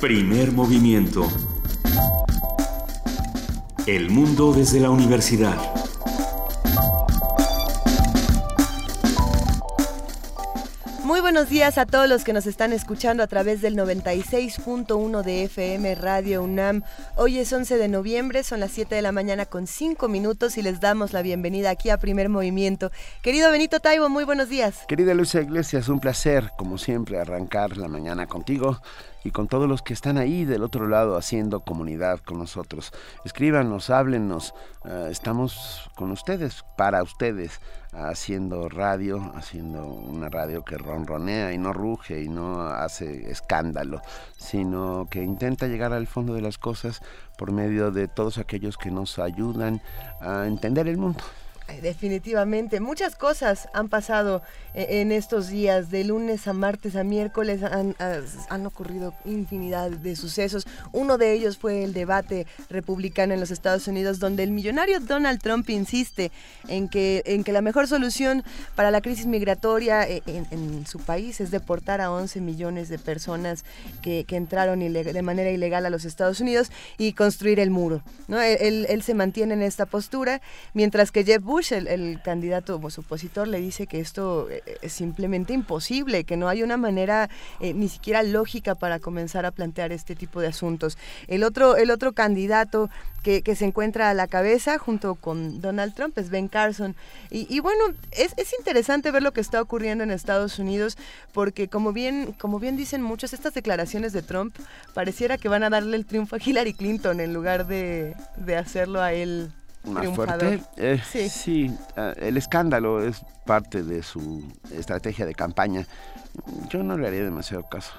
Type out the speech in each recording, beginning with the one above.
Primer movimiento. El mundo desde la universidad. Muy buenos días a todos los que nos están escuchando a través del 96.1 de FM Radio UNAM. Hoy es 11 de noviembre, son las 7 de la mañana con 5 minutos y les damos la bienvenida aquí a Primer Movimiento. Querido Benito Taibo, muy buenos días. Querida Lucia Iglesias, un placer, como siempre, arrancar la mañana contigo y con todos los que están ahí del otro lado haciendo comunidad con nosotros. Escríbanos, háblenos, eh, estamos con ustedes, para ustedes, haciendo radio, haciendo una radio que ronronea y no ruge y no hace escándalo, sino que intenta llegar al fondo de las cosas por medio de todos aquellos que nos ayudan a entender el mundo. Definitivamente, muchas cosas han pasado eh, en estos días, de lunes a martes a miércoles han, han, ocurrido infinidad de sucesos. Uno de ellos fue el debate republicano en los Estados Unidos, donde el millonario Donald Trump insiste en que, en que la mejor solución para la crisis migratoria eh, en, su país es deportar a 11 millones de personas que, entraron de manera ilegal a los Estados Unidos y construir el muro. ¿no? Él, él se mantiene en esta postura, mientras que Jeb Bush el, candidato o le dice que esto eh, es simplemente imposible, que no hay una manera eh, ni siquiera lógica para comenzar a plantear este tipo de asuntos. El otro, el otro candidato que, se encuentra a la cabeza junto con Donald Trump es Ben Carson. Y, bueno, es, es, interesante ver lo que está ocurriendo en Estados Unidos porque como bien, como bien dicen muchos, estas declaraciones de Trump pareciera que van a darle el triunfo a Hillary Clinton en lugar de, de hacerlo a él más fuerte. Eh, sí, ah, el escándalo es parte de su estrategia de campaña. Yo no le haría demasiado caso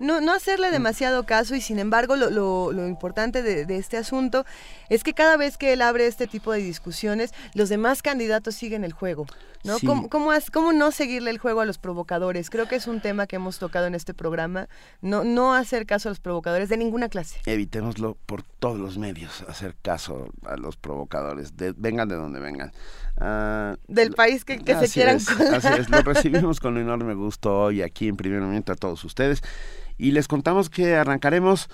no, no hacerle demasiado caso y sin embargo lo, lo, importante de, este asunto es que cada vez que él abre este tipo de discusiones, los demás candidatos siguen el juego. ¿No? ¿Cómo, cómo, no seguirle el juego a los provocadores? Creo que es un tema que hemos tocado en este programa, no, no hacer caso a los provocadores de ninguna clase. Evitémoslo por todos los medios, hacer caso a los provocadores, vengan de donde vengan. Ah, Del país que, se quieran Así es, lo recibimos con enorme gusto hoy aquí en primer momento a todos ustedes. Y les contamos que arrancaremos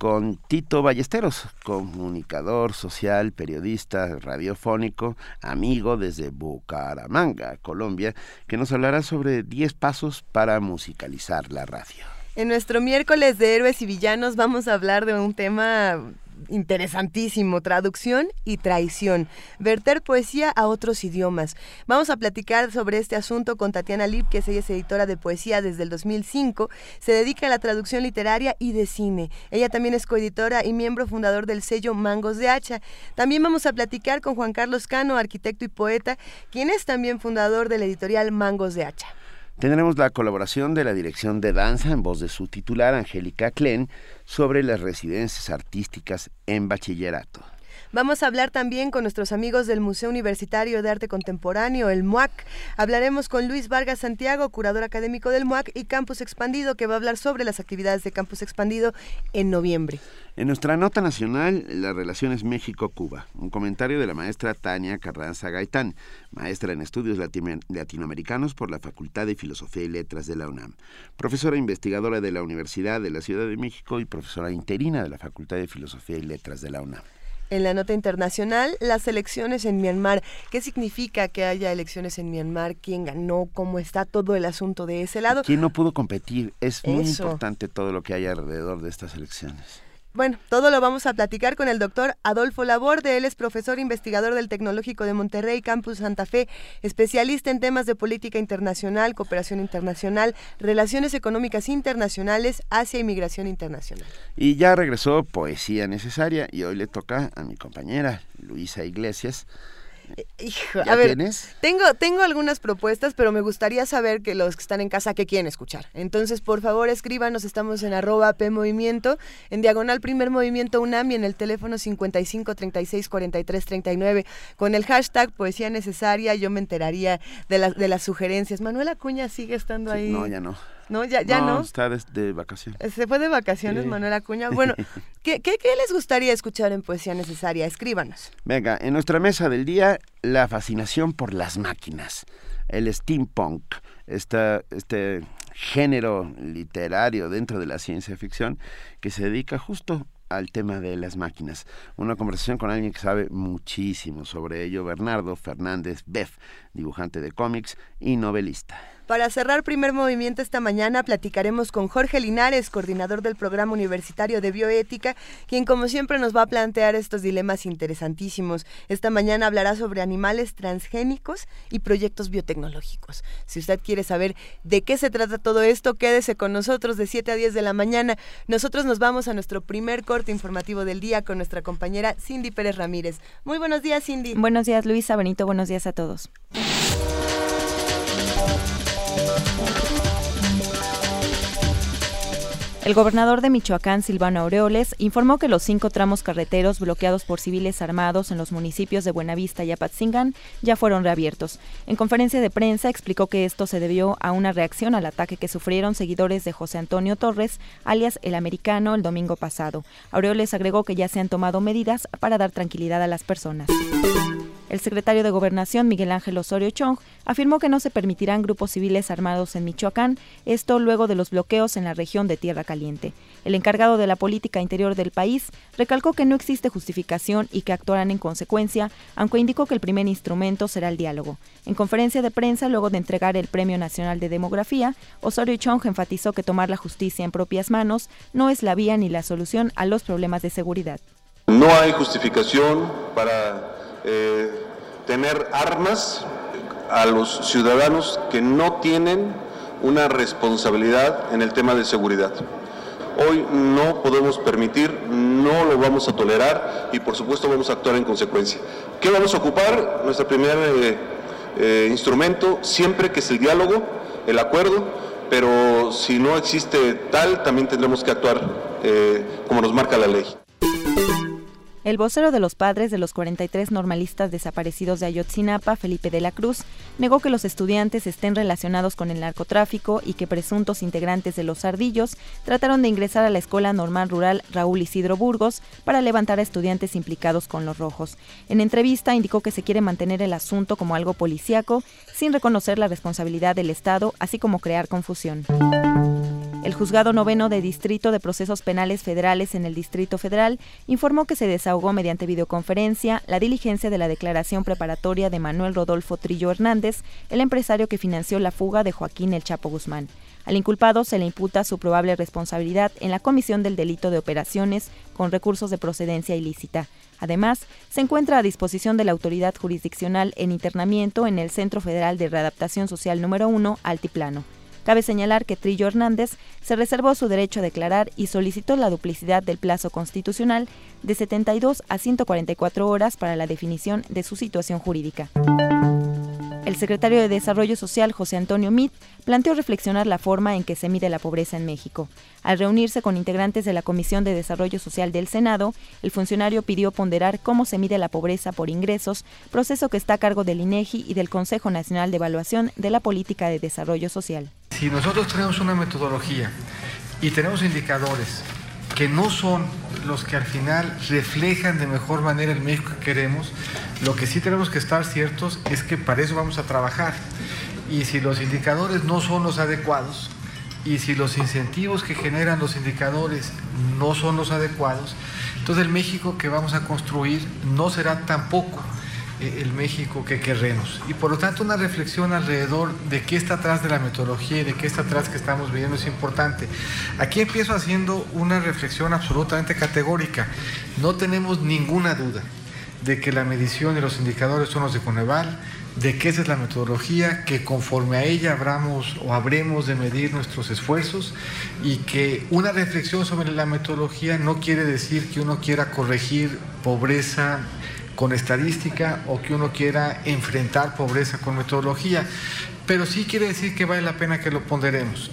con Tito Ballesteros, comunicador social, periodista radiofónico, amigo desde Bucaramanga, Colombia, que nos hablará sobre 10 pasos para musicalizar la radio. En nuestro miércoles de héroes y villanos vamos a hablar de un tema interesantísimo, traducción y traición, verter poesía a otros idiomas. Vamos a platicar sobre este asunto con Tatiana Lip, que ella es editora de poesía desde el 2005, se dedica a la traducción literaria y de cine. Ella también es coeditora y miembro fundador del sello Mangos de Hacha. También vamos a platicar con Juan Carlos Cano, arquitecto y poeta, quien es también fundador de la editorial Mangos de Hacha. Tendremos la colaboración de la Dirección de Danza en voz de su titular, Angélica Klen, sobre las residencias artísticas en bachillerato. Vamos a hablar también con nuestros amigos del Museo Universitario de Arte Contemporáneo, el MUAC. Hablaremos con Luis Vargas Santiago, curador académico del MUAC y Campus Expandido, que va a hablar sobre las actividades de Campus Expandido en noviembre. En nuestra nota nacional, las relaciones México-Cuba, un comentario de la maestra Tania Carranza Gaitán, maestra en estudios latinoamericanos por la Facultad de Filosofía y Letras de la UNAM, profesora investigadora de la Universidad de la Ciudad de México y profesora interina de la Facultad de Filosofía y Letras de la UNAM. En la nota internacional, las elecciones en Myanmar. ¿Qué significa que haya elecciones en Myanmar? ¿Quién ganó? ¿Cómo está todo el asunto de ese lado? ¿Quién no pudo competir? Es muy importante todo lo que hay alrededor de estas elecciones. Bueno, todo lo vamos a platicar con el doctor Adolfo Laborde. Él es profesor investigador del Tecnológico de Monterrey, Campus Santa Fe, especialista en temas de política internacional, cooperación internacional, relaciones económicas internacionales, Asia y migración internacional. Y ya regresó Poesía Necesaria y hoy le toca a mi compañera Luisa Iglesias Hijo, a ver, Tengo, tengo algunas propuestas, pero me gustaría saber que los que están en casa qué quieren escuchar. Entonces, por favor, escríbanos, estamos en arroba P Movimiento, en diagonal primer movimiento UNAM y en el teléfono 55 36 43 39. Con el hashtag poesía necesaria, yo me enteraría de, las de las sugerencias. Manuel Acuña sigue estando ahí. No, ya no. No, ya, ya no. Está de, vacaciones. Se fue de vacaciones, Manuel Acuña. Bueno, ¿qué, ¿qué, qué, les gustaría escuchar en Poesía Necesaria? Escríbanos. Venga, en nuestra mesa del día, la fascinación por las máquinas, el steampunk, esta, este género literario dentro de la ciencia ficción que se dedica justo al tema de las máquinas. Una conversación con alguien que sabe muchísimo sobre ello, Bernardo Fernández Beff, dibujante de cómics y novelista. Para cerrar primer movimiento esta mañana platicaremos con Jorge Linares, coordinador del programa universitario de bioética, quien como siempre nos va a plantear estos dilemas interesantísimos. Esta mañana hablará sobre animales transgénicos y proyectos biotecnológicos. Si usted quiere saber de qué se trata todo esto, quédese con nosotros de 7 a 10 de la mañana. Nosotros nos vamos a nuestro primer corte informativo del día con nuestra compañera Cindy Pérez Ramírez. Muy buenos días, Cindy. Buenos días, Luisa Benito. Buenos días a todos. El gobernador de Michoacán, Silvano Aureoles, informó que los cinco tramos carreteros bloqueados por civiles armados en los municipios de Buenavista y Apatzingán ya fueron reabiertos. En conferencia de prensa explicó que esto se debió a una reacción al ataque que sufrieron seguidores de José Antonio Torres, alias El Americano, el domingo pasado. Aureoles agregó que ya se han tomado medidas para dar tranquilidad a las personas. El secretario de Gobernación, Miguel Ángel Osorio Chong, afirmó que no se permitirán grupos civiles armados en Michoacán, esto luego de los bloqueos en la región de Tierra Caliente. El encargado de la política interior del país recalcó que no existe justificación y que actuarán en consecuencia, aunque indicó que el primer instrumento será el diálogo. En conferencia de prensa, luego de entregar el Premio Nacional de Demografía, Osorio Chong enfatizó que tomar la justicia en propias manos no es la vía ni la solución a los problemas de seguridad. No hay justificación para eh, tener armas a los ciudadanos que no tienen una responsabilidad en el tema de seguridad. Hoy no podemos permitir, no lo vamos a tolerar y por supuesto vamos a actuar en consecuencia. ¿Qué vamos a ocupar? Nuestro primer eh, eh, instrumento siempre que es el diálogo, el acuerdo, pero si no existe tal, también tendremos que actuar como nos marca la ley. El vocero de los padres de los 43 normalistas desaparecidos de Ayotzinapa, Felipe de la Cruz, negó que los estudiantes estén relacionados con el narcotráfico y que presuntos integrantes de los ardillos trataron de ingresar a la Escuela Normal Rural Raúl Isidro Burgos para levantar a estudiantes implicados con los rojos. En entrevista indicó que se quiere mantener el asunto como algo policíaco, sin reconocer la responsabilidad del Estado, así como crear confusión. El juzgado noveno de Distrito de Procesos Penales Federales en el Distrito Federal informó que se desahogó mediante videoconferencia la diligencia de la declaración preparatoria de Manuel Rodolfo Trillo Hernández, el empresario que financió la fuga de Joaquín El Chapo Guzmán. Al inculpado se le imputa su probable responsabilidad en la comisión del delito de operaciones con recursos de procedencia ilícita. Además, se encuentra a disposición de la autoridad jurisdiccional en internamiento en el Centro Federal de Readaptación Social número 1, Altiplano. Cabe señalar que Trillo Hernández se reservó su derecho a declarar y solicitó la duplicidad del plazo constitucional de 72 a 144 horas para la definición de su situación jurídica. El secretario de Desarrollo Social, José Antonio Mit, planteó reflexionar la forma en que se mide la pobreza en México. Al reunirse con integrantes de la Comisión de Desarrollo Social del Senado, el funcionario pidió ponderar cómo se mide la pobreza por ingresos, proceso que está a cargo del INEGI y del Consejo Nacional de Evaluación de la Política de Desarrollo Social. Si nosotros tenemos una metodología y tenemos indicadores que no son los que al final reflejan de mejor manera el México que queremos, lo que sí tenemos que estar ciertos es que para eso vamos a trabajar. Y si los indicadores no son los adecuados, y si los incentivos que generan los indicadores no son los adecuados, entonces el México que vamos a construir no será tampoco el México que queremos. Y por lo tanto una reflexión alrededor de qué está atrás de la metodología y de qué está atrás que estamos viviendo es importante. Aquí empiezo haciendo una reflexión absolutamente categórica. No tenemos ninguna duda de que la medición y los indicadores son los de Coneval, de que esa es la metodología, que conforme a ella abramos o habremos de medir nuestros esfuerzos y que una reflexión sobre la metodología no quiere decir que uno quiera corregir pobreza, con estadística o que uno quiera enfrentar pobreza con metodología, pero sí quiere decir que vale la pena que lo ponderemos.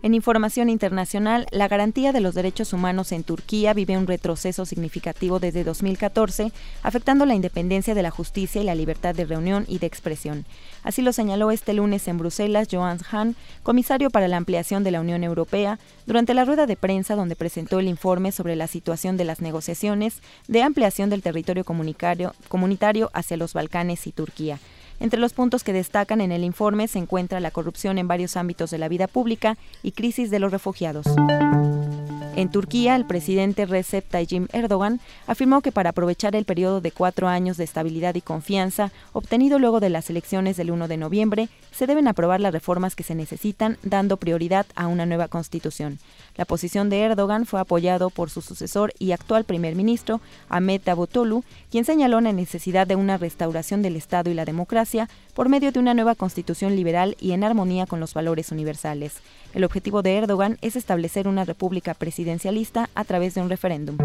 En información internacional, la garantía de los derechos humanos en Turquía vive un retroceso significativo desde 2014, afectando la independencia de la justicia y la libertad de reunión y de expresión. Así lo señaló este lunes en Bruselas Johannes Hahn, comisario para la ampliación de la Unión Europea, durante la rueda de prensa donde presentó el informe sobre la situación de las negociaciones de ampliación del territorio comunitario hacia los Balcanes y Turquía. Entre los puntos que destacan en el informe se encuentra la corrupción en varios ámbitos de la vida pública y crisis de los refugiados. En Turquía, el presidente Recep Tayyip Erdogan afirmó que para aprovechar el periodo de cuatro años de estabilidad y confianza obtenido luego de las elecciones del 1 de noviembre, se deben aprobar las reformas que se necesitan, dando prioridad a una nueva constitución. La posición de Erdogan fue apoyado por su sucesor y actual primer ministro, Ahmet Davutoglu, quien señaló la necesidad de una restauración del Estado y la democracia por medio de una nueva constitución liberal y en armonía con los valores universales. El objetivo de Erdogan es establecer una república presidencialista a través de un referéndum.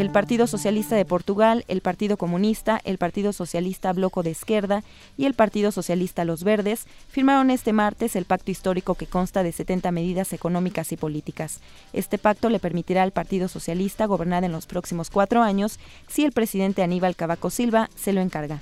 El Partido Socialista de Portugal, el Partido Comunista, el Partido Socialista Bloco de Izquierda y el Partido Socialista Los Verdes firmaron este martes el pacto histórico que consta de 70 medidas económicas y políticas. Este pacto le permitirá al Partido Socialista gobernar en los próximos cuatro años si el presidente Aníbal Cavaco Silva se lo encarga.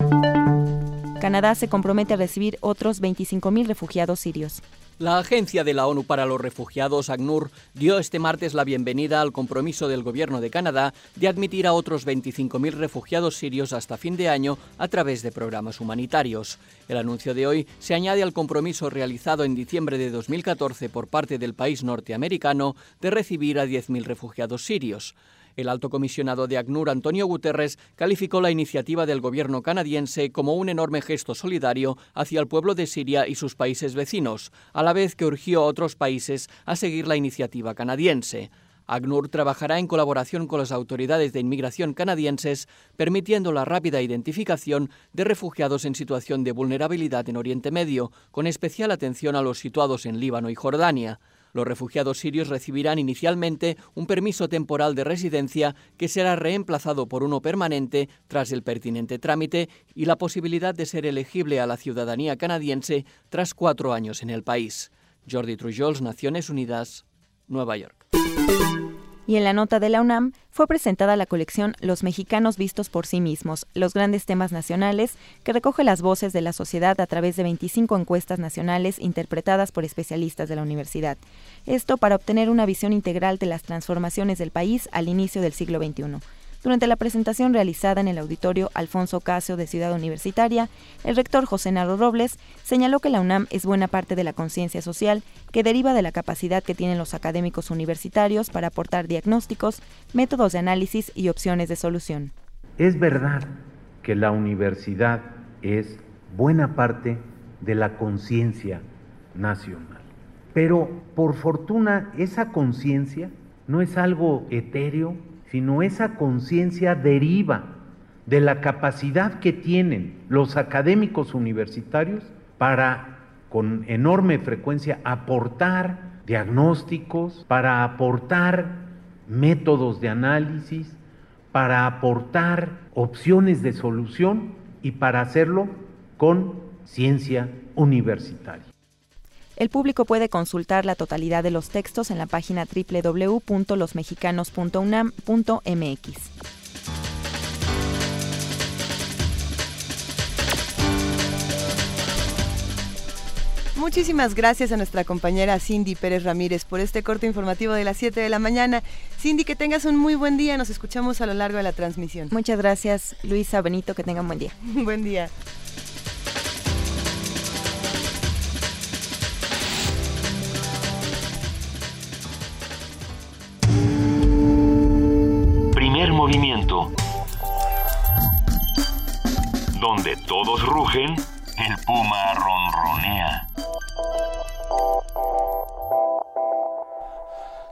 Canadá se compromete a recibir otros 25.000 refugiados sirios. La Agencia de la ONU para los Refugiados, ACNUR, dio este martes la bienvenida al compromiso del Gobierno de Canadá de admitir a otros 25.000 refugiados sirios hasta fin de año a través de programas humanitarios. El anuncio de hoy se añade al compromiso realizado en diciembre de 2014 por parte del país norteamericano de recibir a 10.000 refugiados sirios. El alto comisionado de ACNUR, Antonio Guterres, calificó la iniciativa del gobierno canadiense como un enorme gesto solidario hacia el pueblo de Siria y sus países vecinos, a la vez que urgió a otros países a seguir la iniciativa canadiense. ACNUR trabajará en colaboración con las autoridades de inmigración canadienses, permitiendo la rápida identificación de refugiados en situación de vulnerabilidad en Oriente Medio, con especial atención a los situados en Líbano y Jordania. Los refugiados sirios recibirán inicialmente un permiso temporal de residencia que será reemplazado por uno permanente tras el pertinente trámite y la posibilidad de ser elegible a la ciudadanía canadiense tras cuatro años en el país. Jordi Trujols, Naciones Unidas, Nueva York y en la nota de la UNAM fue presentada la colección Los mexicanos vistos por sí mismos, los grandes temas nacionales, que recoge las voces de la sociedad a través de 25 encuestas nacionales interpretadas por especialistas de la universidad. Esto para obtener una visión integral de las transformaciones del país al inicio del siglo XXI. Durante la presentación realizada en el auditorio Alfonso Casio de Ciudad Universitaria, el rector José Narro Robles señaló que la UNAM es buena parte de la conciencia social que deriva de la capacidad que tienen los académicos universitarios para aportar diagnósticos, métodos de análisis y opciones de solución. Es verdad que la universidad es buena parte de la conciencia nacional, pero por fortuna esa conciencia no es algo etéreo sino esa conciencia deriva de la capacidad que tienen los académicos universitarios para con enorme frecuencia aportar diagnósticos, para aportar métodos de análisis, para aportar opciones de solución y para hacerlo con ciencia universitaria. El público puede consultar la totalidad de los textos en la página www.losmexicanos.unam.mx. Muchísimas gracias a nuestra compañera Cindy Pérez Ramírez por este corte informativo de las 7 de la mañana. Cindy, que tengas un muy buen día. Nos escuchamos a lo largo de la transmisión. Muchas gracias, Luisa Benito. Que tengan buen día. buen día. Movimiento. Donde todos rugen, el puma ronronea.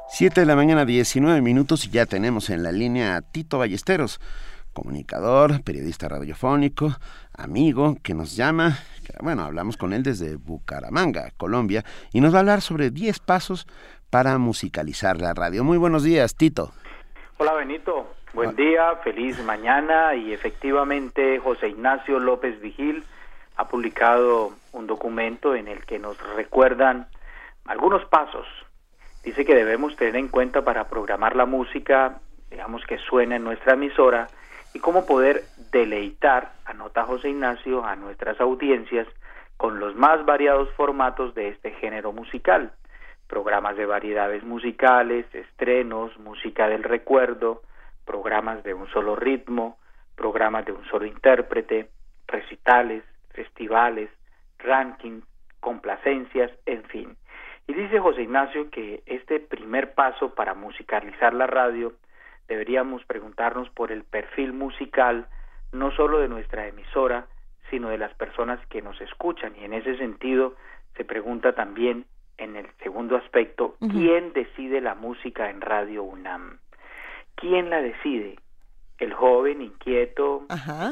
7 de la mañana, 19 minutos y ya tenemos en la línea a Tito Ballesteros, comunicador, periodista radiofónico, amigo que nos llama. Bueno, hablamos con él desde Bucaramanga, Colombia, y nos va a hablar sobre 10 pasos para musicalizar la radio. Muy buenos días, Tito. Hola, Benito. Buen día, feliz mañana y efectivamente José Ignacio López Vigil ha publicado un documento en el que nos recuerdan algunos pasos. Dice que debemos tener en cuenta para programar la música, digamos que suena en nuestra emisora y cómo poder deleitar, anota José Ignacio, a nuestras audiencias con los más variados formatos de este género musical. Programas de variedades musicales, estrenos, música del recuerdo, programas de un solo ritmo, programas de un solo intérprete, recitales, festivales, rankings, complacencias, en fin. Y dice José Ignacio que este primer paso para musicalizar la radio deberíamos preguntarnos por el perfil musical no solo de nuestra emisora, sino de las personas que nos escuchan. Y en ese sentido se pregunta también en el segundo aspecto, ¿quién decide la música en Radio UNAM? ¿Quién la decide? El joven inquieto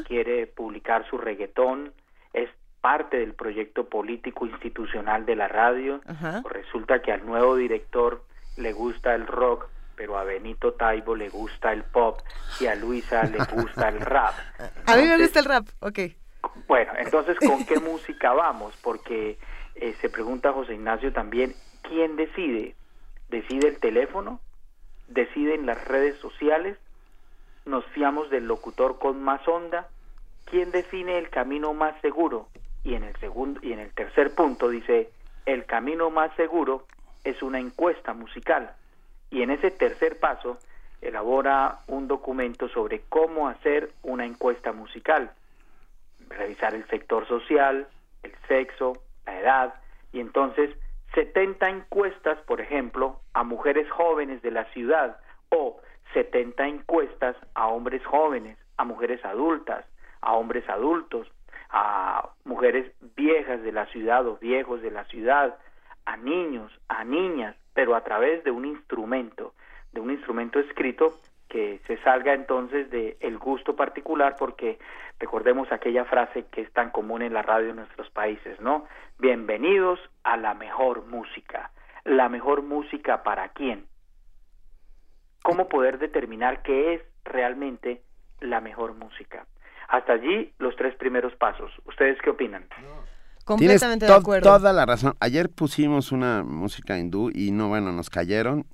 quiere publicar su reggaetón, es parte del proyecto político institucional de la radio. Resulta que al nuevo director le gusta el rock, pero a Benito Taibo le gusta el pop y a Luisa le gusta el rap. a mí me gusta el rap, ok. Bueno, entonces, ¿con qué música vamos? Porque eh, se pregunta José Ignacio también, ¿quién decide? ¿Decide el teléfono? ¿Deciden las redes sociales? ¿Nos fiamos del locutor con más onda? ¿Quién define el camino más seguro? Y en el segundo y en el tercer punto dice, el camino más seguro es una encuesta musical. Y en ese tercer paso elabora un documento sobre cómo hacer una encuesta musical. Revisar el sector social, el sexo, la edad, y entonces 70 encuestas, por ejemplo, a mujeres jóvenes de la ciudad o 70 encuestas a hombres jóvenes, a mujeres adultas, a hombres adultos, a mujeres viejas de la ciudad o viejos de la ciudad, a niños, a niñas, pero a través de un instrumento, de un instrumento escrito que se salga entonces de el gusto particular porque recordemos aquella frase que es tan común en la radio en nuestros países, ¿no? Bienvenidos a la mejor música. La mejor música para quién? ¿Cómo poder determinar qué es realmente la mejor música? Hasta allí los tres primeros pasos. ¿Ustedes qué opinan? Completamente de acuerdo. Toda la razón. Ayer pusimos una música hindú y no, bueno, nos cayeron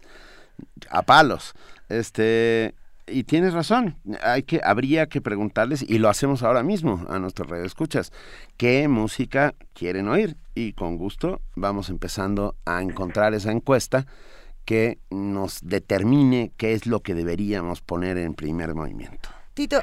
a palos. Este, y tienes razón, hay que, habría que preguntarles, y lo hacemos ahora mismo a nuestros escuchas qué música quieren oír. Y con gusto vamos empezando a encontrar esa encuesta que nos determine qué es lo que deberíamos poner en primer movimiento.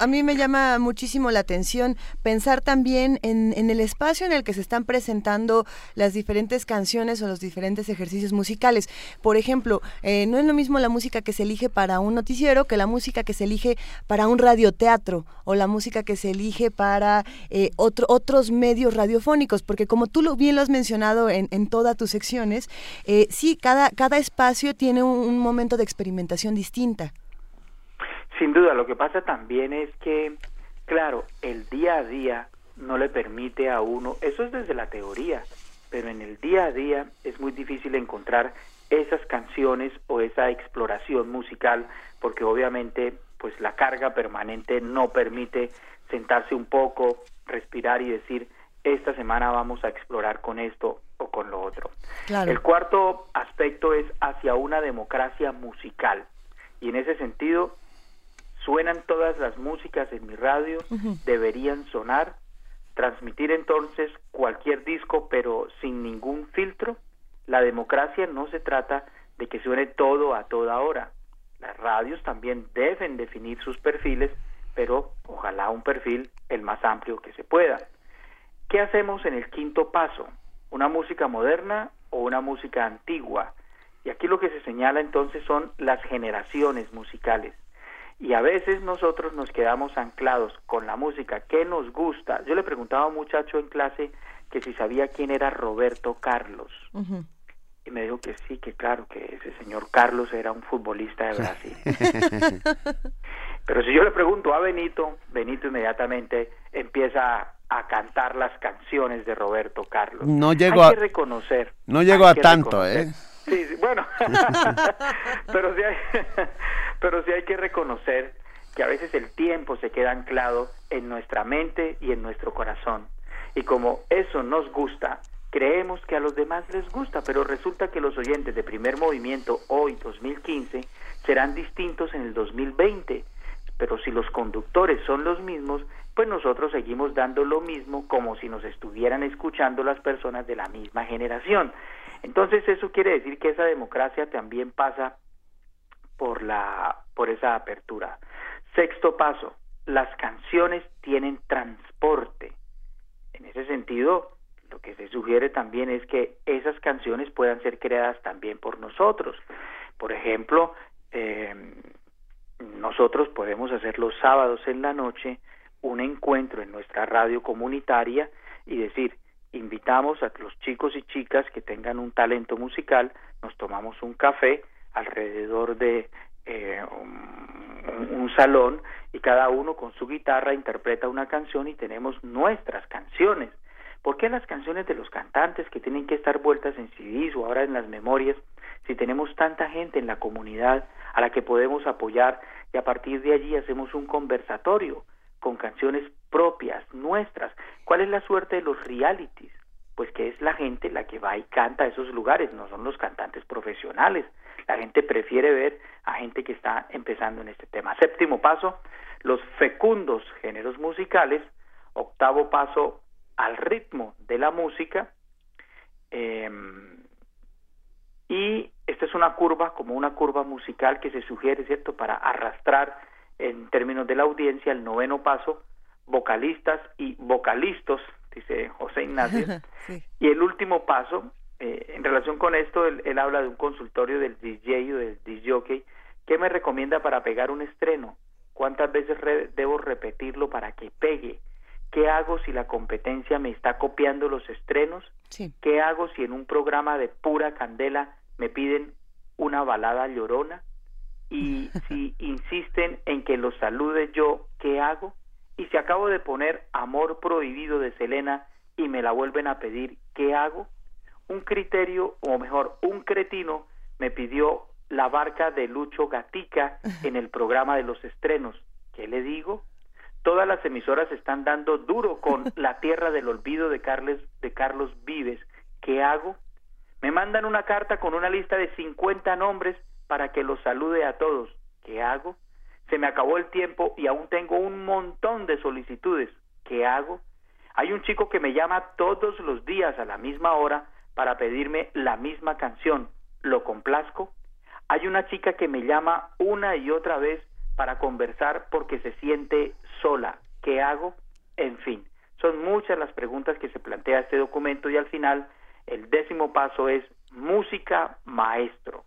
A mí me llama muchísimo la atención pensar también en, el espacio en el que se están presentando las diferentes canciones o los diferentes ejercicios musicales. Por ejemplo, eh, no es lo mismo la música que se elige para un noticiero que la música que se elige para un radioteatro o la música que se elige para eh, otros medios radiofónicos, porque como tú lo, bien lo has mencionado en, todas tus secciones, eh, sí, cada, cada espacio tiene un momento de experimentación distinta. Sin duda, lo que pasa también es que, claro, el día a día no le permite a uno, eso es desde la teoría, pero en el día a día es muy difícil encontrar esas canciones o esa exploración musical, porque obviamente pues la carga permanente no permite sentarse un poco, respirar y decir, esta semana vamos a explorar con esto o con lo otro. El cuarto aspecto es hacia una democracia musical. Y en ese sentido, suenan todas las músicas en mi radio, deberían sonar, transmitir entonces cualquier disco pero sin ningún filtro. La democracia no se trata de que suene todo a toda hora. Las radios también deben definir sus perfiles, pero ojalá un perfil el más amplio que se pueda. ¿Qué hacemos en el quinto paso? ¿Una música moderna o una música antigua? Y aquí lo que se señala entonces son las generaciones musicales y a veces nosotros nos quedamos anclados con la música que nos gusta. Yo le preguntaba a un muchacho en clase que si sabía quién era Roberto Carlos. Y me dijo que sí, que claro, que ese señor Carlos era un futbolista de Brasil. Pero si yo le pregunto a Benito, Benito inmediatamente empieza a, cantar las canciones de Roberto Carlos. No llego hay que reconocer. No llego a tanto, ¿eh? Sí, bueno, pero sí hay, pero sí hay que reconocer que a veces el tiempo se queda anclado en nuestra mente y en nuestro corazón. Y como eso nos gusta, creemos que a los demás les gusta, pero resulta que los oyentes de primer movimiento hoy, 2015, serán distintos en el 2020. Pero si los conductores son los mismos, pues nosotros seguimos dando lo mismo como si nos estuvieran escuchando las personas de la misma generación. Entonces eso quiere decir que esa democracia también pasa por la por esa apertura. Sexto paso, las canciones tienen transporte. En ese sentido, lo que se sugiere también es que esas canciones puedan ser creadas también por nosotros. Por ejemplo, eh, nosotros podemos hacer los sábados en la noche un encuentro en nuestra radio comunitaria y decir, invitamos a los chicos y chicas que tengan un talento musical, nos tomamos un café alrededor de eh, un, un, salón y cada uno con su guitarra interpreta una canción y tenemos nuestras canciones. ¿Por qué las canciones de los cantantes que tienen que estar vueltas en CDs o ahora en las memorias, si tenemos tanta gente en la comunidad a la que podemos apoyar y a partir de allí hacemos un conversatorio con canciones propias, nuestras? ¿Cuál es la suerte de los realities? Pues que es la gente la que va y canta a esos lugares, no son los cantantes profesionales. La gente prefiere ver a gente que está empezando en este tema. Séptimo paso, los fecundos géneros musicales. Octavo paso, al ritmo de la música. Eh, y esta es una curva, como una curva musical que se sugiere, ¿cierto?, para arrastrar en términos de la audiencia el noveno paso, vocalistas y vocalistas, dice José Ignacio. sí. Y el último paso, eh, en relación con esto, él, él, habla de un consultorio del DJ o del DJ, ¿qué me recomienda para pegar un estreno? ¿Cuántas veces re debo repetirlo para que pegue? ¿Qué hago si la competencia me está copiando los estrenos? Sí. ¿Qué hago si en un programa de pura candela me piden una balada llorona? Y si insisten en que los salude yo, ¿qué hago? Y si acabo de poner Amor Prohibido de Selena y me la vuelven a pedir, ¿qué hago? Un criterio, o mejor, un cretino me pidió la barca de Lucho Gatica en el programa de los estrenos. ¿Qué le digo? Todas las emisoras están dando duro con La Tierra del Olvido de Carles, de Carlos Vives. ¿Qué hago? Me mandan una carta con una lista de 50 nombres para que los salude a todos. ¿Qué hago? Se me acabó el tiempo y aún tengo un montón de solicitudes. ¿Qué hago? Hay un chico que me llama todos los días a la misma hora para pedirme la misma canción. ¿Lo complazco? Hay una chica que me llama una y otra vez para conversar porque se siente sola. ¿Qué hago? En fin, son muchas las preguntas que se plantea este documento y al final el décimo paso es música maestro.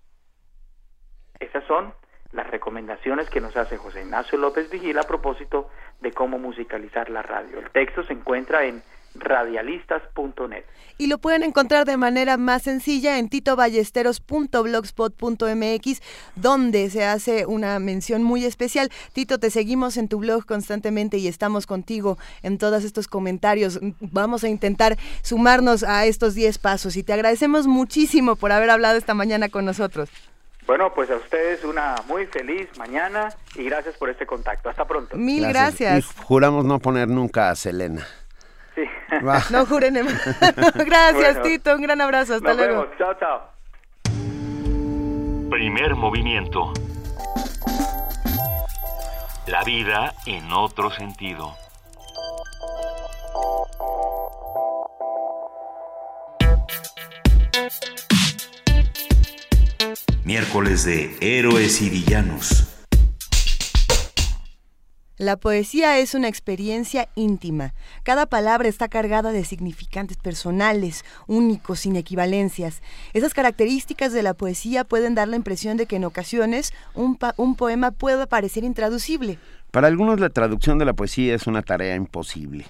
Esas son las recomendaciones que nos hace José Ignacio López Vigil a propósito de cómo musicalizar la radio. El texto se encuentra en radialistas.net. Y lo pueden encontrar de manera más sencilla en titoballesteros.blogspot.mx, donde se hace una mención muy especial. Tito, te seguimos en tu blog constantemente y estamos contigo en todos estos comentarios. Vamos a intentar sumarnos a estos 10 pasos y te agradecemos muchísimo por haber hablado esta mañana con nosotros. Bueno, pues a ustedes una muy feliz mañana y gracias por este contacto. Hasta pronto. Mil gracias. gracias. Y juramos no poner nunca a Selena. Sí. No juren. Gracias, bueno, Tito. Un gran abrazo. Hasta nos luego. Vemos. Chao, chao. Primer movimiento. La vida en otro sentido. Miércoles de Héroes y Villanos. La poesía es una experiencia íntima. Cada palabra está cargada de significantes personales, únicos, sin equivalencias. Esas características de la poesía pueden dar la impresión de que en ocasiones un, un poema puede parecer intraducible. Para algunos la traducción de la poesía es una tarea imposible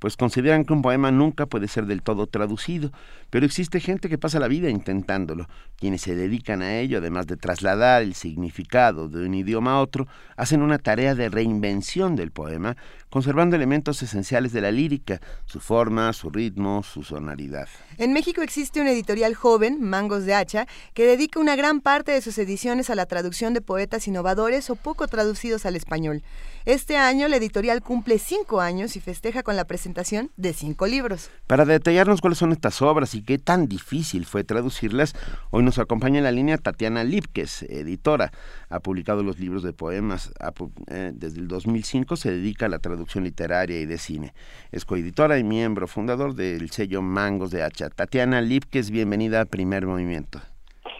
pues consideran que un poema nunca puede ser del todo traducido, pero existe gente que pasa la vida intentándolo. Quienes se dedican a ello, además de trasladar el significado de un idioma a otro, hacen una tarea de reinvención del poema, conservando elementos esenciales de la lírica, su forma, su ritmo, su sonoridad. En México existe una editorial joven, Mangos de Hacha, que dedica una gran parte de sus ediciones a la traducción de poetas innovadores o poco traducidos al español. Este año la editorial cumple cinco años y festeja con la presentación de cinco libros. Para detallarnos cuáles son estas obras y qué tan difícil fue traducirlas, hoy nos acompaña en la línea Tatiana Lipkes, editora. Ha publicado los libros de poemas. Eh, desde el 2005 se dedica a la traducción literaria y de cine. Es coeditora y miembro fundador del sello Mangos de Hacha. Tatiana Lipkes, bienvenida a Primer Movimiento.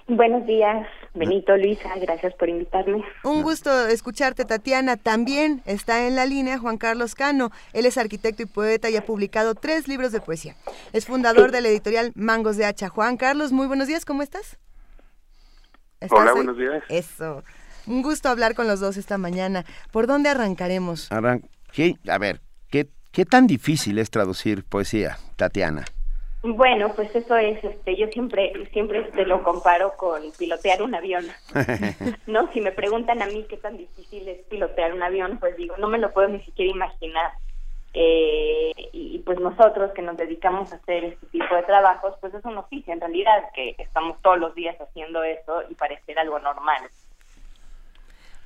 Buenos días, Benito, Luisa, gracias por invitarme. Un gusto escucharte, Tatiana. También está en la línea Juan Carlos Cano. Él es arquitecto y poeta y ha publicado tres libros de poesía. Es fundador de la editorial Mangos de Hacha. Juan Carlos, muy buenos días, ¿cómo estás? Hola, buenos días. Eso. Un gusto hablar con los dos esta mañana. ¿Por dónde arrancaremos? A ver, ¿qué, ¿qué tan difícil es traducir poesía, Tatiana? Bueno, pues eso es, este, yo siempre, siempre te lo comparo con pilotear un avión, ¿no? Si me preguntan a mí qué tan difícil es pilotear un avión, pues digo, no me lo puedo ni siquiera imaginar. Eh, y, pues nosotros que nos dedicamos a hacer este tipo de trabajos, pues es un oficio en realidad, que estamos todos los días haciendo eso y parecer algo normal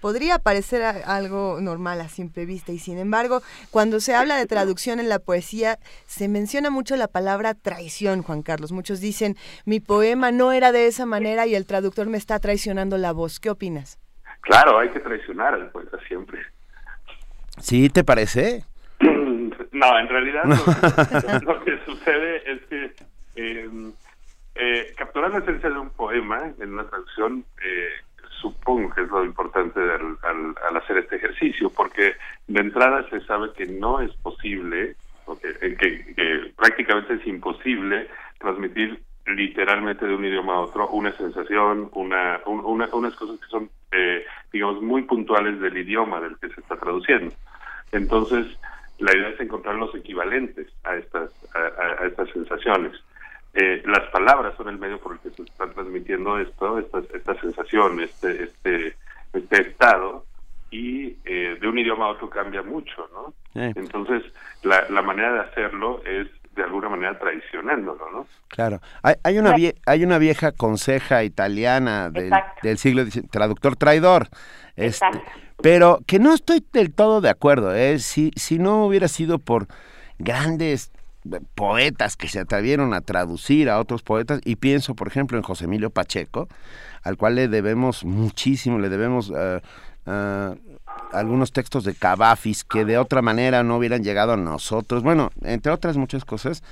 podría parecer algo normal a simple vista y sin embargo, cuando se habla de traducción en la poesía, se menciona mucho la palabra traición, Juan Carlos. Muchos dicen, mi poema no era de esa manera y el traductor me está traicionando la voz. ¿Qué opinas? Claro, hay que traicionar al poeta siempre. ¿Sí te parece? no, en realidad lo, que sucede es que eh, eh, capturar la esencia de un poema en una traducción eh, supongo que es lo importante al, hacer este ejercicio, porque de entrada se sabe que no es posible, que, prácticamente es imposible transmitir literalmente de un idioma a otro una sensación, una, unas cosas que son, eh, digamos, muy puntuales del idioma del que se está traduciendo. Entonces, la idea es encontrar los equivalentes a estas, a estas sensaciones. Eh, las palabras son el medio por el que se está transmitiendo esto, esta, esta sensación, este, este, este estado, y eh, de un idioma a otro cambia mucho, ¿no? Entonces, la, la manera de hacerlo es de alguna manera traicionándolo, ¿no? Claro. Hay, hay una hay una vieja conseja italiana del, del siglo XIX, traductor traidor. Este, pero que no estoy del todo de acuerdo, ¿eh? Si, si no hubiera sido por grandes poetas que se atrevieron a traducir a otros poetas y pienso por ejemplo en José Emilio Pacheco al cual le debemos muchísimo le debemos eh, eh, algunos textos de Cavafis que de otra manera no hubieran llegado a nosotros. Bueno entre otras muchas cosas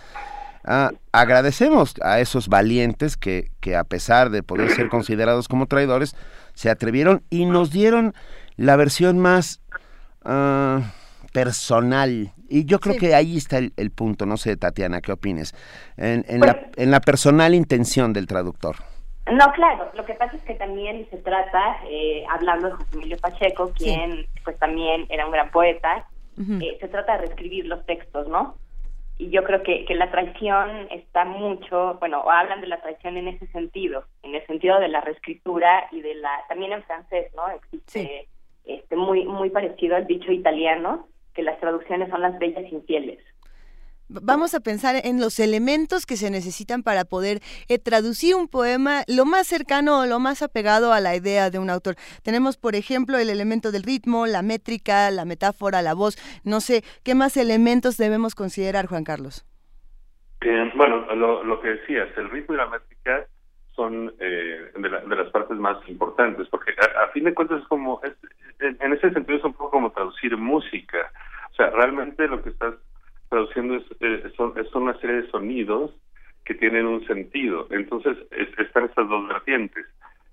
ah, agradecemos a esos valientes que, que a pesar de poder ser considerados como traidores se atrevieron y nos dieron la versión más ah, personal y yo creo que ahí está el, punto, no sé, Tatiana, ¿qué opines? En, en, la, pues en la personal intención del traductor. No, claro, lo que pasa es que también se trata, eh, hablando de José Emilio Pacheco, quien pues también era un gran poeta, eh, se trata de reescribir los textos, ¿no? Y yo creo que, que la traición está mucho, bueno, hablan de la traición en ese sentido, en el sentido de la reescritura y de la, también en francés, ¿no? Existe este muy muy parecido al dicho italiano, que las traducciones son las bellas infieles. Vamos a pensar en los elementos que se necesitan para poder eh, traducir un poema lo más cercano o lo más apegado a la idea de un autor. Tenemos, por ejemplo, el elemento del ritmo, la métrica, la metáfora, la voz. No sé, ¿qué más elementos debemos considerar, Juan Carlos? bueno, lo, que decías, el ritmo y la métrica son eh, de, las partes más importantes, porque a, fin de cuentas es como, en ese sentido es un poco como traducir música. O sea, realmente lo que estás traduciendo es, eh, son, una serie de sonidos que tienen un sentido. Entonces están estas dos vertientes.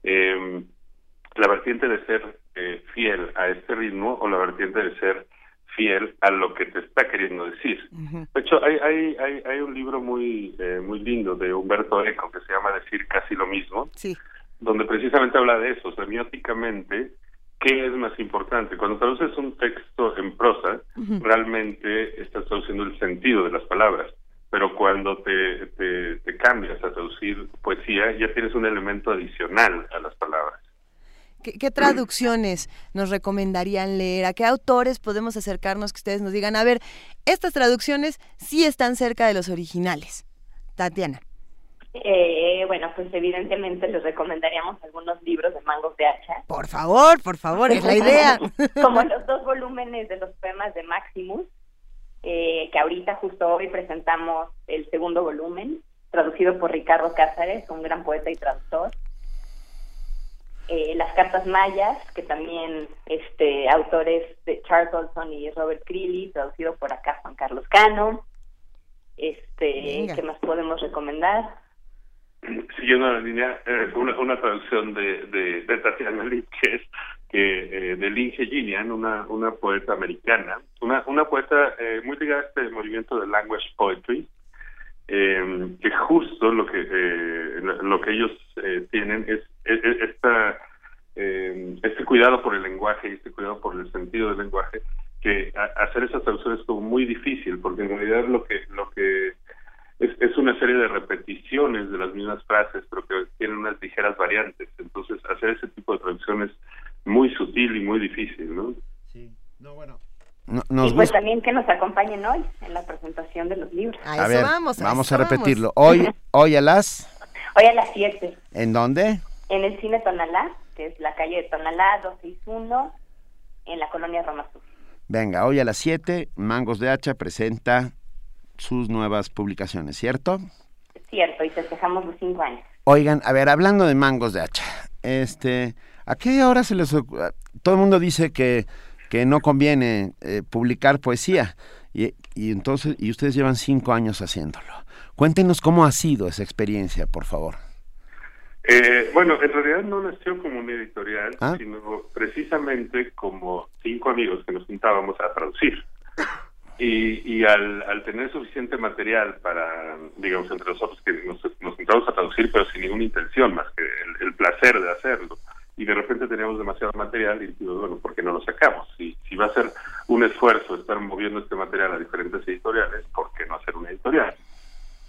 Eh, la vertiente de ser eh, fiel a este ritmo o la vertiente de ser fiel a lo que te está queriendo decir. De hecho, hay, hay, hay, hay, un libro muy, eh, muy lindo de Humberto Eco que se llama Decir casi lo mismo, sí. donde precisamente habla de eso, semióticamente, ¿qué es más importante? Cuando traduces un texto en prosa, realmente estás traduciendo el sentido de las palabras, pero cuando te, te, te cambias a traducir poesía, ya tienes un elemento adicional a las palabras. ¿Qué, traducciones nos recomendarían leer? ¿A qué autores podemos acercarnos que ustedes nos digan, a ver, estas traducciones sí están cerca de los originales? Tatiana. Eh, bueno, pues evidentemente les recomendaríamos algunos libros de Mangos de Hacha. Por favor, por favor, es la idea. Como los dos volúmenes de los poemas de Maximus, eh, que ahorita justo hoy presentamos el segundo volumen, traducido por Ricardo Cázares, un gran poeta y traductor. Eh, las cartas mayas, que también este autores de Charles Olson y Robert Creeley, traducido por acá Juan Carlos Cano. Este, ¿qué más podemos recomendar? Siguiendo la línea, eh, una, una traducción de, de, de Tatiana Lee, que es que, eh, de Lynn Gillian, una, una poeta americana, una, una poeta eh, muy ligada a este movimiento de language poetry, eh, que justo lo que eh, lo que ellos tienen es, es- es esta eh, este cuidado por el lenguaje y este cuidado por el sentido del lenguaje que hacer esas traducciones es como muy difícil porque en realidad lo que lo que es, es una serie de repeticiones de las mismas frases pero que tienen unas ligeras variantes entonces hacer ese tipo de traducción es muy sutil y muy difícil no No- nos y pues gusta. también que nos acompañen hoy en la presentación de los libros. A ver, vamos, a repetirlo. Hoy, hoy a las, Hoy a las 7, ¿en dónde? en el Cine Tonalá, que es la calle de Tonalá 261, en la colonia Roma Sur. Venga, hoy a las 7, Mangos de Hacha presenta sus nuevas publicaciones, ¿cierto? Cierto, y festejamos los cinco años. Oigan, a ver, hablando de Mangos de Hacha, este, ¿a qué hora se les todo el mundo dice que que no conviene eh, publicar poesía y, y entonces y ustedes llevan cinco años haciéndolo. Cuéntenos cómo ha sido esa experiencia, por favor. Eh, bueno, en realidad no nació como una editorial, Ah. sino precisamente como cinco amigos que nos juntábamos a traducir. Y, y al, al tener suficiente material para, digamos, entre nosotros que nos, nos juntamos a traducir, pero sin ninguna intención más que el, placer de hacerlo. Y de repente teníamos demasiado material y digo, bueno, ¿por qué no lo sacamos? Si va a ser un esfuerzo estar moviendo este material a diferentes editoriales, ¿por qué no hacer una editorial?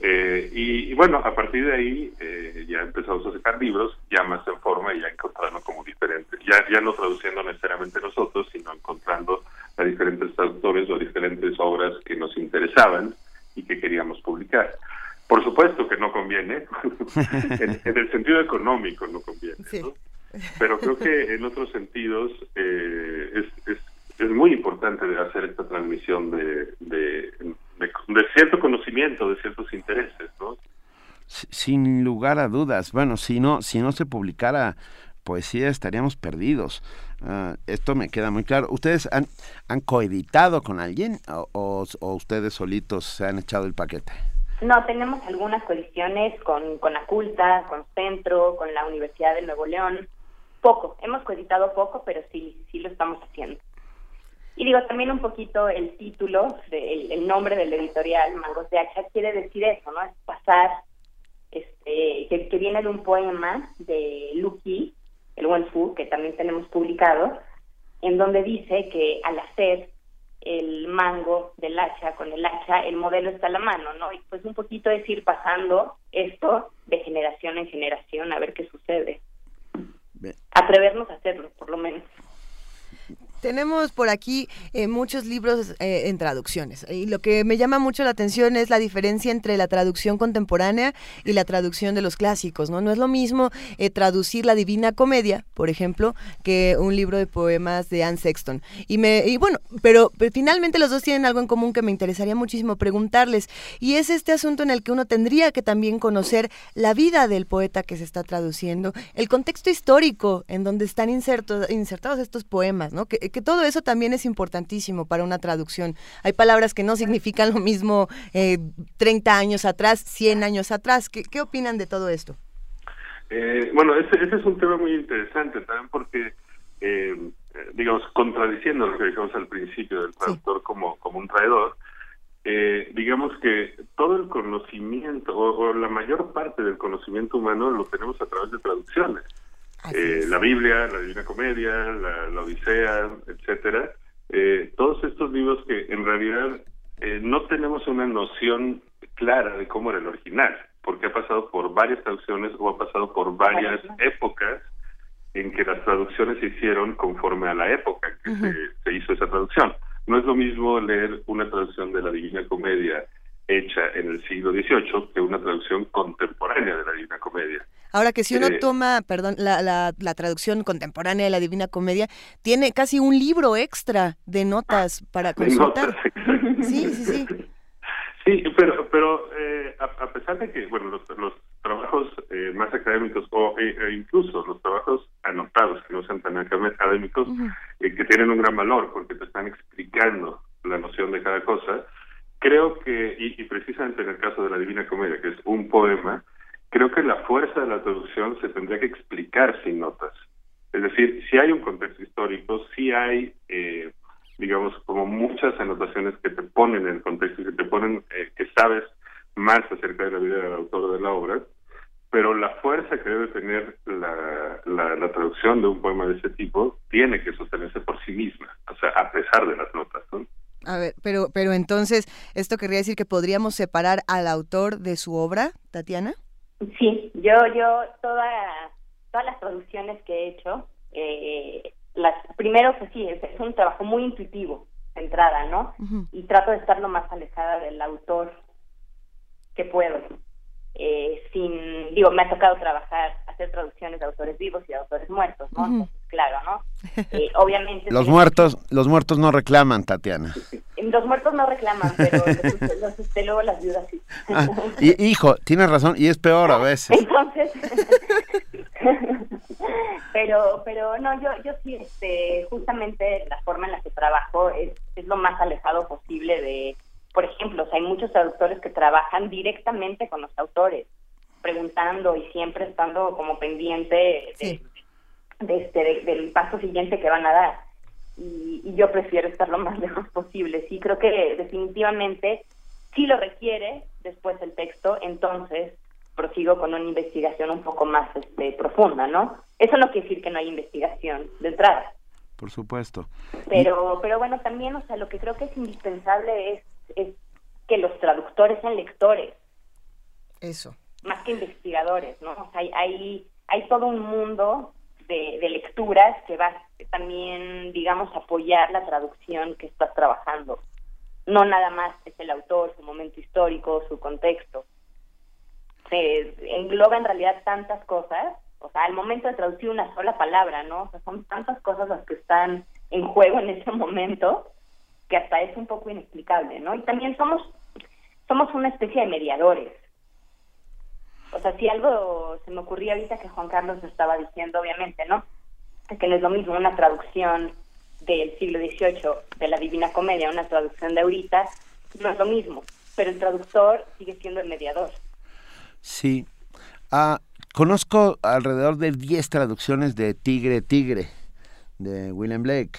Eh, y, y bueno, a partir de ahí eh, ya empezamos a sacar libros ya más en forma y ya encontrando como diferentes, ya, ya no traduciendo necesariamente nosotros, sino encontrando a diferentes autores o diferentes obras que nos interesaban y que queríamos publicar. Por supuesto que no conviene, en, en el sentido económico no conviene, ¿no? pero creo que en otros sentidos eh, es, es, es muy importante hacer esta transmisión de, de, de, de cierto conocimiento, de ciertos intereses, ¿no? Sin lugar a dudas. Bueno, si no, si no se publicara poesía estaríamos perdidos. Ah, esto me queda muy claro. ¿Ustedes han, han coeditado con alguien o, ustedes solitos se han echado el paquete? No, tenemos algunas coediciones con, con Aculta, con Centro, con la Universidad de Nuevo León. Poco, hemos coeditado poco, pero sí, sí lo estamos haciendo. Y digo, también un poquito el título, el, el nombre del editorial, Mangos de Hacha, quiere decir eso, ¿no? Es pasar, este, que, que viene de un poema de Luki, el Wenfu, que también tenemos publicado, en donde dice que al hacer el mango del hacha con el hacha, el modelo está a la mano, ¿no? Y pues un poquito es ir pasando esto de generación en generación a ver qué sucede. Atrevernos a hacerlo, por lo menos. Tenemos por aquí eh, muchos libros eh, en traducciones y lo que me llama mucho la atención es la diferencia entre la traducción contemporánea y la traducción de los clásicos, ¿no? No es lo mismo eh, traducir la Divina Comedia, por ejemplo, que un libro de poemas de Anne Sexton. Y me y bueno, pero, pero finalmente los dos tienen algo en común que me interesaría muchísimo preguntarles y es este asunto en el que uno tendría que también conocer la vida del poeta que se está traduciendo, el contexto histórico en donde están insertos, insertados estos poemas, ¿no? Que, que todo eso también es importantísimo para una traducción. Hay palabras que no significan lo mismo eh, 30 años atrás, 100 años atrás. ¿Qué, qué opinan de todo esto? Eh, bueno, ese, ese es un tema muy interesante también porque, eh, digamos, contradiciendo lo que dijimos al principio del traductor como, como un traidor, eh, digamos que todo el conocimiento o, o la mayor parte del conocimiento humano lo tenemos a través de traducciones. Eh, la Biblia, la Divina Comedia, la, la Odisea, etcétera, eh, todos estos libros que en realidad eh, no tenemos una noción clara de cómo era el original, porque ha pasado por varias traducciones o ha pasado por varias épocas en que las traducciones se hicieron conforme a la época en que se, se hizo esa traducción. No es lo mismo leer una traducción de la Divina Comedia hecha en el siglo XVIII que una traducción contemporánea de la Divina Comedia. Ahora que si uno Eh, toma, perdón, la, la, la traducción contemporánea de la Divina Comedia, tiene casi un libro extra de notas para consultar. notas. Sí, sí, sí. Sí, pero, pero eh, a, a pesar de que, bueno, los, los trabajos eh, más académicos o e, e incluso los trabajos anotados, que no sean tan acadé- académicos, eh, que tienen un gran valor porque te están explicando la noción de cada cosa, creo que, y, y precisamente en el caso de la Divina Comedia, que es un poema, creo que la fuerza de la traducción se tendría que explicar sin notas. Es decir, si hay un contexto histórico, si hay, eh, digamos, como muchas anotaciones que te ponen en el contexto que te ponen, eh, que sabes más acerca de la vida del autor de la obra, pero la fuerza que debe tener la, la, traducción de un poema de ese tipo tiene que sostenerse por sí misma, o sea, a pesar de las notas. ¿no? A ver, pero, pero entonces, ¿esto querría decir que podríamos separar al autor de su obra, Tatiana? Sí, yo, yo, toda, todas las traducciones que he hecho, eh, las, primero, pues sí, es, un trabajo muy intuitivo, entrada, ¿no? Y trato de estar lo más alejada del autor que puedo eh, sin, digo, me ha tocado trabajar, hacer traducciones de autores vivos y de autores muertos, ¿no? claro, ¿no? Eh, obviamente... los muertos, los muertos no reclaman, Tatiana. Los muertos no reclaman, pero los, usted luego las viudas sí. Ah, y, hijo, tienes razón, y es peor a veces. Entonces... pero pero no yo yo sí este justamente la forma en la que trabajo es, es lo más alejado posible de por ejemplo, hay muchos traductores que trabajan directamente con los autores, preguntando y siempre estando como pendiente de, este, del paso siguiente que van a dar. Y, y, yo prefiero estar lo más lejos posible. Sí, creo que definitivamente si lo requiere después el texto, entonces prosigo con una investigación un poco más este, profunda, ¿no? Eso no quiere decir que no hay investigación de entrada. Por supuesto. Pero, pero bueno, también, o sea, lo que creo que es indispensable es es que los traductores sean lectores. Eso. Más que investigadores, ¿no? hay, hay, hay todo un mundo de, lecturas que va también, digamos, apoyar la traducción que estás trabajando. No nada más es el autor, su momento histórico, su contexto. Se engloba en realidad tantas cosas, o sea, al momento de traducir una sola palabra, ¿no? O sea, son tantas cosas las que están en juego en ese momento que hasta es un poco inexplicable, ¿no? Y también somos, somos una especie de mediadores. O sea, si algo se me ocurría ahorita que Juan Carlos estaba diciendo, obviamente, ¿no? Que no es lo mismo una traducción del siglo XVIII de la Divina Comedia, una traducción de ahorita, no es lo mismo, pero el traductor sigue siendo el mediador. Sí. Ah, conozco alrededor de 10 traducciones de Tigre Tigre, de William Blake.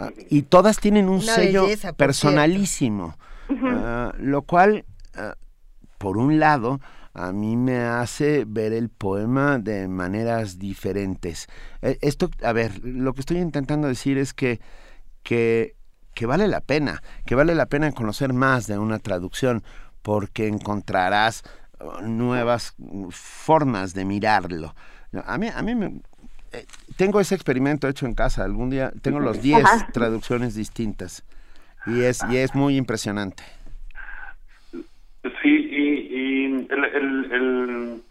Ah, y todas tienen un sello personalísimo, ah, lo cual, ah, por un lado, a mí me hace ver el poema de maneras diferentes. E, esto, a ver, lo que estoy intentando decir es que, que, que vale la pena, que vale la pena conocer más de una traducción, porque encontrarás nuevas formas de mirarlo. A mí, a mí me, eh, tengo ese experimento hecho en casa. Algún día tengo los 10 traducciones distintas. Y es, y es muy impresionante. Sí, y, el,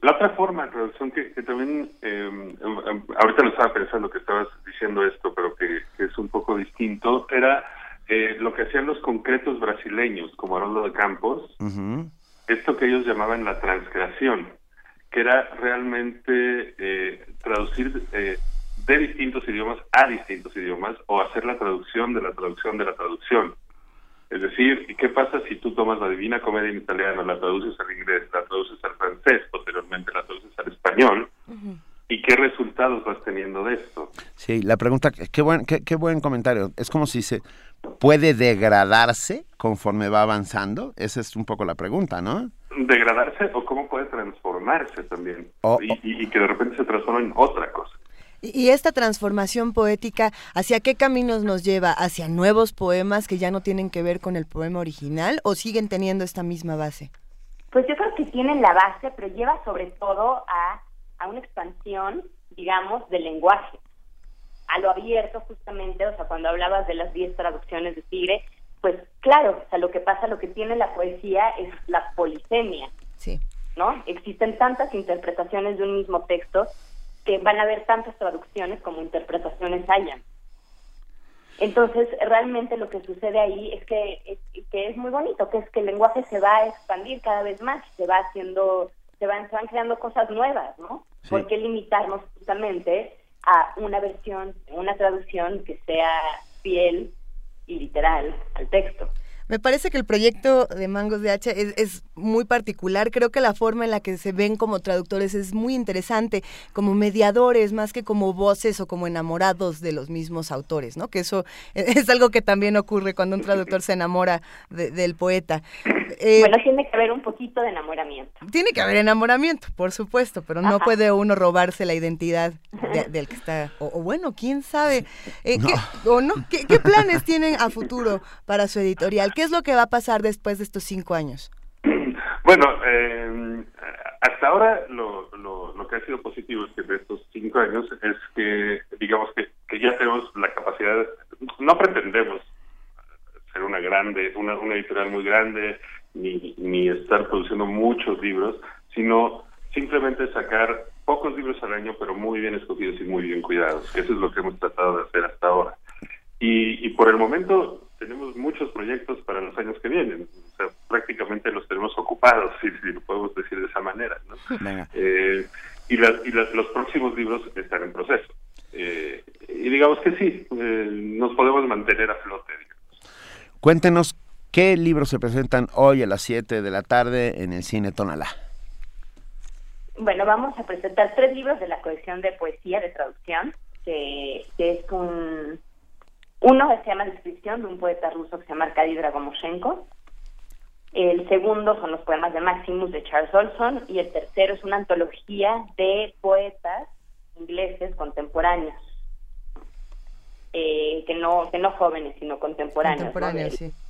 la otra forma de traducción que, también, em, em, ahorita lo estaba pensando que estabas diciendo esto, pero que, es un poco distinto, era eh, lo que hacían los concretos brasileños, como Haroldo de Campos, esto que ellos llamaban la transcreación que era realmente eh, traducir eh, de distintos idiomas a distintos idiomas o hacer la traducción de la traducción de la traducción. Es decir, ¿y qué pasa si tú tomas la Divina Comedia en italiano, la traduces al inglés, la traduces al francés, posteriormente la traduces al español? ¿Y qué resultados vas teniendo de esto? Sí, la pregunta, qué buen, qué, qué buen comentario. Es como si se puede degradarse conforme va avanzando. Esa es un poco la pregunta, ¿no? Degradarse o cómo puede transformarse también y, que de repente se transforma en otra cosa. ¿Y esta transformación poética hacia qué caminos nos lleva? ¿Hacia nuevos poemas que ya no tienen que ver con el poema original o siguen teniendo esta misma base? Pues yo creo que tienen la base, pero lleva sobre todo a, a una expansión, digamos, del lenguaje, a lo abierto justamente, o sea, cuando hablabas de las 10 traducciones de Tigre, pues claro, o sea, lo que pasa, lo que tiene la poesía es la polisemia. Sí. ¿No? Existen tantas interpretaciones de un mismo texto que van a haber tantas traducciones como interpretaciones hayan. Entonces, realmente lo que sucede ahí es que, es que es muy bonito, que es que el lenguaje se va a expandir cada vez más, se va haciendo, se van, se van creando cosas nuevas, ¿no? ¿Por qué limitarnos justamente a una versión, una traducción que sea fiel y literal al texto. Me parece que el proyecto de Mangos de Hacha es, muy particular. Creo que la forma en la que se ven como traductores es muy interesante, como mediadores más que como voces o como enamorados de los mismos autores, ¿no? Que eso es algo que también ocurre cuando un traductor se enamora del poeta. Eh, bueno, tiene que haber un poquito de enamoramiento. Tiene que haber enamoramiento, por supuesto, pero no puede uno robarse la identidad del que está. O, bueno, quién sabe. Eh, ¿O no? ¿Qué, planes tienen a futuro para su editorial? ¿Qué es lo que va a pasar después de estos cinco años? Bueno, eh, hasta ahora lo, lo, que ha sido positivo es que de estos cinco años es que, digamos que, ya tenemos la capacidad, no pretendemos ser una grande, una, editorial muy grande, ni, ni estar produciendo muchos libros, sino simplemente sacar pocos libros al año, pero muy bien escogidos y muy bien cuidados, eso es lo que hemos tratado de hacer hasta ahora. Y por el momento tenemos muchos proyectos para los años que vienen, o sea, prácticamente los tenemos ocupados, si, si lo podemos decir de esa manera. ¿no? Eh, y, y los próximos libros están en proceso. Eh, y digamos que sí, eh, nos podemos mantener a flote. Cuéntenos ¿Qué libros se presentan hoy a las 7 de la tarde en el Cine Tonalá? Bueno, vamos a presentar tres libros de la colección de poesía de traducción, que, es un... Uno se llama Descripción de un poeta ruso que se llama Arkady Dragomoshenko. El segundo son los poemas de Maximus de Charles Olson. Y el tercero es una antología de poetas ingleses contemporáneos. Eh, que no que no jóvenes sino contemporáneos,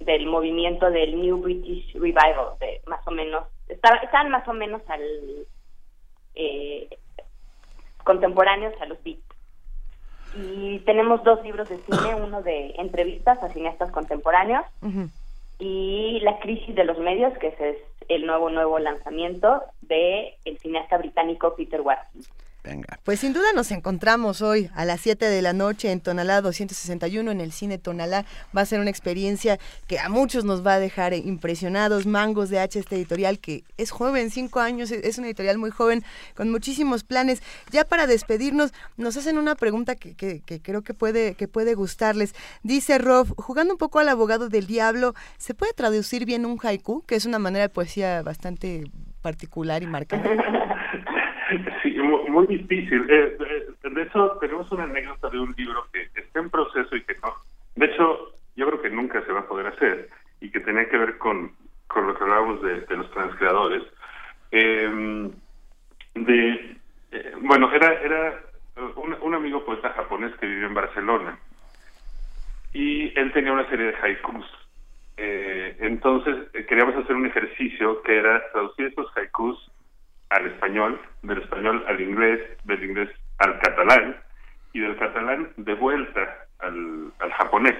del, movimiento del New British Revival de más o menos están más o menos al eh, contemporáneos a los beats y tenemos dos libros de cine uno de entrevistas a cineastas contemporáneos y la crisis de los medios que ese es el nuevo nuevo lanzamiento de el cineasta británico Peter Watkins pues sin duda nos encontramos hoy a las 7 de la noche en Tonalá 261 en el cine Tonalá. Va a ser una experiencia que a muchos nos va a dejar impresionados. Mangos de H, este editorial que es joven, 5 años, es una editorial muy joven con muchísimos planes. Ya para despedirnos, nos hacen una pregunta que, que, que creo que puede, que puede gustarles. Dice Rob, jugando un poco al abogado del diablo, ¿se puede traducir bien un haiku? Que es una manera de poesía bastante particular y marcada. Muy, difícil. Eh, eh, de hecho, tenemos una anécdota de un libro que está en proceso y que no. De hecho, yo creo que nunca se va a poder hacer y que tenía que ver con, con lo que hablábamos de, los transcreadores. Em, de, eh, bueno, era, era un, amigo poeta japonés que vive en Barcelona y él tenía una serie de haikus. entonces queríamos hacer un ejercicio que era traducir estos haikus al español, del español al inglés, del inglés al catalán y del catalán de vuelta al, al japonés,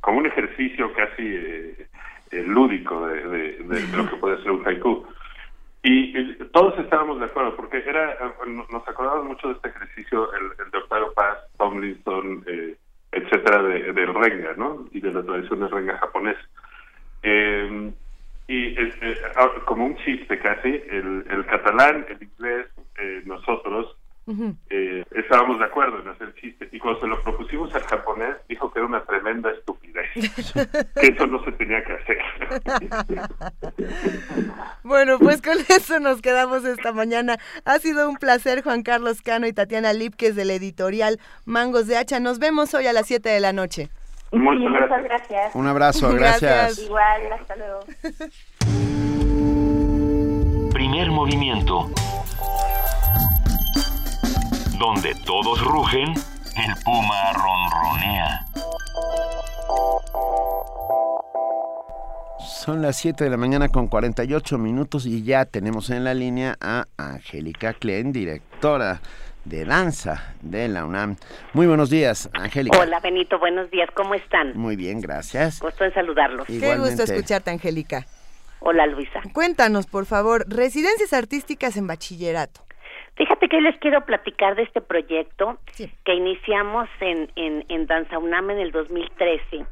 como un ejercicio casi eh, eh, lúdico de, lo que puede ser un haiku. Y, todos estábamos de acuerdo, porque era nos acordábamos mucho de este ejercicio, el, el de Octavio Paz, Tomlinson, eh, etcétera, de, del Renga, ¿no? Y de la tradición del Renga japonés. Eh, y este, como un chiste casi, el, el catalán, el inglés, eh, nosotros eh, estábamos de acuerdo en hacer chiste y cuando se lo propusimos al japonés dijo que era una tremenda estupidez, que eso no se tenía que hacer. bueno, pues con eso nos quedamos esta mañana. Ha sido un placer Juan Carlos Cano y Tatiana Lipkes del editorial Mangos de Hacha. Nos vemos hoy a las 7 de la noche. Muchas, gracias. Un abrazo, gracias. Igual, hasta luego. Primer movimiento. Donde todos rugen, el puma ronronea. Son las 7 de la mañana con 48 minutos y ya tenemos en la línea a Angélica Klein, directora de danza de la UNAM. Muy buenos días, Angélica. Hola, Benito, buenos días, ¿cómo están? Muy bien, gracias. Gusto en saludarlos. Qué gusto escucharte, Angélica. Hola, Luisa. Cuéntanos, por favor, residencias artísticas en bachillerato. Fíjate que les quiero platicar de este proyecto que iniciamos en, en, en Danza UNAM en el 2013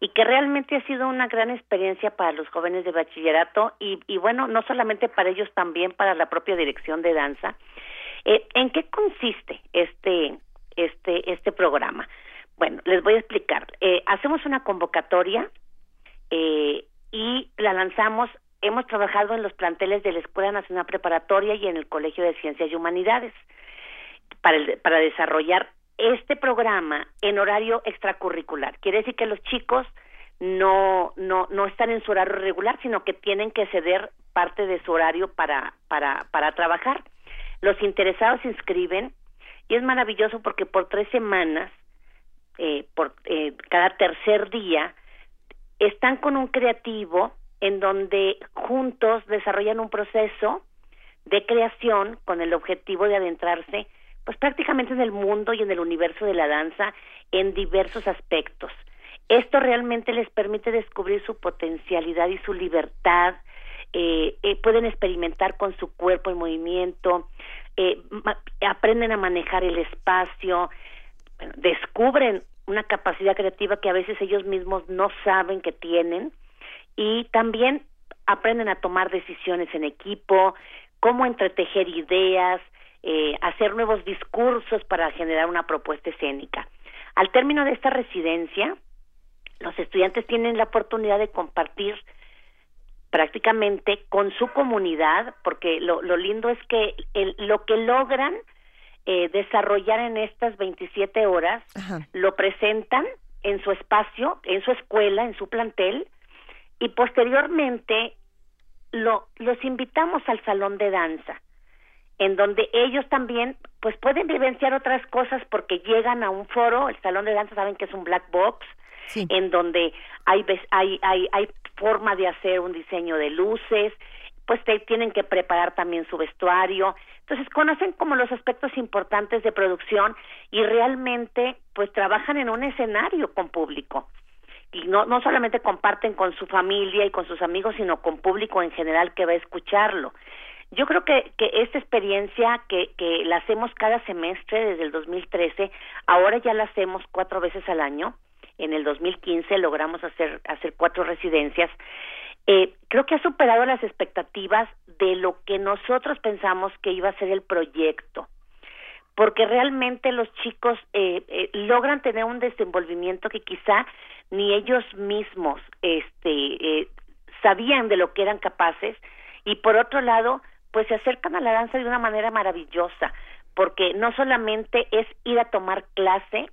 y que realmente ha sido una gran experiencia para los jóvenes de bachillerato y, y bueno, no solamente para ellos, también para la propia dirección de danza eh, ¿En qué consiste este, este, este programa? Bueno, les voy a explicar. Eh, hacemos una convocatoria eh, y la lanzamos, hemos trabajado en los planteles de la Escuela Nacional Preparatoria y en el Colegio de Ciencias y Humanidades para, para desarrollar este programa en horario extracurricular. Quiere decir que los chicos no, no, no están en su horario regular, sino que tienen que ceder parte de su horario para, para, para trabajar. Los interesados se inscriben y es maravilloso porque por tres semanas, eh, por eh, cada tercer día, están con un creativo en donde juntos desarrollan un proceso de creación con el objetivo de adentrarse pues prácticamente en el mundo y en el universo de la danza en diversos aspectos. Esto realmente les permite descubrir su potencialidad y su libertad, eh, eh, pueden experimentar con su cuerpo en movimiento, eh, aprenden a manejar el espacio, descubren una capacidad creativa que a veces ellos mismos no saben que tienen y también aprenden a tomar decisiones en equipo, cómo entretejer ideas, eh, hacer nuevos discursos para generar una propuesta escénica. Al término de esta residencia, los estudiantes tienen la oportunidad de compartir prácticamente con su comunidad, porque lo, lindo es que lo que logran eh, desarrollar en estas 27 horas lo presentan en su espacio, en su escuela, en su plantel, y posteriormente lo, los invitamos al salón de danza, en donde ellos también pues pueden vivenciar otras cosas porque llegan a un foro, el salón de danza saben que es un black box, en donde hay, hay, hay, hay forma de hacer un diseño de luces, pues te, tienen que preparar también su vestuario. Entonces conocen como los aspectos importantes de producción y realmente pues trabajan en un escenario con público. Y no, no solamente comparten con su familia y con sus amigos, sino con público en general que va a escucharlo. Yo creo que, que esta experiencia que, que la hacemos cada semestre desde el 2013, ahora ya la hacemos cuatro veces al año, en el 2015 logramos hacer, hacer cuatro residencias. Eh, creo que ha superado las expectativas de lo que nosotros pensamos que iba a ser el proyecto, porque realmente los chicos eh, eh, logran tener un desenvolvimiento que quizá ni ellos mismos este, sabían de lo que eran capaces y por otro lado, pues se acercan a la danza de una manera maravillosa, porque no solamente es ir a tomar clase,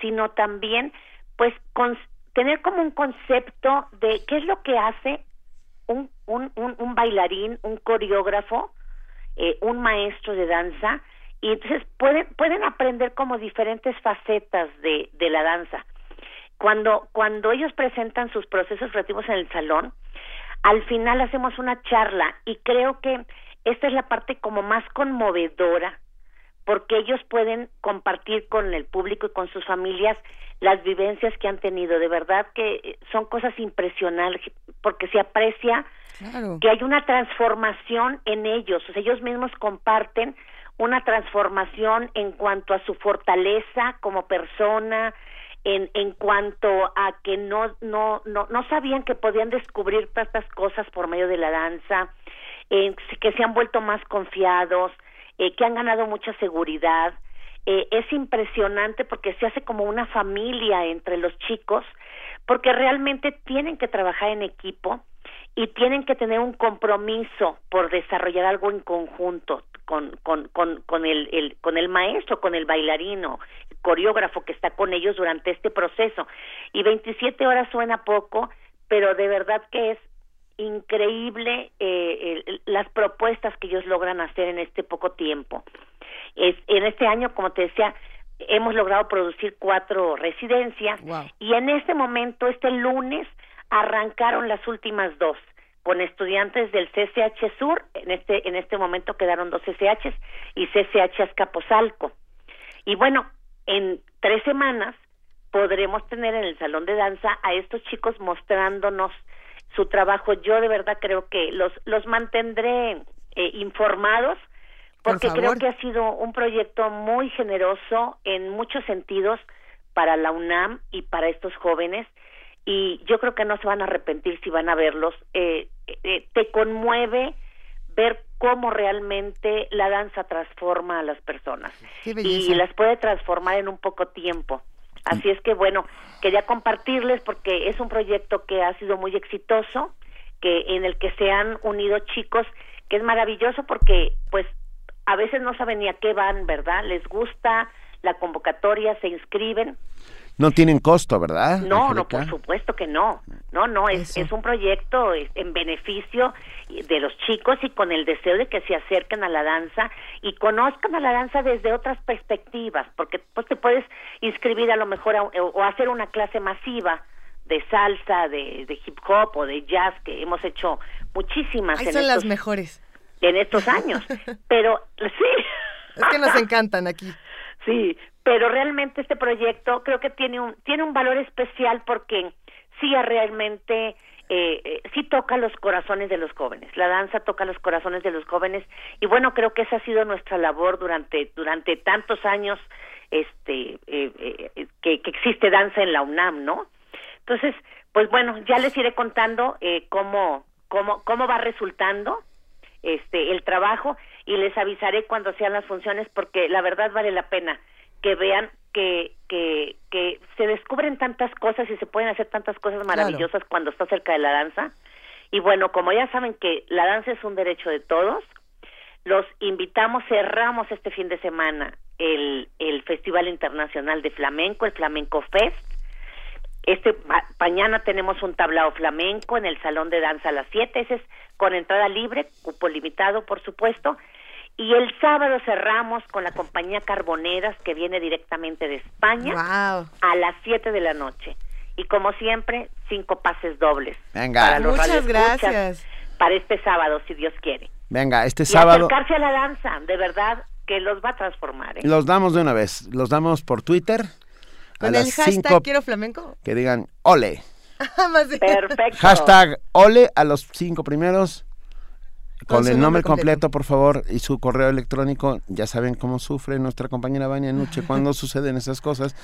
sino también pues con, tener como un concepto de qué es lo que hace un, un, un, bailarín, un coreógrafo, eh, un maestro de danza, y entonces pueden, pueden aprender como diferentes facetas de, de la danza. Cuando, cuando ellos presentan sus procesos creativos en el salón, al final hacemos una charla y creo que esta es la parte como más conmovedora porque ellos pueden compartir con el público y con sus familias las vivencias que han tenido. De verdad que son cosas impresionantes porque se aprecia que hay una transformación en ellos. O sea, ellos mismos comparten una transformación en cuanto a su fortaleza como persona, en, en cuanto a que no, no, no, no sabían que podían descubrir tantas cosas por medio de la danza, que se han vuelto más confiados, eh, que han ganado mucha seguridad. Eh, es impresionante porque se hace como una familia entre los chicos, porque realmente tienen que trabajar en equipo y tienen que tener un compromiso por desarrollar algo en conjunto con, con, con, con el, el, con el maestro, con el bailarino, el coreógrafo que está con ellos durante este proceso. Y 27 horas suena poco, pero de verdad que es increíble eh, las propuestas que ellos logran hacer en este poco tiempo. Es, en este año, como te decía, hemos logrado producir cuatro residencias y en este momento, este lunes, arrancaron las últimas dos con estudiantes del CCH Sur, en este, en este momento quedaron dos CCHs y CCH Azcapotzalco. Y bueno, en tres semanas podremos tener en el salón de danza a estos chicos mostrándonos su trabajo. Yo de verdad creo que los, los mantendré eh, informados porque creo que ha sido un proyecto muy generoso en muchos sentidos para la UNAM y para estos jóvenes y yo creo que no se van a arrepentir si van a verlos. Eh, eh, te conmueve ver cómo realmente la danza transforma a las personas y las puede transformar en un poco tiempo. Así es que bueno, quería compartirles porque es un proyecto que ha sido muy exitoso, que en el que se han unido chicos, que es maravilloso porque pues a veces no saben ni a qué van, ¿verdad? Les gusta la convocatoria, se inscriben no tienen costo, ¿verdad? No, no, por supuesto que no. No, no, es, es un proyecto en beneficio de los chicos y con el deseo de que se acerquen a la danza y conozcan a la danza desde otras perspectivas, porque pues te puedes inscribir a lo mejor o hacer una clase masiva de salsa, de, de, hip hop o de jazz, que hemos hecho muchísimas. Ahí son las mejores. En estos años. Pero sí. Es que nos encantan aquí. Sí, pero realmente este proyecto creo que tiene un tiene un valor especial porque sí realmente eh, eh, sí toca los corazones de los jóvenes la danza toca los corazones de los jóvenes y bueno creo que esa ha sido nuestra labor durante durante tantos años este eh, eh, que, que existe danza en la UNAM no entonces pues bueno ya les iré contando cómo cómo cómo va resultando este el trabajo y les avisaré cuando sean las funciones porque la verdad vale la pena que vean que, que, que se descubren tantas cosas y se pueden hacer tantas cosas maravillosas cuando está cerca de la danza. Y bueno, como ya saben que la danza es un derecho de todos, los invitamos, cerramos este fin de semana el, el Festival Internacional de Flamenco, el Flamenco Fest. Este mañana tenemos un tablao flamenco en el Salón de Danza a las 7, ese es con entrada libre, cupo limitado, por supuesto. Y el sábado cerramos con la compañía Carboneras que viene directamente de España a las 7 de la noche. Y como siempre, cinco pases dobles. Venga. Muchas gracias. Para este sábado, si Dios quiere. Venga, este sábado. acercarse a la danza, de verdad que los va a transformar. ¿eh? Los damos de una vez. Los damos por Twitter. Con el hashtag quiero flamenco. Que digan ole. Perfecto. Hashtag ole a los cinco primeros con, el nombre, completo. por favor, y su correo electrónico. Ya saben cómo sufre nuestra compañera Vania Nuche cuando suceden esas cosas.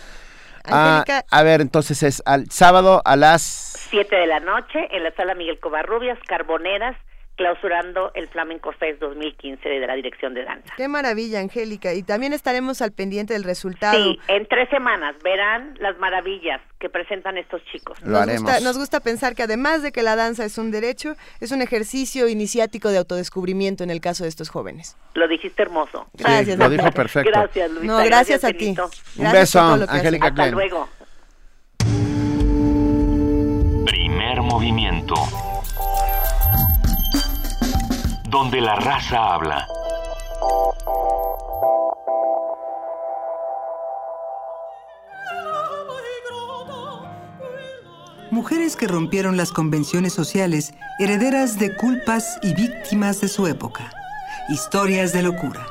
Ah, a ver, entonces es al sábado a las 7 de la noche en la sala Miguel Covarrubias, Carboneras, clausurando el Flamenco Fest 2015 de la Dirección de Danza. Qué maravilla, Angélica. Y también estaremos al pendiente del resultado. Sí, en tres semanas verán las maravillas que presentan estos chicos. nos, Gusta, nos gusta pensar que además de que la danza es un derecho, es un ejercicio iniciático de autodescubrimiento en el caso de estos jóvenes. Lo dijiste hermoso. gracias. Lo dijo perfecto. Gracias, Luisa. No, gracias, a ti. un beso, Angélica Hasta luego. Primer movimiento donde la raza habla. Mujeres que rompieron las convenciones sociales, herederas de culpas y víctimas de su época. Historias de locura.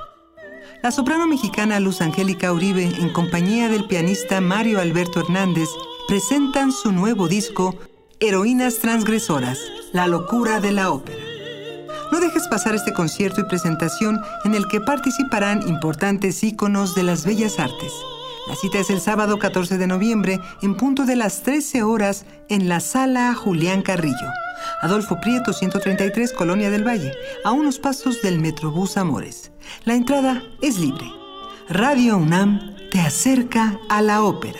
La soprano mexicana Luz Angélica Uribe, en compañía del pianista Mario Alberto Hernández, presentan su nuevo disco Heroínas Transgresoras, la locura de la ópera. No dejes pasar este concierto y presentación en el que participarán importantes íconos de las bellas artes. La cita es el sábado 14 de noviembre en punto de las 13 horas en la sala Julián Carrillo. Adolfo Prieto 133 Colonia del Valle, a unos pasos del Metrobús Amores. La entrada es libre. Radio UNAM te acerca a la ópera.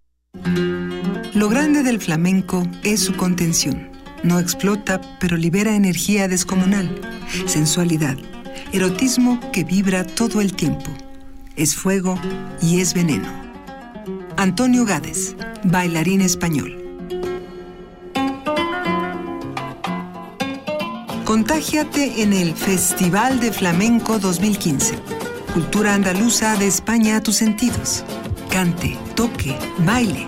Lo grande del flamenco es su contención. No explota, pero libera energía descomunal, sensualidad, erotismo que vibra todo el tiempo. Es fuego y es veneno. Antonio Gades, bailarín español. Contágiate en el Festival de Flamenco 2015. Cultura andaluza de España a tus sentidos. Cante, toque, baile.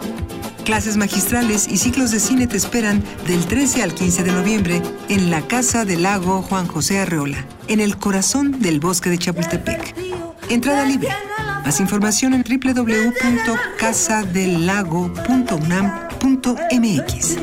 Clases magistrales y ciclos de cine te esperan del 13 al 15 de noviembre en la Casa del Lago Juan José Arreola. en el corazón del bosque de Chapultepec. Entrada libre. Más información en www.casadelago.unam.mx.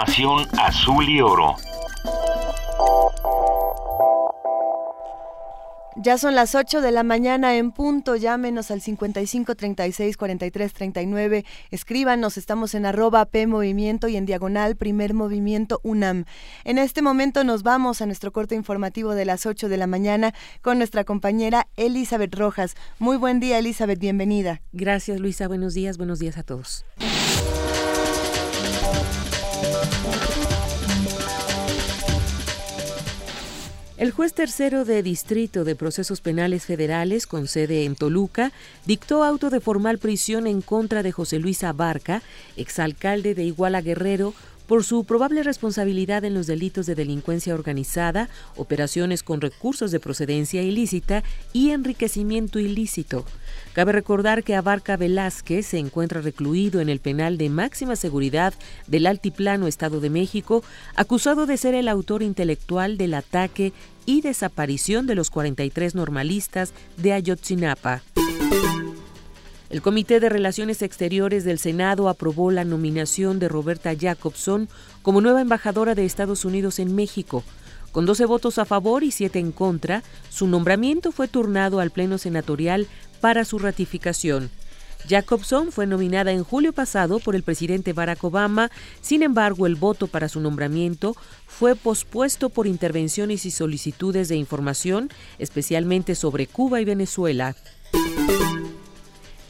Información azul y oro. Ya son las 8 de la mañana en punto. Llámenos al 55 36 43 39. Escríbanos, estamos en arroba P Movimiento y en diagonal Primer Movimiento UNAM. En este momento nos vamos a nuestro corte informativo de las 8 de la mañana con nuestra compañera Elizabeth Rojas. Muy buen día, Elizabeth, bienvenida. Gracias, Luisa. Buenos días, buenos días a todos. El juez tercero de Distrito de Procesos Penales Federales, con sede en Toluca, dictó auto de formal prisión en contra de José Luis Abarca, exalcalde de Iguala Guerrero, por su probable responsabilidad en los delitos de delincuencia organizada, operaciones con recursos de procedencia ilícita y enriquecimiento ilícito. Cabe recordar que Abarca Velázquez se encuentra recluido en el penal de máxima seguridad del Altiplano Estado de México, acusado de ser el autor intelectual del ataque y desaparición de los 43 normalistas de Ayotzinapa. El Comité de Relaciones Exteriores del Senado aprobó la nominación de Roberta Jacobson como nueva embajadora de Estados Unidos en México. Con 12 votos a favor y 7 en contra, su nombramiento fue turnado al Pleno Senatorial para su ratificación. Jacobson fue nominada en julio pasado por el presidente Barack Obama, sin embargo el voto para su nombramiento fue pospuesto por intervenciones y solicitudes de información, especialmente sobre Cuba y Venezuela.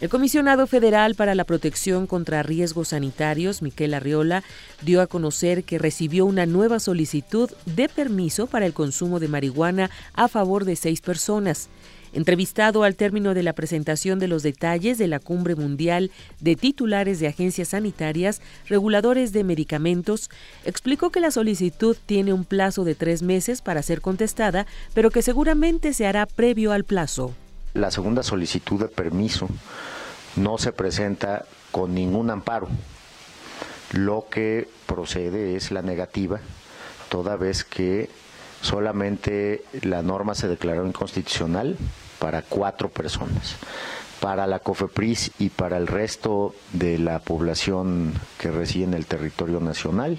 El comisionado federal para la protección contra riesgos sanitarios, Miquel Arriola, dio a conocer que recibió una nueva solicitud de permiso para el consumo de marihuana a favor de seis personas. Entrevistado al término de la presentación de los detalles de la Cumbre Mundial de Titulares de Agencias Sanitarias, Reguladores de Medicamentos, explicó que la solicitud tiene un plazo de tres meses para ser contestada, pero que seguramente se hará previo al plazo. La segunda solicitud de permiso no se presenta con ningún amparo. Lo que procede es la negativa, toda vez que solamente la norma se declaró inconstitucional para cuatro personas. Para la COFEPRIS y para el resto de la población que reside en el territorio nacional,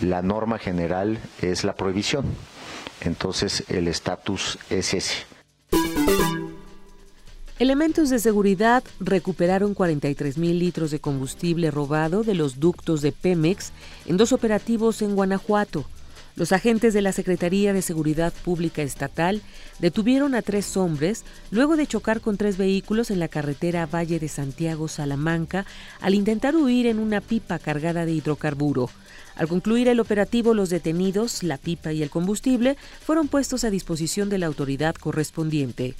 la norma general es la prohibición. Entonces el estatus es ese. Elementos de seguridad recuperaron 43 mil litros de combustible robado de los ductos de Pemex en dos operativos en Guanajuato. Los agentes de la Secretaría de Seguridad Pública Estatal detuvieron a tres hombres luego de chocar con tres vehículos en la carretera Valle de Santiago-Salamanca al intentar huir en una pipa cargada de hidrocarburo. Al concluir el operativo, los detenidos, la pipa y el combustible fueron puestos a disposición de la autoridad correspondiente.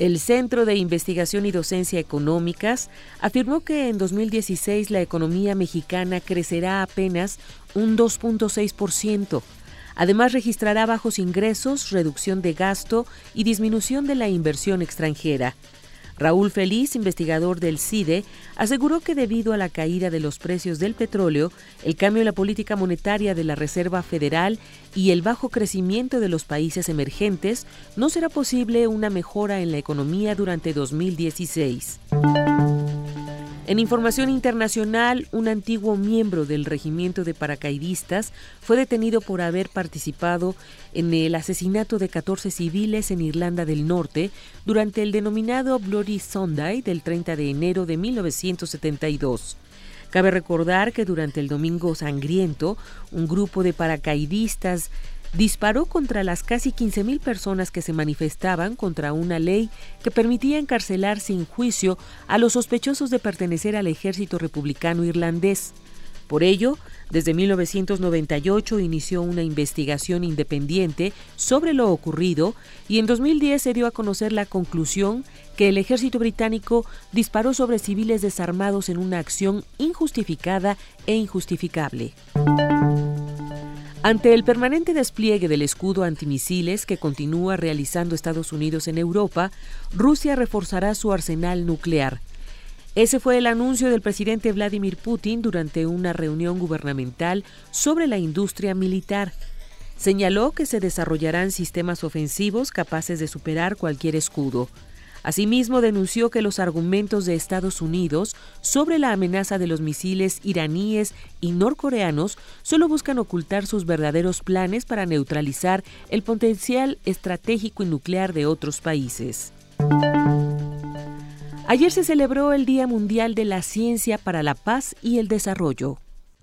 El Centro de Investigación y Docencia Económicas afirmó que en 2016 la economía mexicana crecerá apenas un 2.6%. Además registrará bajos ingresos, reducción de gasto y disminución de la inversión extranjera. Raúl Feliz, investigador del CIDE, aseguró que debido a la caída de los precios del petróleo, el cambio en la política monetaria de la Reserva Federal y el bajo crecimiento de los países emergentes, no será posible una mejora en la economía durante 2016. En información internacional, un antiguo miembro del regimiento de paracaidistas fue detenido por haber participado en el asesinato de 14 civiles en Irlanda del Norte durante el denominado Bloody Sunday del 30 de enero de 1972. Cabe recordar que durante el Domingo Sangriento, un grupo de paracaidistas disparó contra las casi 15.000 personas que se manifestaban contra una ley que permitía encarcelar sin juicio a los sospechosos de pertenecer al ejército republicano irlandés. Por ello, desde 1998 inició una investigación independiente sobre lo ocurrido y en 2010 se dio a conocer la conclusión que el ejército británico disparó sobre civiles desarmados en una acción injustificada e injustificable. Ante el permanente despliegue del escudo antimisiles que continúa realizando Estados Unidos en Europa, Rusia reforzará su arsenal nuclear. Ese fue el anuncio del presidente Vladimir Putin durante una reunión gubernamental sobre la industria militar. Señaló que se desarrollarán sistemas ofensivos capaces de superar cualquier escudo. Asimismo, denunció que los argumentos de Estados Unidos sobre la amenaza de los misiles iraníes y norcoreanos solo buscan ocultar sus verdaderos planes para neutralizar el potencial estratégico y nuclear de otros países. Ayer se celebró el Día Mundial de la Ciencia para la Paz y el Desarrollo.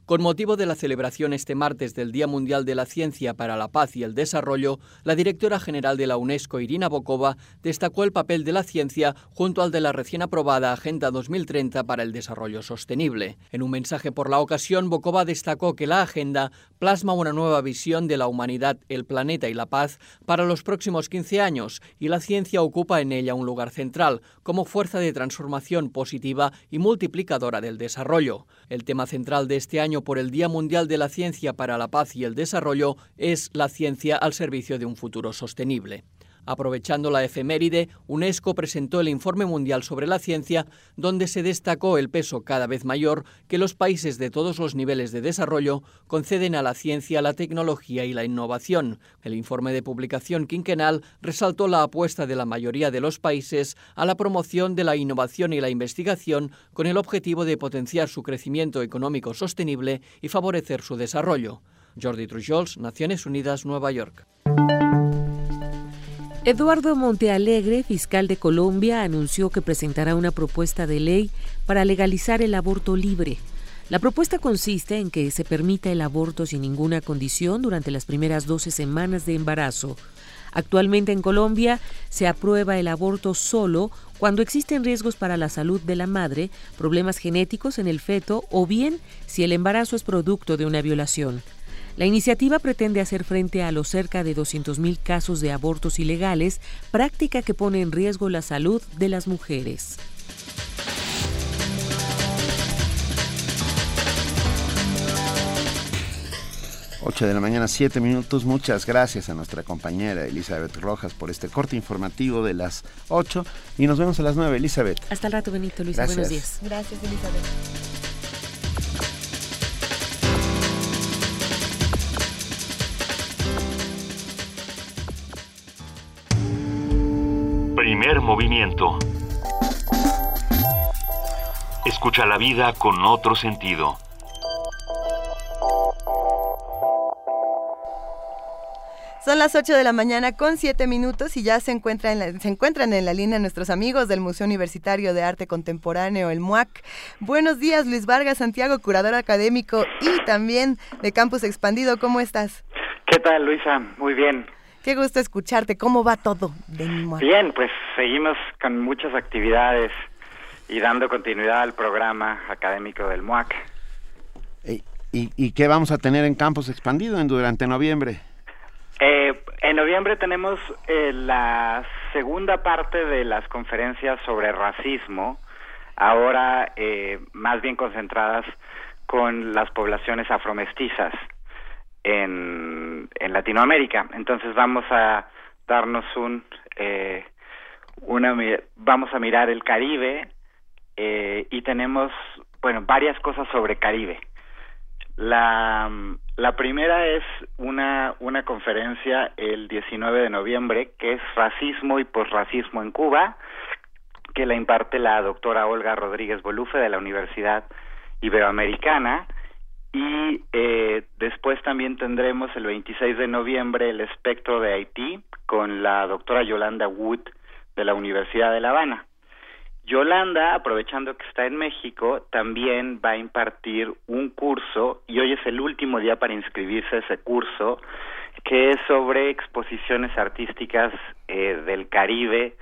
Con motivo de la celebración este martes del Día Mundial de la Ciencia para la Paz y el Desarrollo, la directora general de la UNESCO, Irina Bokova, destacó el papel de la ciencia junto al de la recién aprobada Agenda 2030 para el Desarrollo Sostenible. En un mensaje por la ocasión, Bokova destacó que la agenda plasma una nueva visión de la humanidad, el planeta y la paz para los próximos 15 años y la ciencia ocupa en ella un lugar central como fuerza de transformación positiva y multiplicadora del desarrollo. El tema central de este año por el Día Mundial de la Ciencia para la Paz y el Desarrollo es la ciencia al servicio de un futuro sostenible. Aprovechando la efeméride, UNESCO presentó el Informe Mundial sobre la Ciencia, donde se destacó el peso cada vez mayor que los países de todos los niveles de desarrollo conceden a la ciencia, la tecnología y la innovación. El informe de publicación quinquenal resaltó la apuesta de la mayoría de los países a la promoción de la innovación y la investigación con el objetivo de potenciar su crecimiento económico sostenible y favorecer su desarrollo. Jordi Trujols, Naciones Unidas, Nueva York. Eduardo Montealegre, fiscal de Colombia, anunció que presentará una propuesta de ley para legalizar el aborto libre. La propuesta consiste en que se permita el aborto sin ninguna condición durante las primeras 12 semanas de embarazo. Actualmente en Colombia se aprueba el aborto solo cuando existen riesgos para la salud de la madre, problemas genéticos en el feto o bien si el embarazo es producto de una violación. La iniciativa pretende hacer frente a los cerca de 200.000 casos de abortos ilegales, práctica que pone en riesgo la salud de las mujeres. Ocho de la mañana, siete minutos. Muchas gracias a nuestra compañera Elizabeth Rojas por este corte informativo de las 8 y nos vemos a las 9, Elizabeth. Hasta el rato, Benito. Luisa, buenos días. Gracias, Elizabeth. Primer movimiento. Escucha la vida con otro sentido. Son las 8 de la mañana con 7 minutos y ya se, encuentra en se encuentran en la línea nuestros amigos del Museo Universitario de Arte Contemporáneo, el MUAC. Buenos días, Luis Vargas Santiago, curador académico y también de Campus Expandido. ¿Cómo estás? ¿Qué tal, Luisa? Muy bien. Qué gusto escucharte. ¿Cómo va todo? Bien, pues seguimos con muchas actividades y dando continuidad al programa académico del MUAC. ¿Y, qué vamos a tener en campus expandido en, durante noviembre? Eh, en noviembre tenemos eh, la segunda parte de las conferencias sobre racismo, ahora eh, más bien concentradas con las poblaciones afromestizas en, Latinoamérica. Entonces vamos a darnos un eh, una vamos a mirar el Caribe eh, y tenemos bueno varias cosas sobre Caribe. La, la primera es una, una conferencia el 19 de noviembre que es Racismo y Posracismo en Cuba, que la imparte la doctora Olga Rodríguez Bolufe de la Universidad Iberoamericana y eh, después también tendremos el 26 de noviembre el espectro de Haití con la doctora Yolanda Wood de la Universidad de La Habana. Yolanda, aprovechando que está en México, también va a impartir un curso, y hoy es el último día para inscribirse a ese curso, que es sobre exposiciones artísticas eh, del Caribe,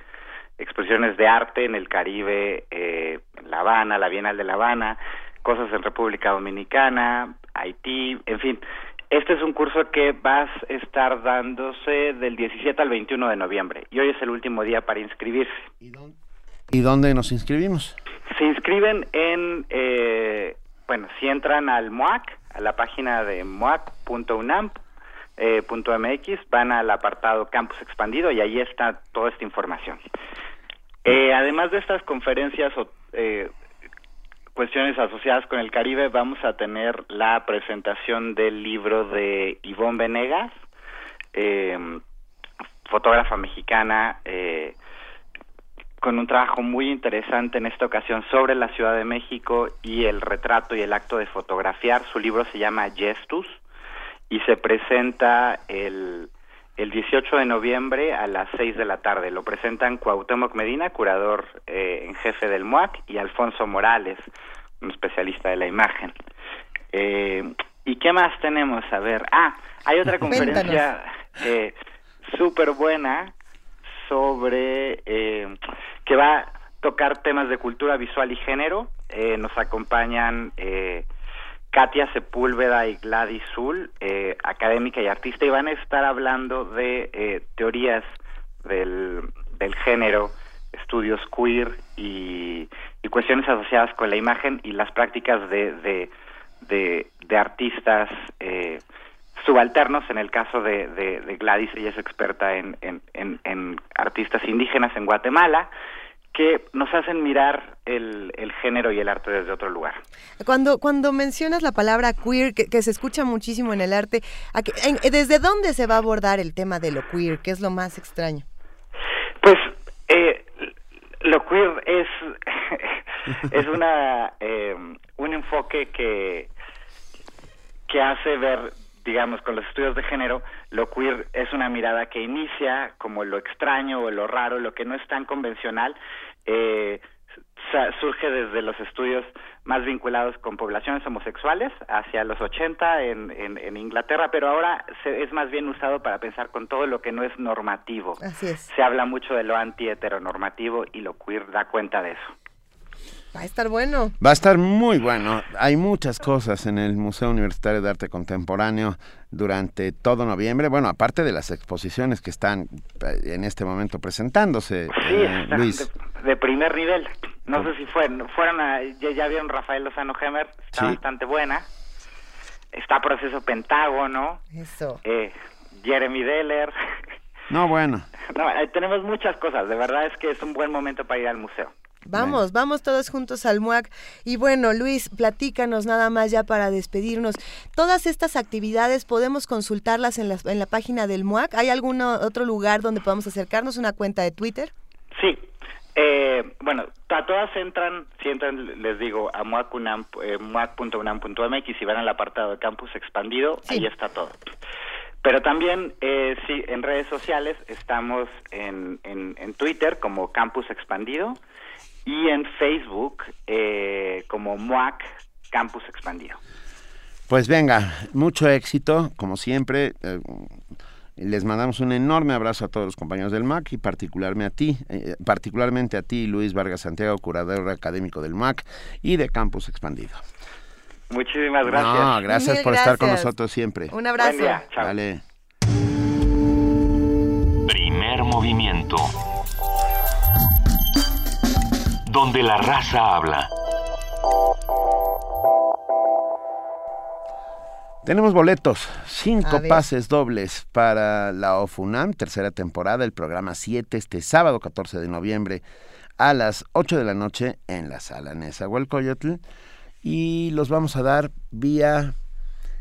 exposiciones de arte en el Caribe, eh, La Habana, la Bienal de La Habana, cosas en República Dominicana, Haití, en fin. Este es un curso que va a estar dándose del 17 al 21 de noviembre y hoy es el último día para inscribirse. ¿Y dónde nos inscribimos? Se inscriben en, eh, bueno, si entran al MOAC, a la página de moac.unam.mx, eh, van al apartado Campus Expandido y ahí está toda esta información. Eh, además de estas conferencias o eh, cuestiones asociadas con el Caribe, vamos a tener la presentación del libro de Ivonne Venegas, eh, fotógrafa mexicana, eh, con un trabajo muy interesante en esta ocasión sobre la Ciudad de México y el retrato y el acto de fotografiar. Su libro se llama Gestus y se presenta el, el 18 de noviembre a las 6 de la tarde. Lo presentan Cuauhtémoc Medina, curador eh, en jefe del MUAC, y Alfonso Morales, un especialista de la imagen. Eh, ¿Y qué más tenemos? A ver, ah, hay otra conferencia eh, súper buena sobre eh, que va a tocar temas de cultura visual y género. Eh, nos acompañan eh, Katia Sepúlveda y Gladys Zul, eh, académica y artista, y van a estar hablando de eh, teorías del, del género, estudios queer y, y cuestiones asociadas con la imagen y las prácticas de, de, de, de artistas eh, subalternos, en el caso de, Gladys, ella es experta en, en, en artistas indígenas en Guatemala, que nos hacen mirar el, el género y el arte desde otro lugar. Cuando, cuando mencionas la palabra queer, que, que se escucha muchísimo en el arte, ¿a qué- en- ¿desde dónde se va a abordar el tema de lo queer? ¿Qué es lo más extraño? Pues eh, lo queer es es una eh, un enfoque que que hace ver digamos con los estudios de género lo queer es una mirada que inicia como lo extraño o lo raro lo que no es tan convencional eh, surge desde los estudios más vinculados con poblaciones homosexuales hacia los 80 en, en, en Inglaterra, pero ahora se- es más bien usado para pensar con todo lo que no es normativo. Así es. Se habla mucho de lo anti-heteronormativo y lo queer da cuenta de eso. Va a estar bueno. Va a estar muy bueno. Hay muchas cosas en el Museo Universitario de Arte Contemporáneo durante todo noviembre. Bueno, aparte de las exposiciones que están eh, en este momento presentándose, Sí, eh, Luis. de, de primer nivel. No sé si fueron, fueron a, ya, ya vieron Rafael Lozano Hemer, está Sí. bastante buena. Está Proceso Pentágono, Eso. eh, Jeremy Deller. No, bueno. No, eh, tenemos muchas cosas, de verdad es que es un buen momento para ir al museo. Vamos, vamos todos juntos al MUAC. Y bueno, Luis, platícanos nada más ya para despedirnos. Todas estas actividades podemos consultarlas en la, en la página del MUAC. ¿Hay algún otro lugar donde podamos acercarnos? ¿Una cuenta de Twitter? Sí, eh, bueno, a todas entran, si entran, les digo, a muac.unam, eh, muac.unam.mx y van al apartado de campus expandido, ahí está todo. Pero también, eh, sí, en redes sociales estamos en, en, en Twitter como Campus Expandido y en Facebook eh, como MUAC Campus Expandido. Pues venga, mucho éxito, como siempre. eh, les mandamos un enorme abrazo a todos los compañeros del MAC y particularmente a ti, eh, particularmente a ti, Luis Vargas Santiago, curador académico del MAC y de Campus Expandido. Muchísimas gracias. No, gracias Mil por estar con nosotros siempre. Un abrazo. Buen día, chao. Vale. Primer movimiento. Donde la raza habla. Tenemos boletos, cinco pases dobles para la OFUNAM, tercera temporada, el programa 7, este sábado 14 de noviembre a las 8 de la noche en la sala Nezahualcóyotl. Y los vamos a dar vía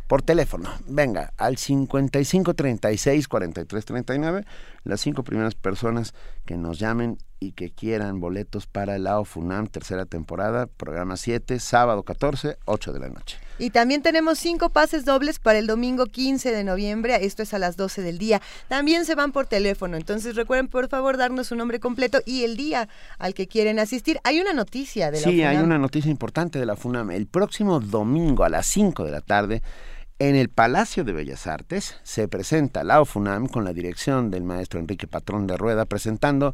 por teléfono. Venga, al 55 36 43 39, las cinco primeras personas que nos llamen y que quieran boletos para la OFUNAM, tercera temporada, programa 7, sábado 14, 8 de la noche. Y también tenemos cinco pases dobles para el domingo 15 de noviembre, esto es a las 12 del día. También se van por teléfono, entonces recuerden por favor darnos su nombre completo y el día al que quieren asistir. Hay una noticia de la Sí, hay una noticia importante de la FUNAM. El próximo domingo a las 5 de la tarde, en el Palacio de Bellas Artes, se presenta la FUNAM con la dirección del maestro Enrique Patrón de Rueda presentando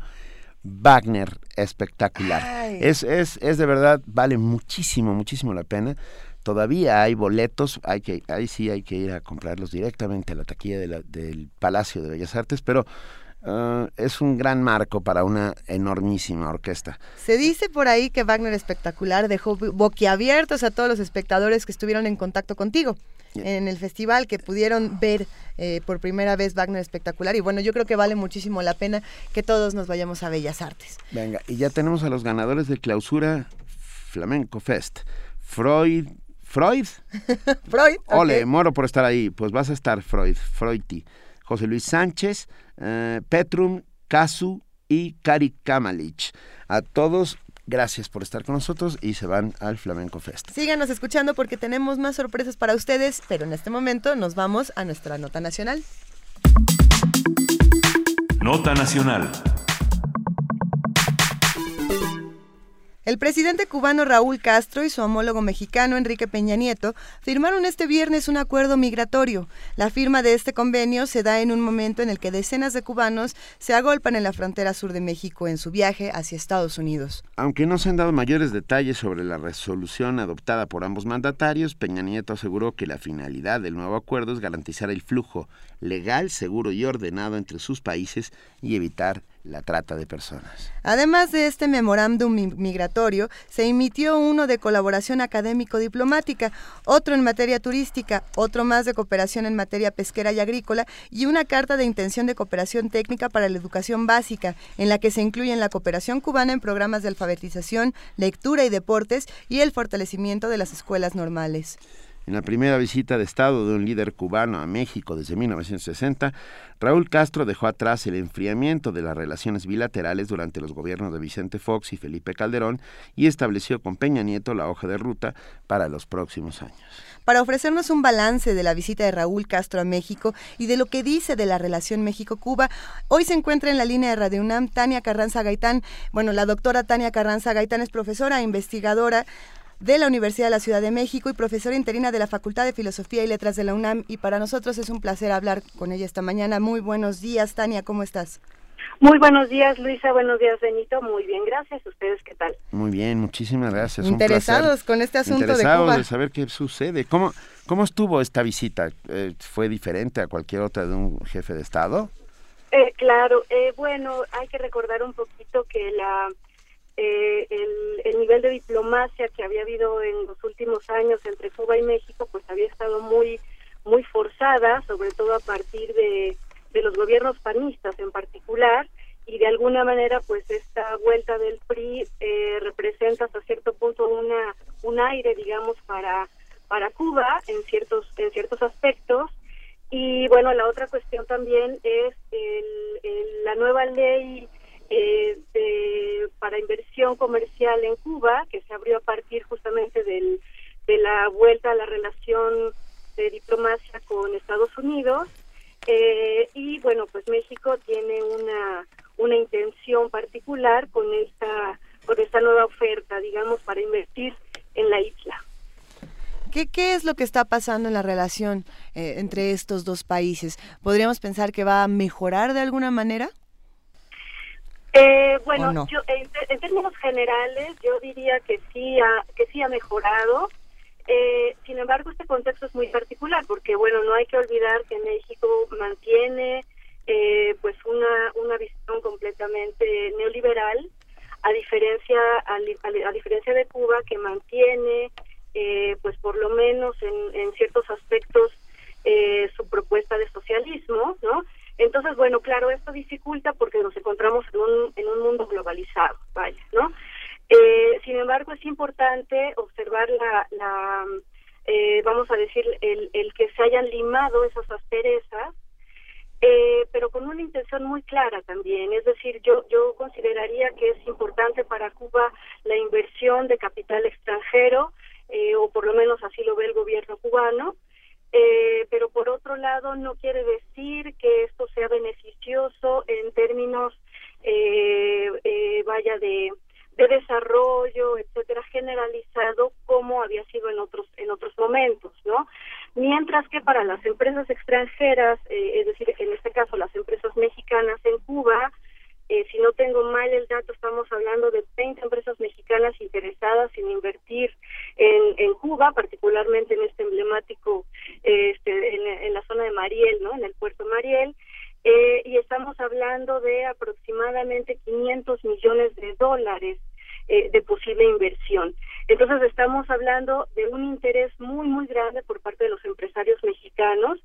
Wagner espectacular. Es, es, es de verdad, vale muchísimo, muchísimo la pena. Todavía hay boletos, hay que, ahí sí hay que ir a comprarlos directamente a la taquilla de la- del Palacio de Bellas Artes, pero ah, es un gran marco para una enormísima orquesta. Se dice por ahí que Wagner espectacular dejó boquiabiertos a todos los espectadores que estuvieron en contacto contigo. En el festival, que pudieron ver eh, por primera vez Wagner espectacular. Y bueno, yo creo que vale muchísimo la pena que todos nos vayamos a Bellas Artes. Venga, y ya tenemos a los ganadores de clausura Flamenco Fest. Freud. ¿Freud? Freud. Ole, moro por estar ahí. Pues vas a estar Freud, Freuti. José Luis Sánchez, eh, Petrum, Casu y Kari Kamalich. A todos Gracias por estar con nosotros y se van al Flamenco Fest. Síganos escuchando porque tenemos más sorpresas para ustedes, pero en este momento nos vamos a nuestra nota nacional. Nota nacional. El presidente cubano Raúl Castro y su homólogo mexicano Enrique Peña Nieto firmaron este viernes un acuerdo migratorio. La firma de este convenio se da en un momento en el que decenas de cubanos se agolpan en la frontera sur de México en su viaje hacia Estados Unidos. Aunque no se han dado mayores detalles sobre la resolución adoptada por ambos mandatarios, Peña Nieto aseguró que la finalidad del nuevo acuerdo es garantizar el flujo legal, seguro y ordenado entre sus países y evitar la trata de personas. Además de este memorándum migratorio, se emitió uno de colaboración académico-diplomática, otro en materia turística, otro más de cooperación en materia pesquera y agrícola y una carta de intención de cooperación técnica para la educación básica, en la que se incluyen la cooperación cubana en programas de alfabetización, lectura y deportes y el fortalecimiento de las escuelas normales. En la primera visita de Estado de un líder cubano a México desde 1960, Raúl Castro dejó atrás el enfriamiento de las relaciones bilaterales durante los gobiernos de Vicente Fox y Felipe Calderón y estableció con Peña Nieto la hoja de ruta para los próximos años. Para ofrecernos un balance de la visita de Raúl Castro a México y de lo que dice de la relación México-Cuba, hoy se encuentra en la línea de Radio UNAM Tania Carranza Gaitán. Bueno, la doctora Tania Carranza Gaitán es profesora e investigadora de la Universidad de la Ciudad de México y profesora interina de la Facultad de Filosofía y Letras de la UNAM. Y para nosotros es un placer hablar con ella esta mañana. Muy buenos días, Tania, ¿cómo estás? Muy buenos días, Luisa. Buenos días, Benito. Muy bien, gracias. ¿Ustedes qué tal? Muy bien, muchísimas gracias. Interesados con este asunto Interesados de Cuba. de saber qué sucede. ¿Cómo, cómo estuvo esta visita? Eh, ¿Fue diferente a cualquier otra de un jefe de Estado? Eh, claro. Eh, bueno, hay que recordar un poquito que la eh, el, nivel de diplomacia que había habido en los últimos años entre Cuba y México pues había estado muy muy forzada sobre todo a partir de, de los gobiernos panistas en particular y de alguna manera pues esta vuelta del PRI eh, representa hasta cierto punto una un aire digamos para para Cuba en ciertos en ciertos aspectos. Y bueno la otra cuestión también es el, la nueva ley eh, de, para inversión comercial en Cuba, que se abrió a partir justamente del, de la vuelta a la relación de diplomacia con Estados Unidos. Eh, y bueno, pues México tiene una, una intención particular con esta, con esta nueva oferta, digamos, para invertir en la isla. ¿Qué, ¿Qué, es lo que está pasando en la relación eh, entre estos dos países? ¿Podríamos pensar que va a mejorar de alguna manera? Eh, bueno, yo, en, términos generales, yo diría que sí ha, que sí ha mejorado. Eh, sin embargo, este contexto es muy particular porque, bueno, no hay que olvidar que México mantiene eh, pues una, una visión completamente neoliberal, a diferencia a, a, diferencia de Cuba que mantiene, eh, pues por lo menos en, en ciertos aspectos eh, su propuesta de socialismo, ¿no? Entonces, bueno, claro, esto dificulta porque nos encontramos en un, en un mundo globalizado, vaya, ¿no? Eh, sin embargo, es importante observar la, la eh, vamos a decir, el, el que se hayan limado esas asperezas, eh, pero con una intención muy clara también. Es decir, yo, yo consideraría que es importante para Cuba la inversión de capital extranjero, eh, o por lo menos así lo ve el gobierno cubano, eh, pero por otro lado no quiere decir que esto sea beneficioso en términos eh, eh, vaya de, de desarrollo etcétera generalizado como había sido en otros en otros momentos no mientras que para las empresas extranjeras eh, es decir en este caso las empresas mexicanas en Cuba eh, si no tengo mal el dato, estamos hablando de 20 empresas mexicanas interesadas en invertir en, en Cuba, particularmente en este emblemático, este, en, la zona de Mariel, ¿no? En el puerto Mariel. Eh, y estamos hablando de aproximadamente 500 millones de dólares eh, de posible inversión. Entonces estamos hablando de un interés muy, muy grande por parte de los empresarios mexicanos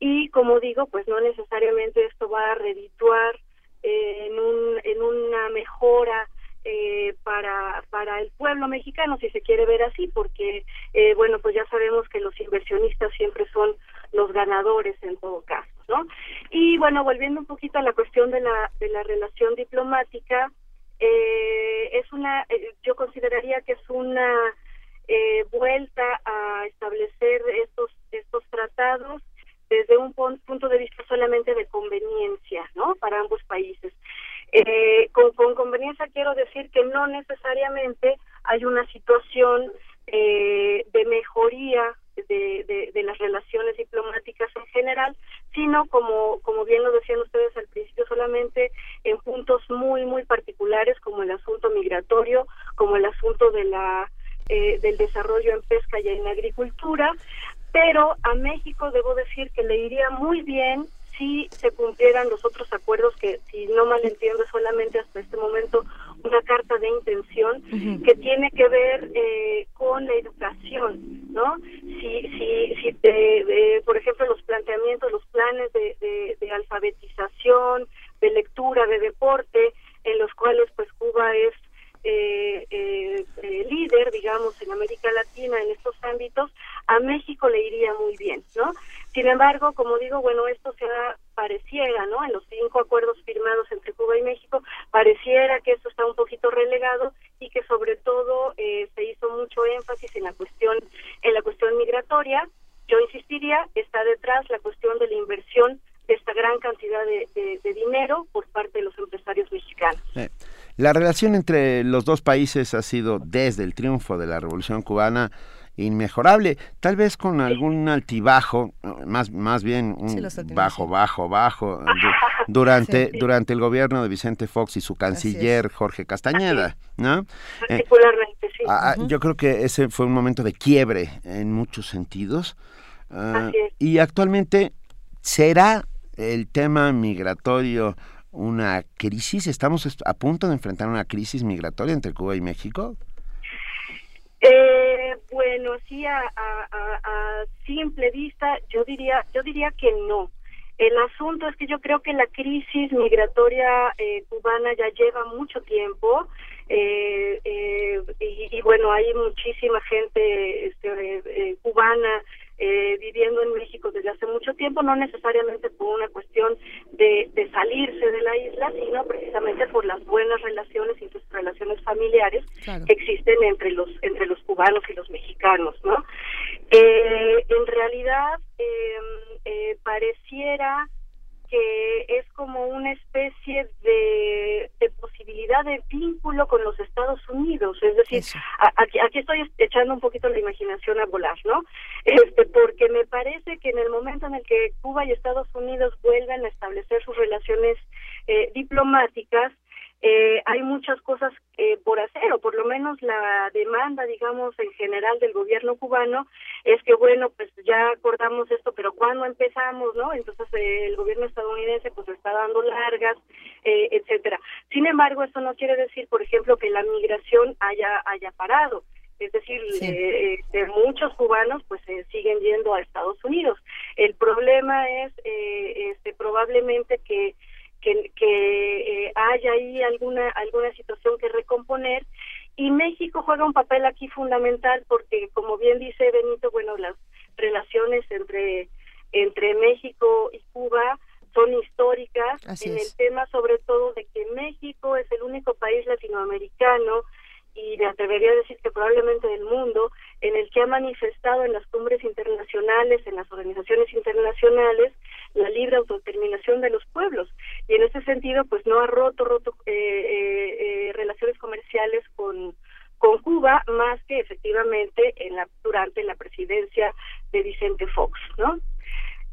y como digo, pues no necesariamente esto va a redituar eh, en, un, en una mejora eh, para, para el pueblo mexicano, si se quiere ver así, porque, eh, bueno, pues ya sabemos que los inversionistas siempre son los ganadores en todo caso, ¿no? Y bueno, volviendo un poquito a la cuestión de la, de la relación diplomática, eh, es una, eh, yo consideraría que es una eh, vuelta a establecer estos, estos tratados desde un punto de vista solamente de conveniencia, ¿no? Para ambos países. Eh, con, con, conveniencia quiero decir que no necesariamente hay una situación eh, de mejoría de, de, las relaciones diplomáticas en general, sino como, como bien lo decían ustedes al principio, solamente en puntos muy, muy particulares como el asunto migratorio, como el asunto de la eh, del desarrollo en pesca y en agricultura, pero a México debo decir que le iría muy bien si se cumplieran los otros acuerdos que, si no mal entiendo, solamente hasta este momento una carta de intención que tiene que ver eh, con la educación, ¿no? Si, si, si por ejemplo, los planteamientos, los planes de, de, alfabetización, de lectura, de deporte, en los cuales pues Cuba es eh, eh, eh, líder, digamos, en América Latina en estos ámbitos, a México le iría muy bien, ¿no? Sin embargo, como digo, bueno, esto se pareciera, ¿no? En los cinco acuerdos firmados entre Cuba y México, pareciera que esto está un poquito relegado y que sobre todo eh, se hizo mucho énfasis en la cuestión, en la cuestión migratoria. Yo insistiría, está detrás la cuestión de la inversión de esta gran cantidad de, dinero por parte de los empresarios mexicanos. La relación entre los dos países ha sido desde el triunfo de la Revolución cubana inmejorable, tal vez con algún altibajo, más más bien un bajo, bajo, bajo durante durante el gobierno de Vicente Fox y su canciller Jorge Castañeda, ¿no? Eh, Particularmente, sí. Ah, yo creo que ese fue un momento de quiebre en muchos sentidos. Ah, y actualmente será el tema migratorio una crisis? ¿Estamos a punto de enfrentar una crisis migratoria entre Cuba y México? Eh, bueno, sí, a, a, simple vista, yo diría, yo diría que no. El asunto es que yo creo que la crisis migratoria eh, cubana ya lleva mucho tiempo eh, eh y, bueno, hay muchísima gente este, cubana eh, viviendo en México desde hace mucho tiempo, no necesariamente por una cuestión de, de salirse de la isla, sino precisamente por las buenas relaciones y sus relaciones familiares que existen entre los entre los cubanos y los mexicanos, ¿no? Eh, en realidad em, eh, pareciera que es como una especie de, de, posibilidad de vínculo con los Estados Unidos, es decir, aquí, aquí, estoy echando un poquito la imaginación a volar, ¿no? Este, porque me parece que en el momento en el que Cuba y Estados Unidos vuelven a establecer sus relaciones eh, diplomáticas, eh, hay muchas cosas eh, por hacer, o por lo menos la demanda, digamos, en general del gobierno cubano es que, bueno, pues ya acordamos esto, pero ¿cuándo empezamos, no? Entonces eh, el gobierno estadounidense pues está dando largas, eh, etcétera. Sin embargo, eso no quiere decir, por ejemplo, que la migración haya haya parado. Es decir, eh, de muchos cubanos pues siguen yendo a Estados Unidos. El problema es este, probablemente que que, que eh, haya ahí alguna alguna situación que recomponer. Y México juega un papel aquí fundamental porque como bien dice Benito bueno las relaciones entre entre México y Cuba son históricas en el tema sobre todo de que México es el único país latinoamericano y me atrevería a decir que probablemente del mundo, en el que ha manifestado en las cumbres internacionales, en las organizaciones internacionales, la libre autodeterminación de los pueblos. Y en ese sentido, pues no ha roto, roto eh, eh, eh, relaciones comerciales con, con Cuba, más que efectivamente en la, durante la presidencia de Vicente Fox, ¿no?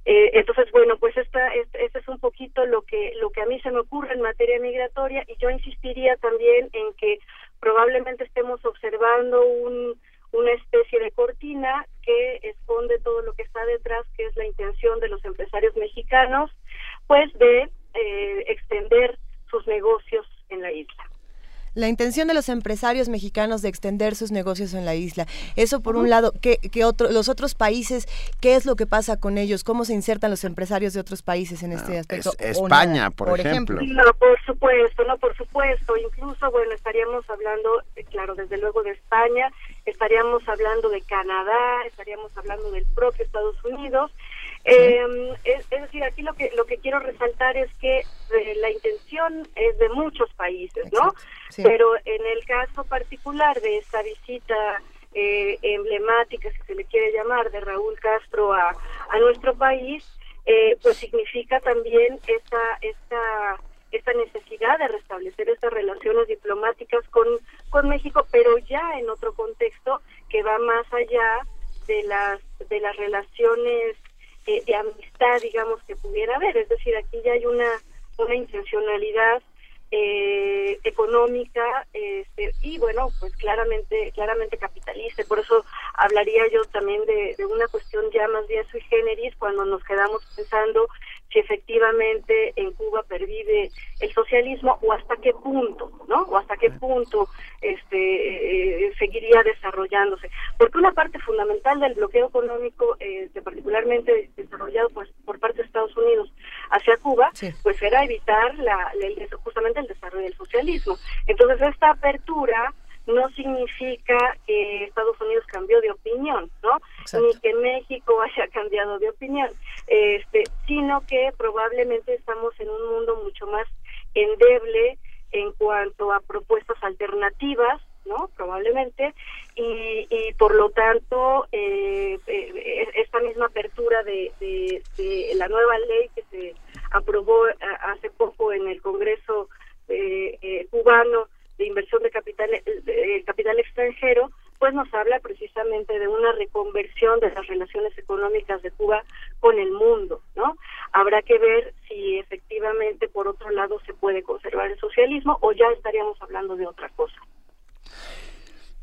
Eh, entonces, bueno, pues esta, este, es un poquito lo que, lo que a mí se me ocurre en materia migratoria y yo insistiría también en que probablemente estemos observando un, una especie de cortina que esconde todo lo que está detrás, que es la intención de los empresarios mexicanos, pues de eh, extender sus negocios en la isla. La intención de los empresarios mexicanos de extender sus negocios en la isla. Eso por un lado, ¿qué, qué otro, los otros países, qué es lo que pasa con ellos? ¿Cómo se insertan los empresarios de otros países en este aspecto? España, por, ejemplo. No, por supuesto, no, por supuesto. Incluso, bueno, estaríamos hablando, eh, claro, desde luego de España, estaríamos hablando de Canadá, estaríamos hablando del propio Estados Unidos. Eh, es, decir, aquí lo que lo que quiero resaltar es que eh, la intención es de muchos países, ¿no? Pero en el caso particular de esta visita eh, emblemática, si se le quiere llamar, de Raúl Castro a, a nuestro país, eh, pues significa también esta esta esta necesidad de restablecer estas relaciones diplomáticas con con México, pero ya en otro contexto que va más allá de las de las relaciones de amistad, digamos, que pudiera haber. Es decir, aquí ya hay una, una intencionalidad eh, económica este, y bueno pues claramente claramente capitalista por eso hablaría yo también de, de, una cuestión ya más bien sui generis cuando nos quedamos pensando si efectivamente en Cuba pervive el socialismo o hasta qué punto, ¿no? O hasta qué punto este eh, seguiría desarrollándose. Porque una parte fundamental del bloqueo económico, eh, particularmente desarrollado pues, por parte de Estados Unidos hacia Cuba, pues era evitar la, justamente el desarrollo del socialismo. Entonces esta apertura no significa que Estados Unidos cambió de opinión, ¿no? Ni que México haya cambiado de opinión, este, sino que probablemente estamos en un mundo mucho más endeble en cuanto a propuestas alternativas, ¿no? Probablemente, y, y por lo tanto, eh, eh, esta misma apertura de, de, de, la nueva ley que se aprobó eh, hace poco en el Congreso eh, cubano de inversión de capital, de capital extranjero, pues nos habla precisamente de una reconversión de las relaciones económicas de Cuba con el mundo, ¿no? Habrá que ver si efectivamente por otro lado se puede conservar el socialismo o ya estaríamos hablando de otra cosa.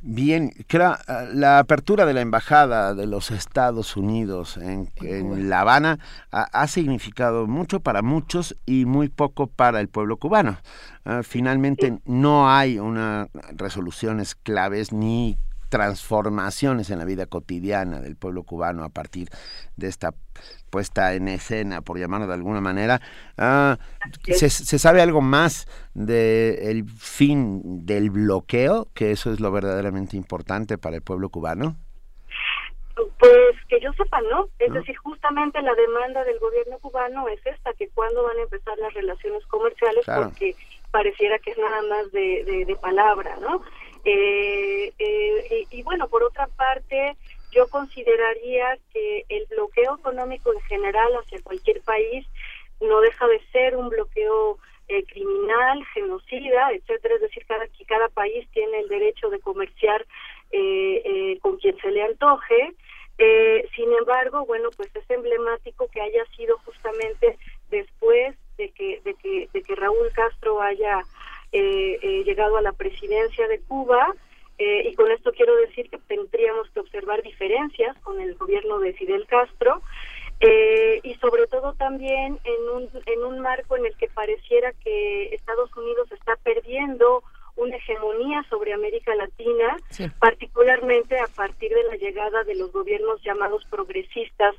Bien, la apertura de la embajada de los Estados Unidos en, La Habana ha, significado mucho para muchos y muy poco para el pueblo cubano. Ah, finalmente no hay unas resoluciones claves ni transformaciones en la vida cotidiana del pueblo cubano a partir de esta puesta en escena, por llamarlo de alguna manera. Ah, ¿se, sabe algo más del fin del bloqueo? Que eso es lo verdaderamente importante para el pueblo cubano. Pues que yo sepa, no. Es decir, justamente la demanda del gobierno cubano es esta, que cuándo van a empezar las relaciones comerciales, porque pareciera que es nada más de, de palabra, ¿no? Eh, eh, y, bueno, por otra parte, yo consideraría que el bloqueo económico en general hacia cualquier país no deja de ser un bloqueo eh, criminal, genocida, etcétera. Es decir, cada, que cada país tiene el derecho de comerciar con quien se le antoje. sin embargo, bueno, pues es emblemático que haya sido justamente después de que, de que, de que Raúl Castro haya eh, eh, llegado a la presidencia de Cuba eh, y con esto quiero decir que tendríamos que observar diferencias con el gobierno de Fidel Castro eh, y sobre todo también en un, en un marco en el que pareciera que Estados Unidos está perdiendo una hegemonía sobre América Latina, particularmente a partir de la llegada de los gobiernos llamados progresistas,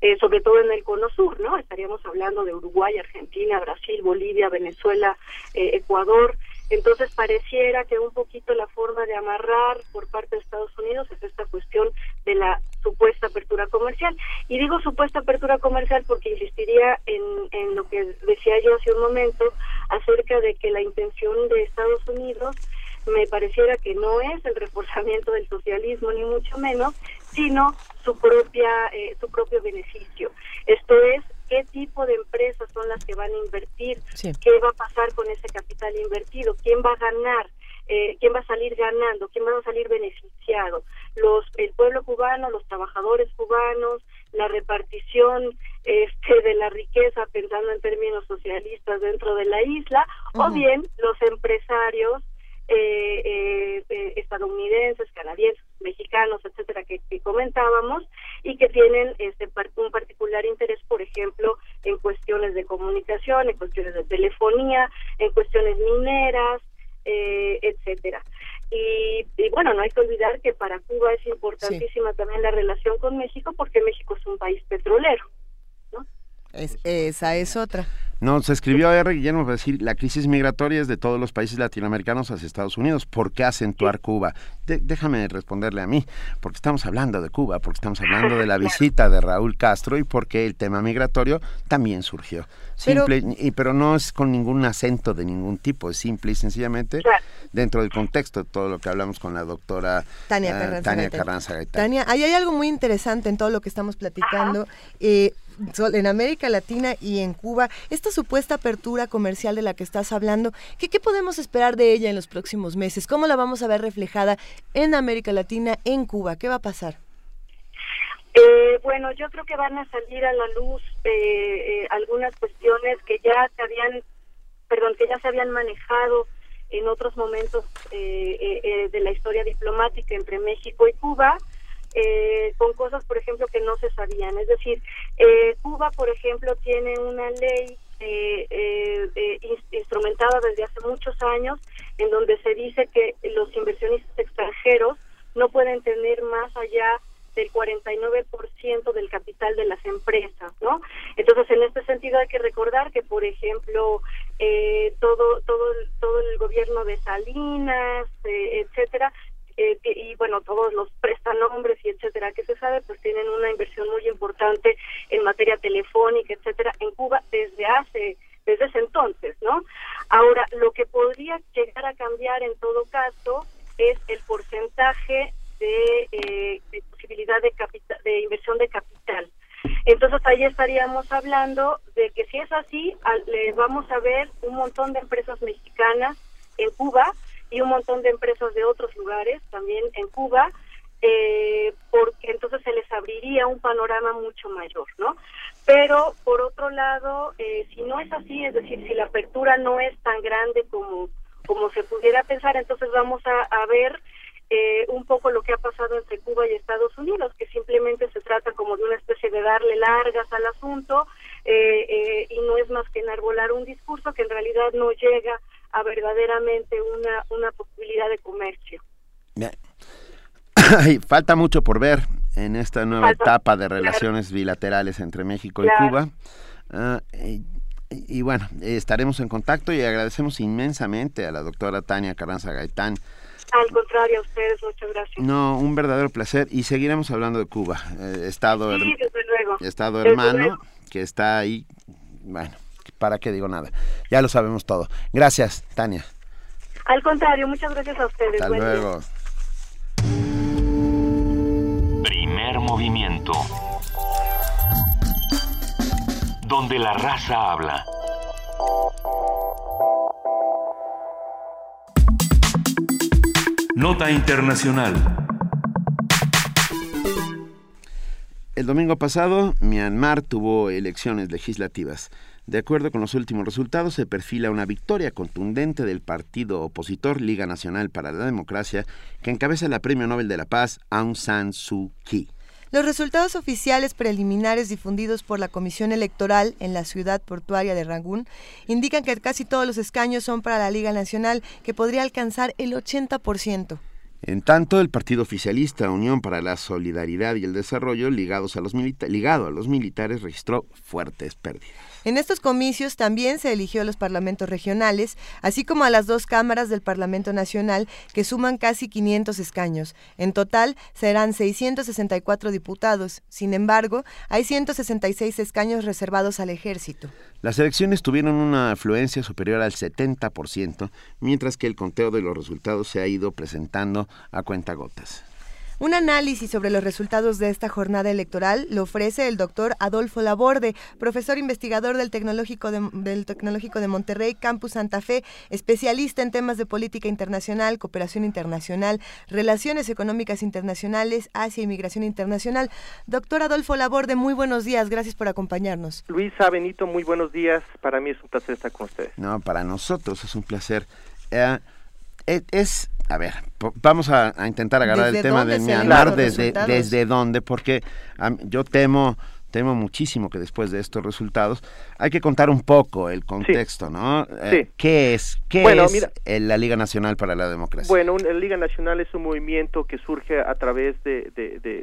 eh, sobre todo en el cono sur, ¿no? Estaríamos hablando de Uruguay, Argentina, Brasil, Bolivia, Venezuela, eh, Ecuador. Entonces pareciera que un poquito la forma de amarrar por parte de Estados Unidos es esta cuestión de la supuesta apertura comercial. Y digo supuesta apertura comercial porque insistiría en, lo que decía yo hace un momento acerca de que la intención de Estados Unidos me pareciera que no es el reforzamiento del socialismo ni mucho menos, sino su propia eh, su propio beneficio. Esto es qué tipo de empresas son las que van a invertir, qué va a pasar con ese capital invertido, quién va a ganar, eh, quién va a salir ganando, quién va a salir beneficiado, los el pueblo cubano, los trabajadores cubanos, la repartición este de la riqueza pensando en términos socialistas dentro de la isla, o bien los empresarios eh, eh, eh, estadounidenses, canadienses, mexicanos, etcétera, que, comentábamos y que tienen este un particular interés, por ejemplo, en cuestiones de comunicación, en cuestiones de telefonía, en cuestiones mineras, eh, etcétera. Y, bueno, no hay que olvidar que para Cuba es importantísima también la relación con México porque México es un país petrolero. ¿no? Es, esa es otra. No, se escribió R. Guillermo para decir, la crisis migratoria es de todos los países latinoamericanos hacia Estados Unidos. ¿Por qué acentuar Cuba? déjame responderle a mí, porque estamos hablando de Cuba, porque estamos hablando de la visita de Raúl Castro y porque el tema migratorio también surgió. Simple, pero, y, pero no es con ningún acento de ningún tipo, es simple y sencillamente dentro del contexto de todo lo que hablamos con la doctora Tania uh, Carranza, Tania Tania, ahí hay algo muy interesante en todo lo que estamos platicando. Eh, en América Latina y en Cuba, esta supuesta apertura comercial de la que estás hablando, ¿qué, ¿qué, podemos esperar de ella en los próximos meses? ¿Cómo la vamos a ver reflejada en América Latina, en Cuba? ¿Qué va a pasar? Eh, bueno, yo creo que van a salir a la luz eh, eh, algunas cuestiones que ya se habían, perdón, que ya se habían manejado en otros momentos de la historia diplomática entre México y Cuba eh, con cosas, por ejemplo, que no se sabían. Es decir, eh, Cuba, por ejemplo, tiene una ley eh, eh instrumentada desde hace muchos años en donde se dice que los inversionistas extranjeros no pueden tener más allá del 49% del capital de las empresas, ¿no? Entonces, en este sentido hay que recordar que, por ejemplo, eh, todo todo todo el gobierno de Salinas, eh, etcétera, eh, y bueno, todos los prestanombres y etcétera que se sabe, pues tienen una inversión muy importante en materia telefónica, etcétera, en Cuba desde hace desde ese entonces, ¿no? Ahora, lo que podría llegar a cambiar en todo caso es el porcentaje de, eh, posibilidad de, de inversión de capital. Entonces ahí estaríamos hablando de que si es así, le vamos a ver un montón de empresas mexicanas en Cuba y un montón de empresas de otros lugares, también en Cuba, eh, porque entonces se les abriría un panorama mucho mayor, ¿no? Pero por otro lado, eh, si no es así, es decir, si la apertura no es tan grande como, como se pudiera pensar, entonces vamos a, ver eh, un poco lo que ha pasado entre Cuba y Estados Unidos, que simplemente se trata como de una especie de darle largas al asunto y no es más que enarbolar un discurso que en realidad no llega a verdaderamente una, una posibilidad de comercio. Falta mucho por ver en esta nueva etapa de relaciones bilaterales entre México y Cuba. Ah, y, bueno, estaremos en contacto y agradecemos inmensamente a la doctora Tania Carranza Gaitán. Al contrario, a ustedes, muchas gracias. No, un verdadero placer y seguiremos hablando de Cuba. Eh, estado, estado hermano que está ahí, bueno, ¿para qué digo nada? Ya lo sabemos todo. Gracias, Tania. Al contrario, muchas gracias a ustedes. Hasta luego. Primer movimiento. Donde la raza habla. Nota Internacional. El domingo pasado, Myanmar tuvo elecciones legislativas. De acuerdo con los últimos resultados, se perfila una victoria contundente del partido opositor Liga Nacional para la Democracia, que encabeza el Premio Nobel de la Paz Aung San Suu Kyi. Los resultados oficiales preliminares difundidos por la Comisión Electoral en la ciudad portuaria de Rangún indican que casi todos los escaños son para la Liga Nacional, que podría alcanzar el 80%. En tanto, el partido oficialista Unión para la Solidaridad y el Desarrollo, ligados a los ligado a los militares, registró fuertes pérdidas. En estos comicios también se eligió a los parlamentos regionales, así como a las dos cámaras del Parlamento Nacional, que suman casi 500 escaños. En total serán 664 diputados. Sin embargo, hay 166 escaños reservados al ejército. Las elecciones tuvieron una afluencia superior al 70%, mientras que el conteo de los resultados se ha ido presentando a cuentagotas. Un análisis sobre los resultados de esta jornada electoral lo ofrece el doctor Adolfo Laborde, profesor investigador del Tecnológico de, del Tecnológico de Monterrey, Campus Santa Fe, especialista en temas de política internacional, cooperación internacional, relaciones económicas internacionales, Asia y migración internacional. Doctor Adolfo Laborde, muy buenos días, gracias por acompañarnos. Luisa Benito, muy buenos días. Para mí es un placer estar con ustedes. No, para nosotros es un placer. Eh, es a ver, vamos a, intentar agarrar el tema de Myanmar desde, desde dónde, porque yo temo temo muchísimo que después de estos resultados hay que contar un poco el contexto, ¿no? Eh, ¿Qué es, qué es la Liga Nacional para la Democracia? Bueno, la Liga Nacional es un movimiento que surge a través de,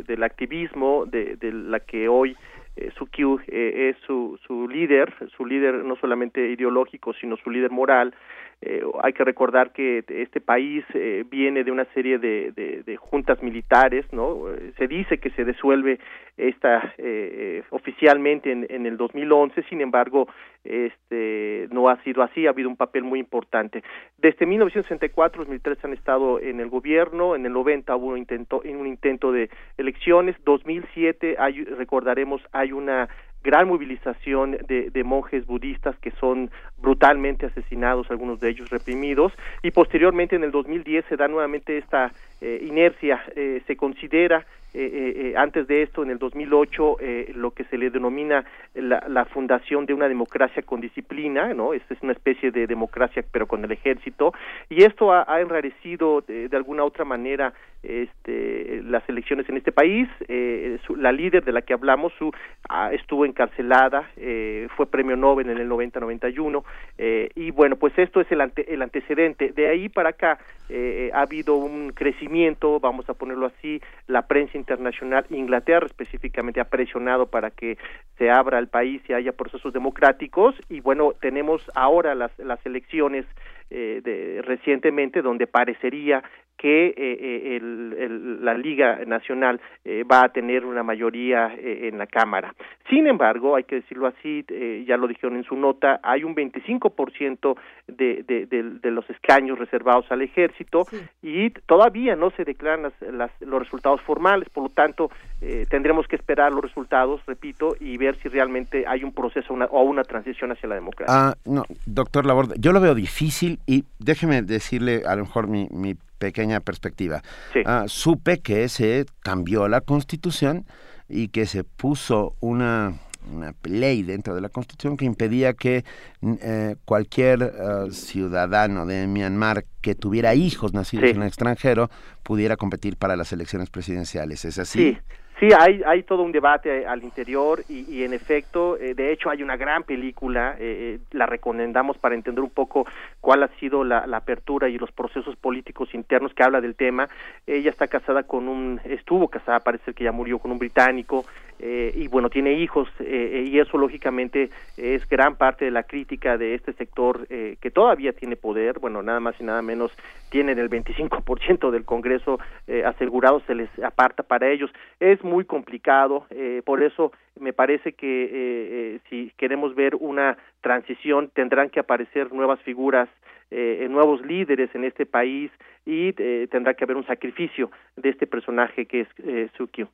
del activismo de, la que hoy eh, Sukiu eh, es su, su líder, su líder no solamente ideológico, sino su líder moral, eh, hay que recordar que este país eh, viene de una serie de, de, juntas militares, ¿no? Eh, se dice que se disuelve esta oficialmente en, en, el 2011, sin embargo, este no ha sido así, ha habido un papel muy importante. Desde 1964 los militares han estado en el gobierno, en el 90 hubo un intento, un intento de elecciones, 2007 hay, recordaremos hay una gran movilización de, de, monjes budistas que son brutalmente asesinados, algunos de ellos reprimidos, y posteriormente en el 2010 se da nuevamente esta eh, inercia, eh, se considera eh, antes de esto, en el 2008, lo que se le denomina la, fundación de una democracia con disciplina, ¿no? Esta es una especie de democracia, pero con el ejército, y esto ha, enrarecido de, alguna otra manera este, las elecciones en este país. la líder de la que hablamos su, ah, estuvo encarcelada, fue premio Nobel en el 90-91, y bueno, pues esto es el, el antecedente. De ahí para acá ha habido un crecimiento, vamos a ponerlo así, la prensa internacional, Inglaterra específicamente ha presionado para que se abra el país y haya procesos democráticos y bueno, tenemos ahora las, las elecciones eh, de, recientemente donde parecería que eh, eh, el, la Liga Nacional va a tener una mayoría en la Cámara. Sin embargo, hay que decirlo así, ya lo dijeron en su nota, hay un 25% de, de, de, los escaños reservados al ejército y todavía no se declaran las, las, los resultados formales, por lo tanto, tendremos que esperar los resultados, repito, y ver si realmente hay un proceso o una transición hacia la democracia. Ah, no, doctor Laborde, yo lo veo difícil y déjeme decirle a lo mejor mi, mi pequeña perspectiva. Ah, supe que se cambió la constitución y que se puso una, una ley dentro de la constitución que impedía que eh, cualquier eh, ciudadano de Myanmar que tuviera hijos nacidos en el extranjero pudiera competir para las elecciones presidenciales. ¿Es así? Sí. Sí, hay, hay todo un debate al interior y, y en efecto, eh, de hecho hay una gran película, eh, eh, la recomendamos para entender un poco cuál ha sido la, apertura y los procesos políticos internos que habla del tema. Ella está casada con un, estuvo casada, parece que ya murió con un británico, eh, y bueno, tiene hijos eh, y eso lógicamente es gran parte de la crítica de este sector eh, que todavía tiene poder, bueno, nada más y nada menos tienen el 25% del Congreso asegurado, se les aparta para ellos. Es muy complicado, por eso me parece que si queremos ver una transición tendrán que aparecer nuevas figuras nuevos líderes en este país y tendrá que haber un sacrificio de este personaje que es eh, Sukio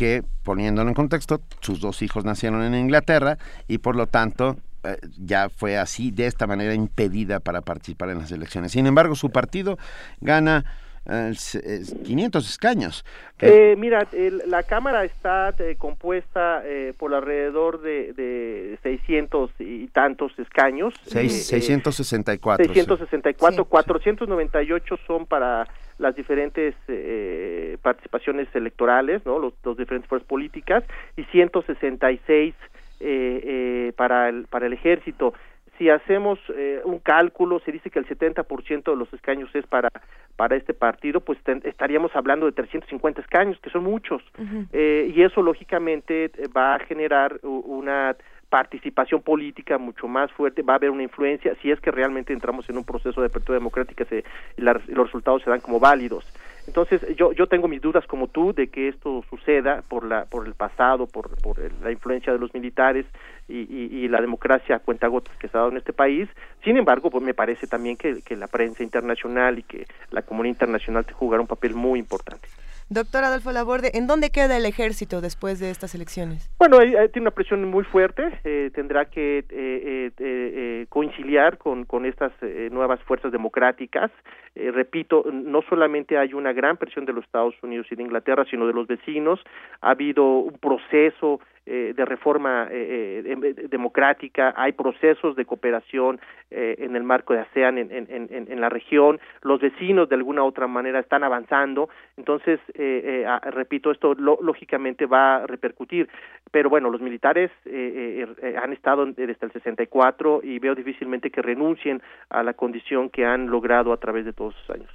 que, poniéndolo en contexto, sus dos hijos nacieron en Inglaterra y por lo tanto eh, ya fue así, de esta manera impedida para participar en las elecciones. Sin embargo, su partido gana 500 eh, escaños. Eh, mira, la Cámara está compuesta por alrededor de, de 600 y tantos escaños. 664. 664, 498 son para las diferentes eh, participaciones electorales, ¿no? Los, los diferentes fuerzas políticas y 166 eh, eh, para el para el ejército. Si hacemos eh, un cálculo, se dice que el 70% de los escaños es para para este partido, pues estaríamos hablando de 350 escaños, que son muchos, eh, y eso lógicamente va a generar una participación política mucho más fuerte, va a haber una influencia si es que realmente entramos en un proceso de apertura democrática se, y los resultados se dan como válidos. Entonces, yo, yo tengo mis dudas como tú de que esto suceda por, la, por el pasado, por, por la influencia de los militares y, y, la democracia a cuentagotas que se ha dado en este país. Sin embargo, pues me parece también que, que la prensa internacional y que la comunidad internacional te jugará un papel muy importante. Doctor Adolfo Laborde, ¿en dónde queda el ejército después de estas elecciones? Bueno, tiene una presión muy fuerte, eh, tendrá que eh, eh, conciliar con, con estas nuevas fuerzas democráticas. Eh, repito, no solamente hay una gran presión de los Estados Unidos y de Inglaterra, sino de los vecinos, ha habido un proceso eh, de reforma eh, eh democrática, hay procesos de cooperación eh, en el marco de ASEAN en, en, en, en, la región, los vecinos de alguna u otra manera están avanzando, entonces, eh, repito, esto lo, lógicamente va a repercutir, pero bueno, los militares han estado desde el 64 y veo difícilmente que renuncien a la condición que han logrado a través de todos años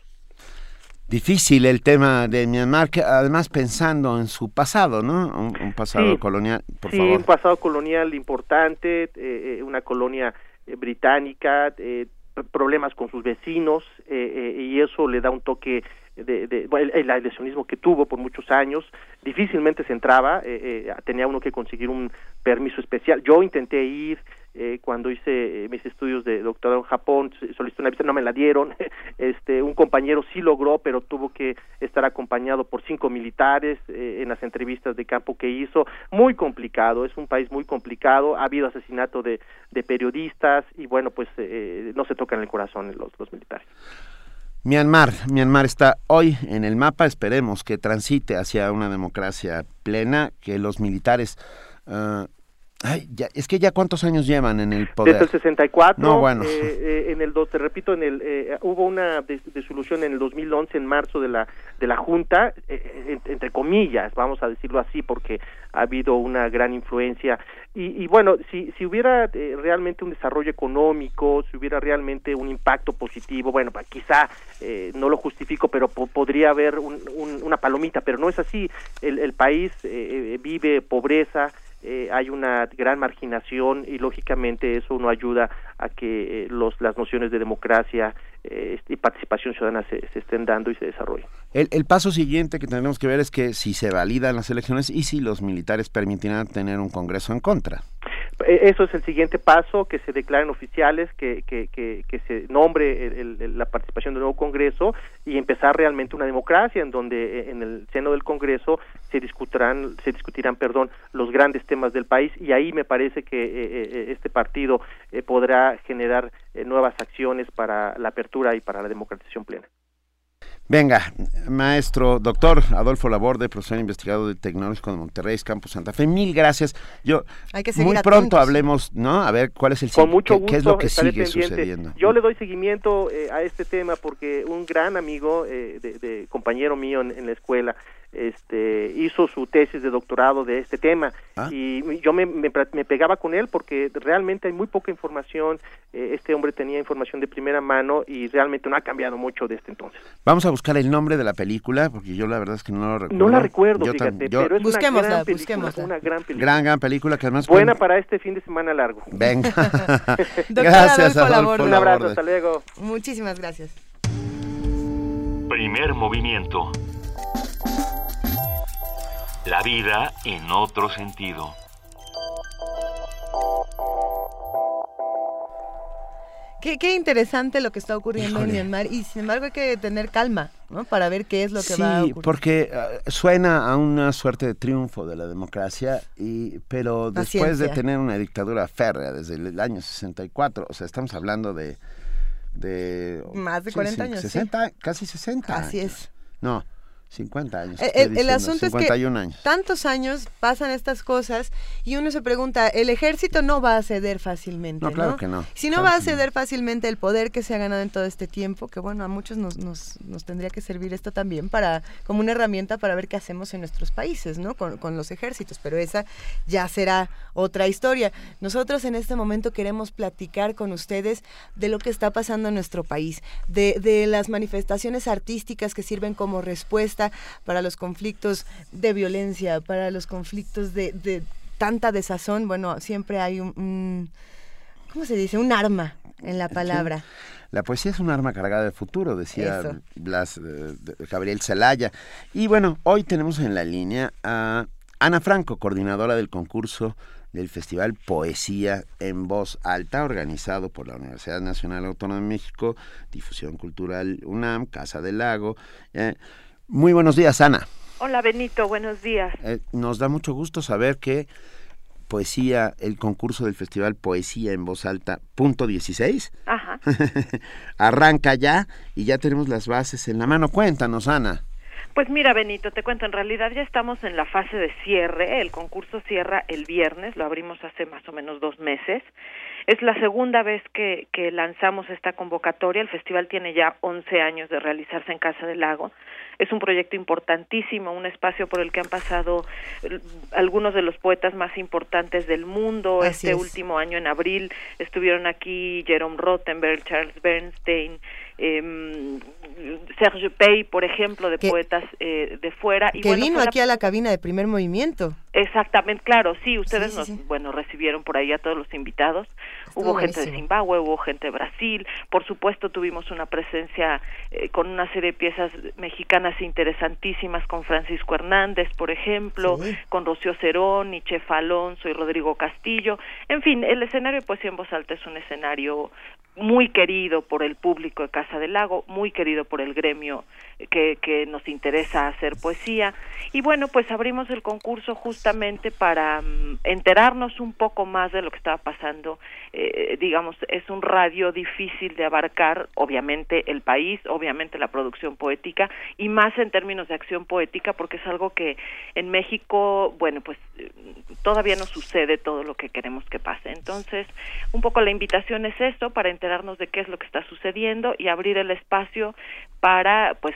difícil el tema de Myanmar, que además pensando en su pasado, ¿no? Un, pasado colonial, por sí, favor. un pasado colonial importante, eh, eh una colonia eh, británica, eh, problemas con sus vecinos, y eso le da un toque de, de bueno, el, el que tuvo por muchos años, difícilmente se entraba, tenía uno que conseguir un permiso especial. Yo intenté ir, eh, cuando hice eh, mis estudios de doctorado en Japón, solicité una visita, no me la dieron, este, un compañero sí logró, pero tuvo que estar acompañado por cinco militares eh, en las entrevistas de campo que hizo, muy complicado, es un país muy complicado, ha habido asesinato de, periodistas y bueno, pues no se tocan el corazón los, militares. Myanmar, Myanmar está hoy en el mapa, esperemos que transite hacia una democracia plena, que los militares uh, Ay, ya, es que ya cuántos años llevan en el poder. Desde el 64. No, bueno. Eh, eh, en el, te repito, en el, eh, hubo una disolución en el 2011, en marzo, de la, de la Junta, entre comillas, vamos a decirlo así, porque ha habido una gran influencia. Y, y bueno, si, si hubiera realmente un desarrollo económico, si hubiera realmente un impacto positivo, bueno, pues quizá no lo justifico, pero podría haber un, una palomita, pero no es así. El, el país vive pobreza, eh, hay una gran marginación y lógicamente eso no ayuda a que eh, los, las nociones de democracia eh, y participación ciudadana se, se, estén dando y se desarrollen. El, el, paso siguiente que tenemos que ver es que si se validan las elecciones y si los militares permitirán tener un Congreso en contra. E, eso es el siguiente paso, que se declaren oficiales, que, que, que, que se nombre el, la participación del nuevo Congreso y empezar realmente una democracia en donde eh, en el seno del Congreso se discutirán, se discutirán perdón, los grandes temas del país y ahí me parece que eh, eh, este partido podrá generar nuevas acciones para la apertura y para la democratización plena. Venga, maestro, doctor Adolfo Laborde, profesor investigado de Tecnológico de Monterrey, Campus Santa Fe, mil gracias. Yo muy pronto hablemos, ¿no? A ver cuál es el Con mucho qué, es lo que sigue sucediendo. Yo le doy seguimiento eh, a este tema porque un gran amigo, eh, de, compañero mío en, la escuela, este, hizo su tesis de doctorado de este tema ah. y yo me, me, pegaba con él porque realmente hay muy poca información, eh, este hombre tenía información de primera mano y realmente no ha cambiado mucho desde entonces. Vamos a buscar el nombre de la película porque yo la verdad es que no lo recuerdo. No la recuerdo, fíjate, pero es busquémosla, una, gran película, Gran, gran película que además... Buena para este fin de semana largo. Venga. gracias, Adolfo, Un abrazo, hasta luego. Muchísimas gracias. Primer movimiento. La vida en otro sentido. Qué, interesante lo que está ocurriendo en Myanmar y sin embargo hay que tener calma, ¿no? Para ver qué es lo que va a ocurrir. Sí, porque uh, suena a una suerte de triunfo de la democracia, y, pero después de tener una dictadura férrea desde el año 64, o sea, estamos hablando de... de Más de 40 años. 60, Casi 60. Así es. No, 50 años. El, asunto es que tantos años pasan estas cosas y uno se pregunta, el ejército no va a ceder fácilmente. No, claro que no. Si no va a ceder fácilmente el poder que se ha ganado en todo este tiempo, que bueno, a muchos nos, nos, nos, tendría que servir esto también para como una herramienta para ver qué hacemos en nuestros países, ¿no? Con, con los ejércitos, pero esa ya será otra historia. Nosotros en este momento queremos platicar con ustedes de lo que está pasando en nuestro país, de, de las manifestaciones artísticas que sirven como respuesta para los conflictos de violencia, para los conflictos de, tanta desazón. Bueno, siempre hay un, ¿cómo se dice? Un arma en la palabra. La poesía es un arma cargada de futuro, decía Blas, eh, Gabriel Zelaya. Y bueno, hoy tenemos en la línea a Ana Franco, coordinadora del concurso del Festival Poesía en Voz Alta, organizado por la Universidad Nacional Autónoma de México, Difusión Cultural UNAM, Casa del Lago. Eh, muy buenos días, Ana. Hola, Benito, buenos días. Eh, nos da mucho gusto saber que poesía, el concurso del Festival Poesía en Voz Alta, punto 16, arranca ya y ya tenemos las bases en la mano. Cuéntanos, Ana. Pues mira, Benito, te cuento, en realidad ya estamos en la fase de cierre. El concurso cierra el viernes, lo abrimos hace más o menos dos meses. Es la segunda vez que, que lanzamos esta convocatoria. El festival tiene ya 11 años de realizarse en Casa del Lago. Es un proyecto importantísimo, un espacio por el que han pasado eh, algunos de los poetas más importantes del mundo. Así este es. último año en abril estuvieron aquí Jerome Rottenberg, Charles Bernstein, eh, Serge Pey, por ejemplo, de Que- poetas eh, de fuera. Y que bueno, vino aquí a la cabina de primer movimiento. Exactamente, claro, sí, ustedes Sí, sí, nos, sí. bueno, recibieron por ahí a todos los invitados. Hubo gente de. Zimbabue, hubo gente de Brasil, por supuesto tuvimos una presencia eh, con una serie de piezas mexicanas interesantísimas con Francisco Hernández, por ejemplo, con Rocío Cerón, y Chef Alonso y Rodrigo Castillo. En fin, el escenario de Poesía en Voz Alta es un escenario muy querido por el público de Casa del Lago, muy querido por el gremio que, que nos interesa hacer poesía. Y bueno, pues abrimos el concurso justamente para mm, enterarnos un poco más de lo que estaba pasando. Eh, digamos, es un radio difícil de abarcar, obviamente el país, obviamente la producción poética, y más en términos de acción poética, porque es algo que en México, bueno, pues eh, todavía no sucede todo lo que queremos que pase. Entonces, un poco la invitación es esto, para enterarnos de qué es lo que está sucediendo y abrir el espacio para, pues,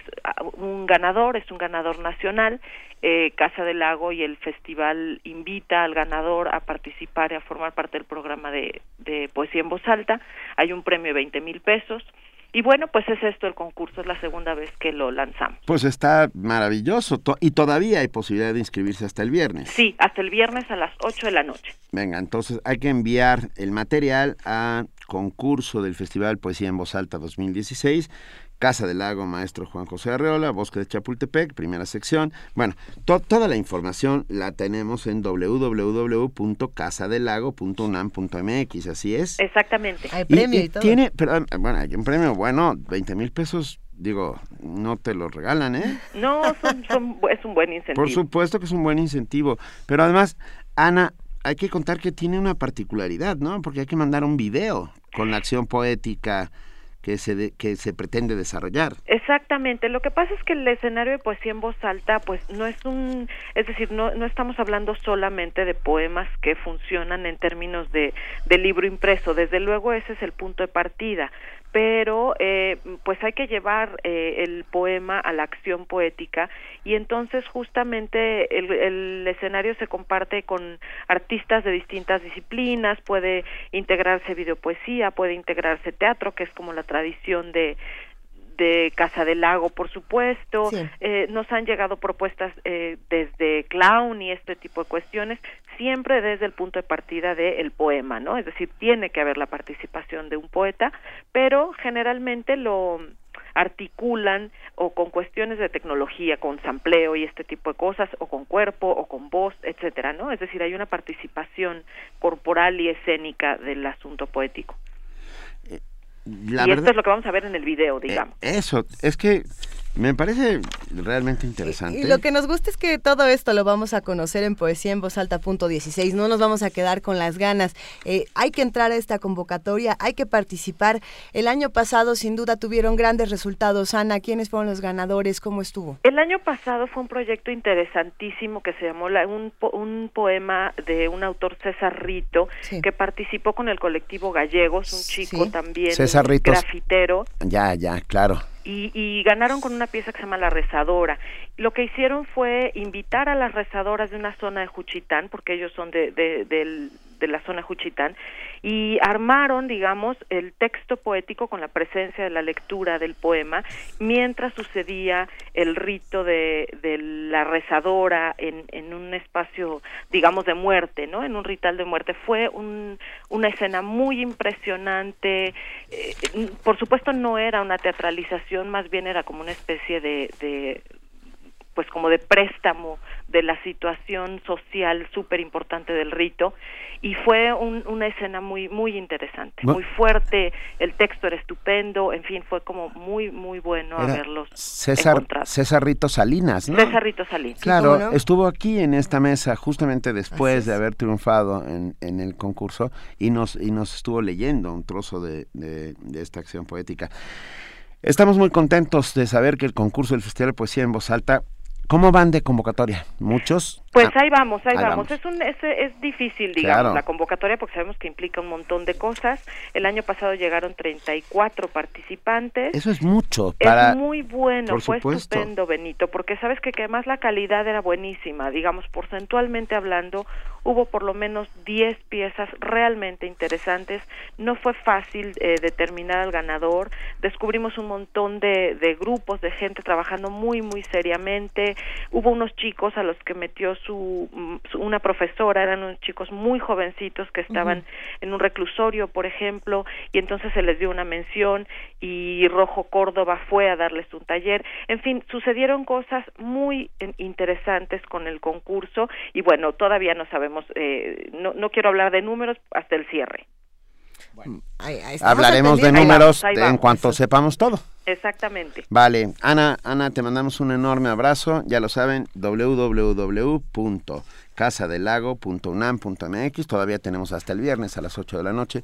un ganador, es un ganador nacional, eh, Casa del Lago y el festival invita al ganador a participar y a formar parte del programa de, de poesía en voz alta. Hay un premio de 20 mil pesos. Y bueno, pues es esto el concurso, es la segunda vez que lo lanzamos. Pues está maravilloso y todavía hay posibilidad de inscribirse hasta el viernes. Sí, hasta el viernes a las 8 de la noche. Venga, entonces hay que enviar el material a concurso del Festival Poesía en Voz Alta 2016. Casa del Lago, maestro Juan José Arreola, Bosque de Chapultepec, primera sección. Bueno, to- toda la información la tenemos en www.casadelago.unam.mx, así es. Exactamente. Hay Y- premio y, y, todo. tiene, perdón, bueno, hay un premio, bueno, 20 mil pesos, digo, no te lo regalan, ¿eh? No, son- son- es un buen incentivo. Por supuesto que es un buen incentivo, pero además, Ana, hay que contar que tiene una particularidad, ¿no? Porque hay que mandar un video con la acción poética que se, de- que se pretende desarrollar. Exactamente. Lo que pasa es que el escenario de poesía en voz alta, pues no es un, es decir, no, no estamos hablando solamente de poemas que funcionan en términos de, de libro impreso. Desde luego ese es el punto de partida. Pero eh, pues hay que llevar eh, el poema a la acción poética y entonces justamente el, el escenario se comparte con artistas de distintas disciplinas, puede integrarse videopoesía, puede integrarse teatro, que es como la tradición de, de Casa del Lago, por supuesto. Sí. Eh, nos han llegado propuestas eh, desde clown y este tipo de cuestiones, siempre desde el punto de partida del poema, ¿no? Es decir, tiene que haber la participación de un poeta, pero generalmente lo articulan o con cuestiones de tecnología, con sampleo y este tipo de cosas, o con cuerpo, o con voz, etcétera, ¿no? Es decir, hay una participación corporal y escénica del asunto poético. La y esto verdad, es lo que vamos a ver en el video, digamos. eh, eso, es que me parece realmente interesante. Y lo que nos gusta es que todo esto lo vamos a conocer en Poesía en Voz Alta punto 16. No nos vamos a quedar con las ganas. Eh, hay que entrar a esta convocatoria, hay que participar. El año pasado, sin duda, tuvieron grandes resultados. Ana, ¿quiénes fueron los ganadores? ¿Cómo estuvo? El año pasado fue un proyecto interesantísimo que se llamó la- un, po- un poema de un autor César Rito Sí. que participó con el colectivo Gallegos, un chico Sí. también César Ritos. grafitero Ya, ya, claro. Y, y ganaron con una pieza que se llama La Rezadora. Lo que hicieron fue invitar a las rezadoras de una zona de Juchitán, porque ellos son de, de, del- de la zona de Juchitán, y armaron, digamos, el texto poético con la presencia de la lectura del poema, mientras sucedía el rito de, de la rezadora en, en un espacio, digamos, de muerte, ¿no? En un ritual de muerte. Fue un, una escena muy impresionante. eh, por supuesto, no era una teatralización, más bien era como una especie de, de pues como de préstamo de la situación social súper importante del rito y fue una escena muy muy interesante, muy fuerte, el texto era estupendo, en fin, fue como muy muy bueno haberlos César César Rito Salinas, ¿no? César Rito Salinas. Claro, estuvo aquí en esta mesa justamente después de haber triunfado en, en, el concurso y nos y nos estuvo leyendo un trozo de, de, de esta acción poética. Estamos muy contentos de saber que el concurso del Festival de Poesía en Voz Alta ¿Cómo van de convocatoria? ¿Muchos? Pues ahí vamos, ahí, vamos. Es, un, es, es difícil, digamos, la convocatoria porque sabemos que implica un montón de cosas. El año pasado llegaron 34 participantes. Eso es mucho. Para... Es muy bueno, fue estupendo, Benito, porque sabes que, que además la calidad era buenísima. Digamos, porcentualmente hablando, hubo por lo menos 10 piezas realmente interesantes. No fue fácil eh, determinar al ganador. Descubrimos un montón de, de grupos de gente trabajando muy, muy seriamente hubo unos chicos a los que metió su, una profesora, eran unos chicos muy jovencitos que estaban en un reclusorio, por ejemplo, y entonces se les dio una mención y Rojo Córdoba fue a darles un taller. En fin, sucedieron cosas muy interesantes con el concurso y bueno, todavía no sabemos, eh, no, no quiero hablar de números hasta el cierre. Hablaremos de números en cuanto sepamos todo. Exactamente. Vale, Ana, Ana, te mandamos un enorme abrazo. Ya lo saben, www.casadelago.unam.mx. Todavía tenemos hasta el viernes a las 8 de la noche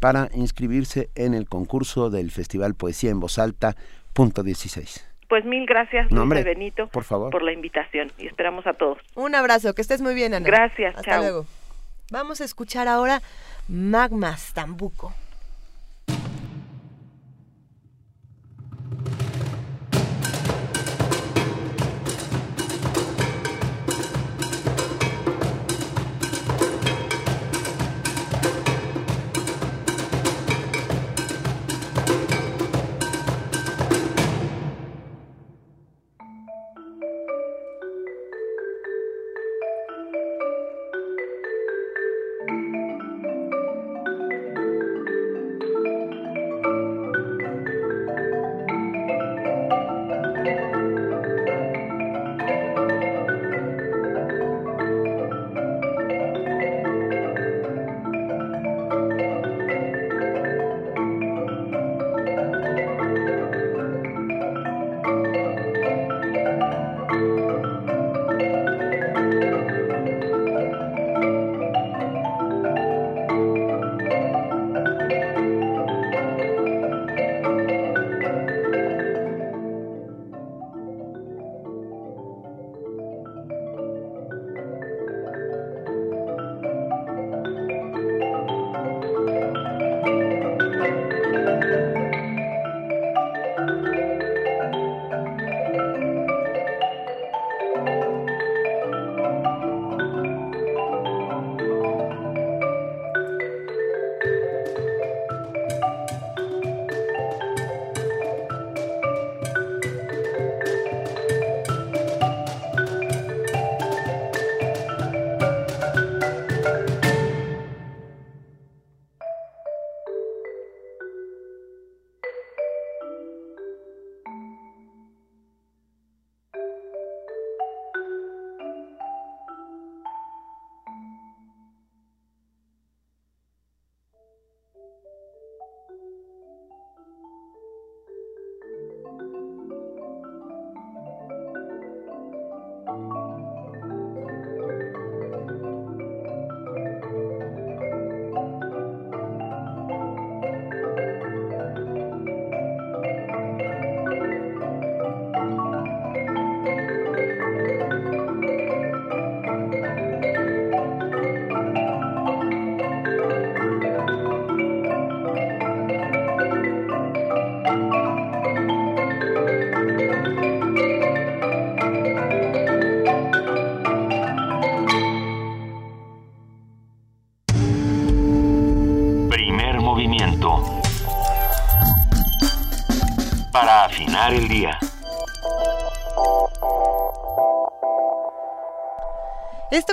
para inscribirse en el concurso del Festival Poesía en Voz Alta, punto 16. Pues mil gracias, Luis Benito, por, favor. por la invitación y esperamos a todos. Un abrazo, que estés muy bien, Ana. Gracias, Hasta luego. Vamos a escuchar ahora Magmas Tambuco.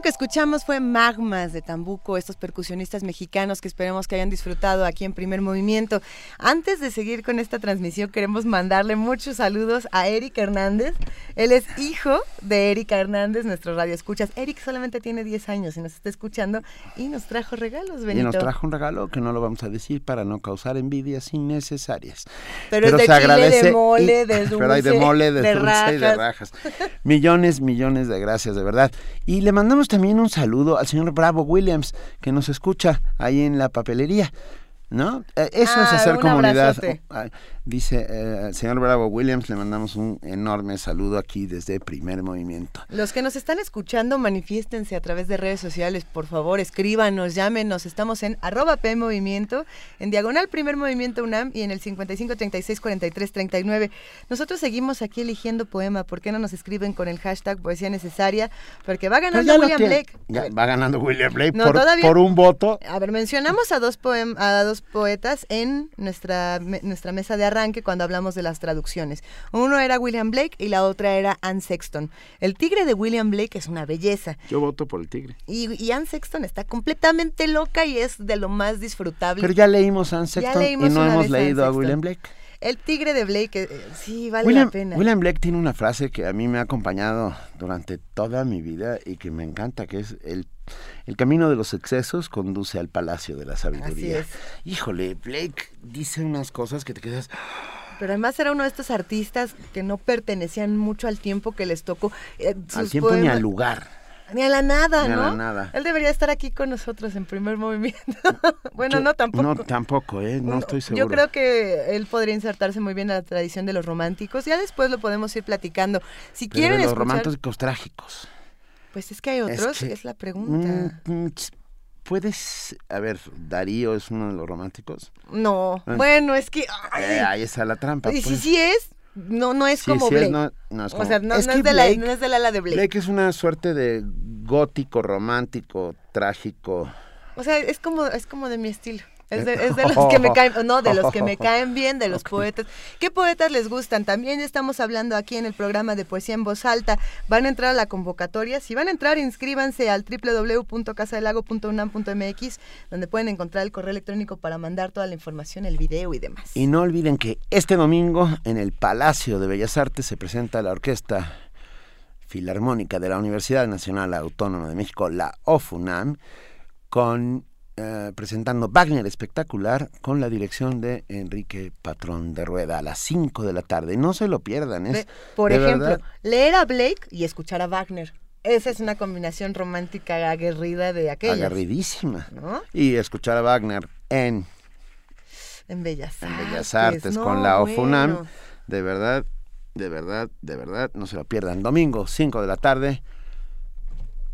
Que escuchamos fue Magmas de Tambuco, estos percusionistas mexicanos que esperemos que hayan disfrutado aquí en Primer Movimiento. Antes de seguir con esta transmisión, queremos mandarle muchos saludos a Eric Hernández. Él es hijo de Erika Hernández, nuestro radio escuchas. Eric solamente tiene 10 años y nos está escuchando y nos trajo regalos, Benito. Y nos trajo un regalo que no lo vamos a decir para no causar envidias innecesarias. Pero, es de se chile, agradece de mole, de dulce, pero hay de mole, de, de dulce y de rajas. Millones, millones de gracias, de verdad. Y le mandamos también un saludo al señor Bravo Williams, que nos escucha ahí en la papelería. ¿No? Eh, Eso es Ah, hacer un comunidad. abrazote. Ah, Dice eh, el señor Bravo Williams, le mandamos un enorme saludo aquí desde Primer Movimiento. Los que nos están escuchando, manifiéstense a través de redes sociales, por favor, escríbanos, llámenos. Estamos en arroba P Movimiento, en diagonal Primer Movimiento UNAM y en el 55 36 43 39. Nosotros seguimos aquí eligiendo poema. ¿Por qué no nos escriben con el hashtag poesía necesaria? Porque va Pues ganando lo William tiene. Blake. Va ganando William Blake No, por, por un voto. A ver, mencionamos a dos, poem- a dos poetas en nuestra, me- nuestra mesa de arranque cuando hablamos de las traducciones. Uno era William Blake y la otra era Anne Sexton. El tigre de William Blake es una belleza. Yo voto por el tigre. Y, y Anne Sexton está completamente loca y es de lo más disfrutable. Pero ya leímos a Anne Ya Sexton y no hemos leído a. William Blake. El tigre de Blake, eh, sí, vale William, la pena. William Blake tiene una frase que a mí me ha acompañado durante toda mi vida y que me encanta, que es el, el camino de los excesos conduce al palacio de la sabiduría. es. Híjole, Blake dice unas cosas que te quedas... Pero además era uno de estos artistas que no pertenecían mucho al tiempo que les tocó. eh, al tiempo ni al lugar. Ni a la nada, Ni a ¿no? la nada. Él debería estar aquí con nosotros en primer movimiento. bueno, Yo- no tampoco. No, tampoco, ¿eh? No estoy seguro. Yo creo que él podría insertarse muy bien en la tradición de los románticos. Ya después lo podemos ir platicando. Si Pero quieren de los escuchar, románticos trágicos. pues es que hay otros, es, que- la pregunta. Mm, mm, ch- ¿Puedes...? A ver, Darío es uno de los románticos. No, Ah. bueno, es que... ay, Eh, ahí está la trampa. y si pues. sí es, no, no es Sí, como sí es, Blake. no- no es o como- sea, no, es no que es, de la, Blake- no es del ala de Blake. Blake es una suerte de gótico, romántico, trágico. O sea, es como, es como de mi estilo. Es de, es de los que me caen, no, de los que me caen bien, de los poetas. ¿Qué poetas les gustan? También estamos hablando aquí en el programa de Poesía en Voz Alta. Van a entrar a la convocatoria. Si van a entrar, inscríbanse al www.casadelago.unam.mx, donde pueden encontrar el correo electrónico para mandar toda la información, el video y demás. Y no olviden que este domingo en el Palacio de Bellas Artes se presenta la Orquesta Filarmónica de la Universidad Nacional Autónoma de México, la OFUNAM, con eh, presentando Wagner espectacular con la dirección de Enrique Patrón de Rueda a las 5 de la tarde. No se lo pierdan, es Por de ejemplo, verdad, leer a Blake y escuchar a Wagner. Esa es una combinación romántica aguerrida de aquellas. agarridísima. ¿no? Y escuchar a Wagner en En Bellas en Artes. Bellas Artes no, con la OFUNAM. bueno. De verdad, de verdad, de verdad, no se lo pierdan. Domingo, 5 de la tarde.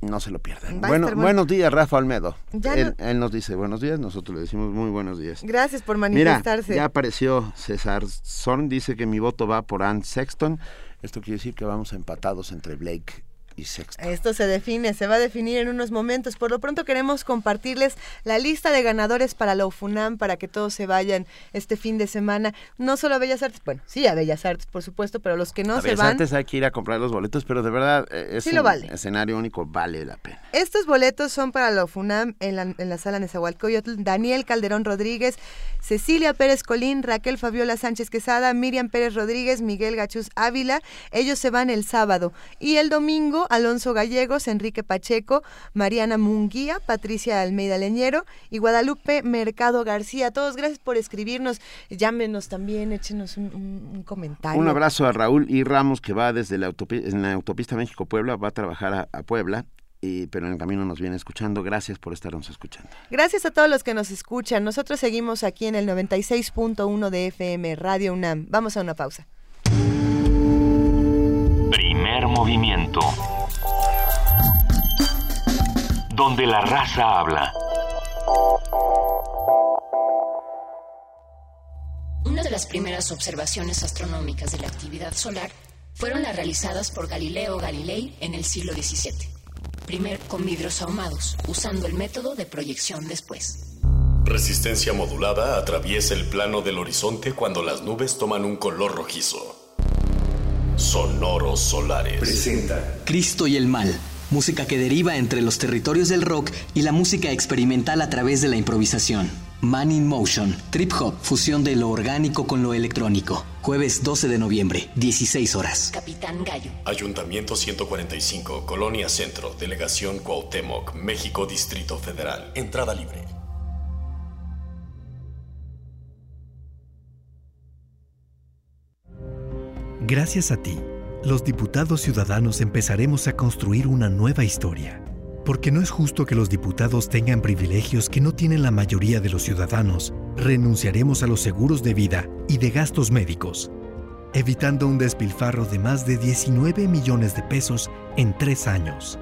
No se lo pierdan. Bueno, buenos días, Rafa Almedo. Él, no- él nos dice buenos días, nosotros le decimos muy buenos días. Gracias por Mira, manifestarse. ya apareció César Zorn, dice que mi voto va por Ann Sexton. Esto quiere decir que vamos empatados entre Blake y. Esto se define, se va a definir en unos momentos. Por lo pronto queremos compartirles la lista de ganadores para la UFUNAM para que todos se vayan este fin de semana. No solo a Bellas Artes, bueno, sí a Bellas Artes, por supuesto, pero los que no a se ver, van. antes hay que ir a comprar los boletos, pero de verdad eh, es Sí un lo vale. escenario único, vale la pena. Estos boletos son para la UFUNAM en la, en la sala Nezahualcóyotl. Daniel Calderón Rodríguez, Cecilia Pérez Colín, Raquel Fabiola Sánchez Quesada, Miriam Pérez Rodríguez, Miguel Gachús Ávila. Ellos se van el sábado. Y el domingo, Alonso Gallegos, Enrique Pacheco, Mariana Munguía, Patricia Almeida Leñero y Guadalupe Mercado García. Todos gracias por escribirnos. Llámenos también, échenos un, un- un comentario. Un abrazo a Raúl y Ramos que va desde la, autopi- en la autopista México-Puebla, va a trabajar a, a Puebla, y, pero en el camino nos viene escuchando. Gracias por estarnos escuchando. Gracias a todos los que nos escuchan. Nosotros seguimos aquí en el 96.1 de FM Radio UNAM. Vamos a una pausa. Primer movimiento. Donde la raza habla. Una de las primeras observaciones astronómicas de la actividad solar fueron las realizadas por Galileo Galilei en el siglo XVII, primer con vidrios ahumados, usando el método de proyección después. Resistencia modulada atraviesa el plano del horizonte cuando las nubes toman un color rojizo. Sonoros solares. Presenta Cristo y el mal, música que deriva entre los territorios del rock y la música experimental a través de la improvisación. Man in Motion, trip hop, fusión de lo orgánico con lo electrónico. Jueves 12 de noviembre, 16 horas. Capitán Gallo. Ayuntamiento 145, Colonia Centro, Delegación Cuauhtémoc, México, Distrito Federal. Entrada libre. Gracias a ti, los diputados ciudadanos empezaremos a construir una nueva historia. Porque no es justo que los diputados tengan privilegios que no tienen la mayoría de los ciudadanos, renunciaremos a los seguros de vida y de gastos médicos, evitando un despilfarro de más de 19 millones de pesos en tres años.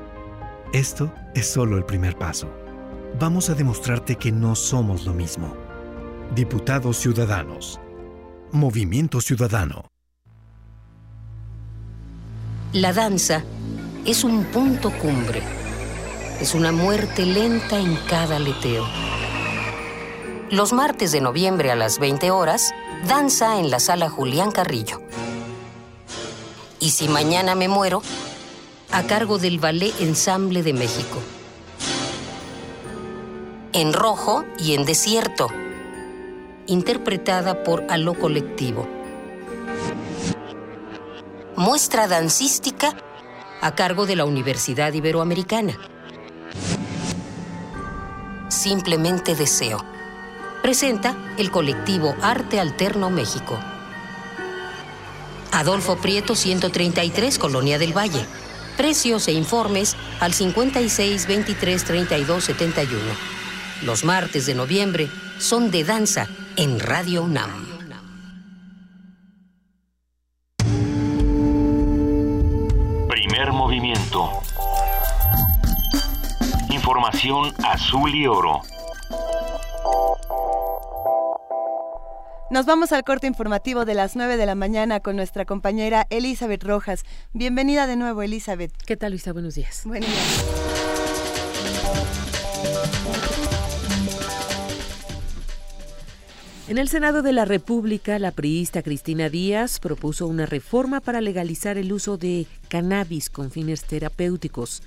Esto es solo el primer paso. Vamos a demostrarte que no somos lo mismo. Diputados Ciudadanos. Movimiento Ciudadano. La danza es un punto cumbre. Es una muerte lenta en cada aleteo. Los martes de noviembre a las 20 horas, danza en la sala Julián Carrillo. Y si mañana me muero, a cargo del Ballet Ensamble de México. En rojo y en desierto. Interpretada por Aló Colectivo muestra dancística a cargo de la Universidad Iberoamericana. Simplemente deseo. Presenta el colectivo Arte Alterno México. Adolfo Prieto 133, Colonia del Valle. Precios e informes al 56 23 32 71. Los martes de noviembre son de danza en Radio UNAM. Movimiento. Información azul y oro. Nos vamos al corte informativo de las 9 de la mañana con nuestra compañera Elizabeth Rojas. Bienvenida de nuevo, Elizabeth. ¿Qué tal, Luisa? Buenos días. Buenos días. En el Senado de la República, la priista Cristina Díaz propuso una reforma para legalizar el uso de cannabis con fines terapéuticos.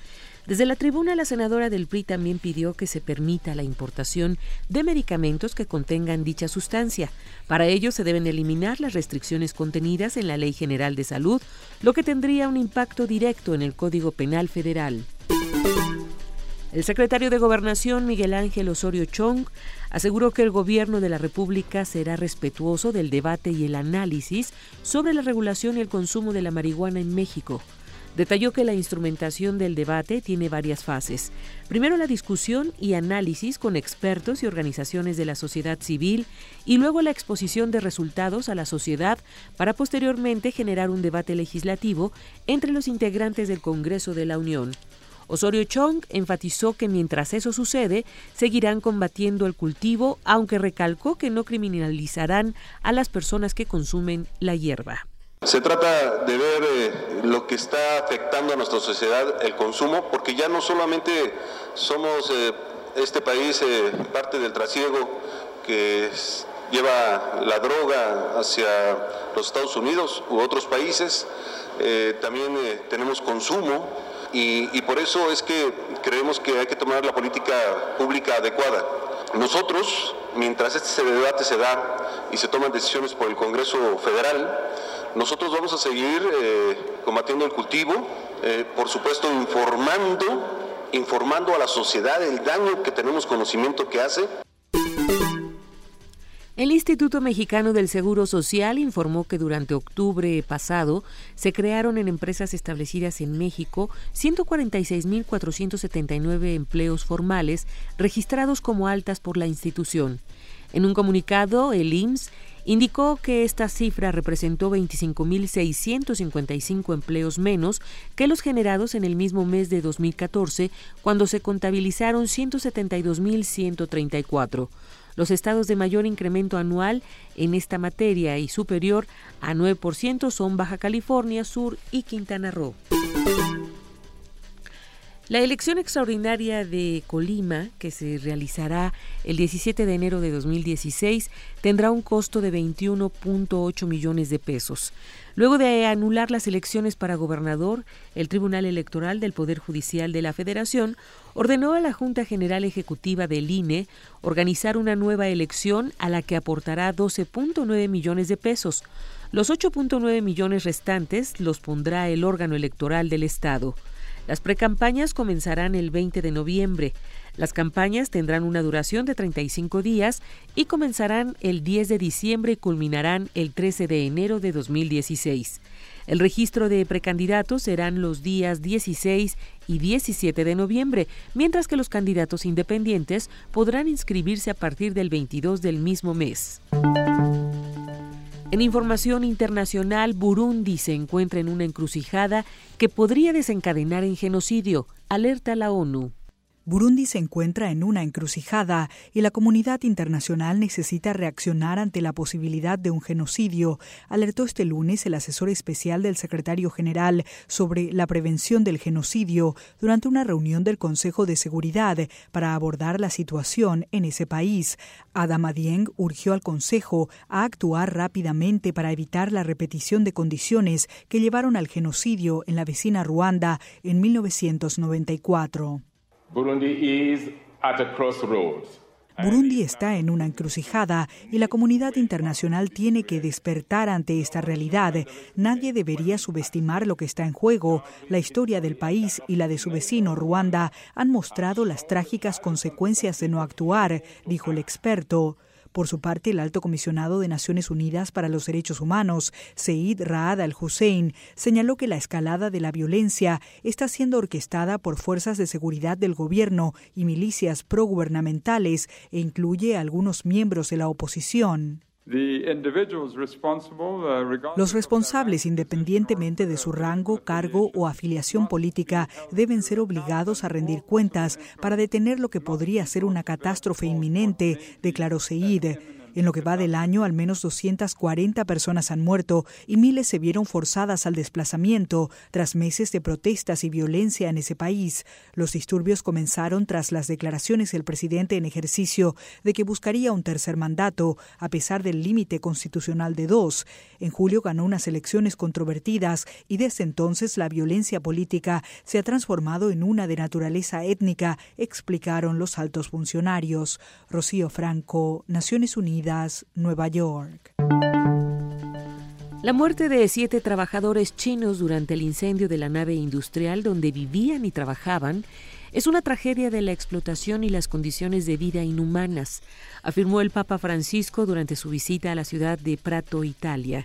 Desde la tribuna, la senadora del PRI también pidió que se permita la importación de medicamentos que contengan dicha sustancia. Para ello se deben eliminar las restricciones contenidas en la Ley General de Salud, lo que tendría un impacto directo en el Código Penal Federal. El secretario de Gobernación, Miguel Ángel Osorio Chong, aseguró que el gobierno de la República será respetuoso del debate y el análisis sobre la regulación y el consumo de la marihuana en México. Detalló que la instrumentación del debate tiene varias fases. Primero la discusión y análisis con expertos y organizaciones de la sociedad civil y luego la exposición de resultados a la sociedad para posteriormente generar un debate legislativo entre los integrantes del Congreso de la Unión. Osorio Chong enfatizó que mientras eso sucede, seguirán combatiendo el cultivo, aunque recalcó que no criminalizarán a las personas que consumen la hierba. Se trata de ver eh, lo que está afectando a nuestra sociedad, el consumo, porque ya no solamente somos eh, este país eh, parte del trasiego que lleva la droga hacia los Estados Unidos u otros países, también tenemos consumo y, por eso es que creemos que hay que tomar la política pública adecuada. Nosotros, mientras este debate se da y se toman decisiones por el Congreso Federal, nosotros vamos a seguir eh, combatiendo el cultivo, eh, por supuesto informando, informando a la sociedad el daño que tenemos conocimiento que hace. El Instituto Mexicano del Seguro Social informó que durante octubre pasado se crearon en empresas establecidas en México 146.479 empleos formales registrados como altas por la institución. En un comunicado, el IMSS indicó que esta cifra representó 25.655 empleos menos que los generados en el mismo mes de 2014, cuando se contabilizaron 172.134. Los estados de mayor incremento anual en esta materia y superior a 9% son Baja California Sur y Quintana Roo. La elección extraordinaria de Colima, que se realizará el 17 de enero de 2016, tendrá un costo de 21.8 millones de pesos. Luego de anular las elecciones para gobernador, el Tribunal Electoral del Poder Judicial de la Federación ordenó a la Junta General Ejecutiva del INE organizar una nueva elección a la que aportará 12.9 millones de pesos. Los 8.9 millones restantes los pondrá el órgano electoral del Estado. Las precampañas comenzarán el 20 de noviembre. Las campañas tendrán una duración de 35 días y comenzarán el 10 de diciembre y culminarán el 13 de enero de 2016. El registro de precandidatos serán los días 16 y 17 de noviembre, mientras que los candidatos independientes podrán inscribirse a partir del 22 del mismo mes. En información internacional, Burundi se encuentra en una encrucijada que podría desencadenar en genocidio, alerta la ONU. Burundi se encuentra en una encrucijada y la comunidad internacional necesita reaccionar ante la posibilidad de un genocidio, alertó este lunes el asesor especial del secretario general sobre la prevención del genocidio durante una reunión del Consejo de Seguridad para abordar la situación en ese país. Adama Dieng urgió al Consejo a actuar rápidamente para evitar la repetición de condiciones que llevaron al genocidio en la vecina Ruanda en 1994. Burundi está en una encrucijada y la comunidad internacional tiene que despertar ante esta realidad. Nadie debería subestimar lo que está en juego. La historia del país y la de su vecino Ruanda han mostrado las trágicas consecuencias de no actuar, dijo el experto. Por su parte, el alto comisionado de Naciones Unidas para los Derechos Humanos, Seid Raad al-Hussein, señaló que la escalada de la violencia está siendo orquestada por fuerzas de seguridad del gobierno y milicias progubernamentales e incluye a algunos miembros de la oposición. Uh, Los responsables, independientemente de su rango, cargo o afiliación política, deben ser obligados a rendir cuentas para detener lo que podría ser una catástrofe inminente, declaró Seid. En lo que va del año, al menos 240 personas han muerto y miles se vieron forzadas al desplazamiento tras meses de protestas y violencia en ese país. Los disturbios comenzaron tras las declaraciones del presidente en ejercicio de que buscaría un tercer mandato, a pesar del límite constitucional de dos. En julio ganó unas elecciones controvertidas y desde entonces la violencia política se ha transformado en una de naturaleza étnica, explicaron los altos funcionarios. Rocío Franco, Naciones Unidas. Nueva York. La muerte de siete trabajadores chinos durante el incendio de la nave industrial donde vivían y trabajaban es una tragedia de la explotación y las condiciones de vida inhumanas, afirmó el Papa Francisco durante su visita a la ciudad de Prato, Italia.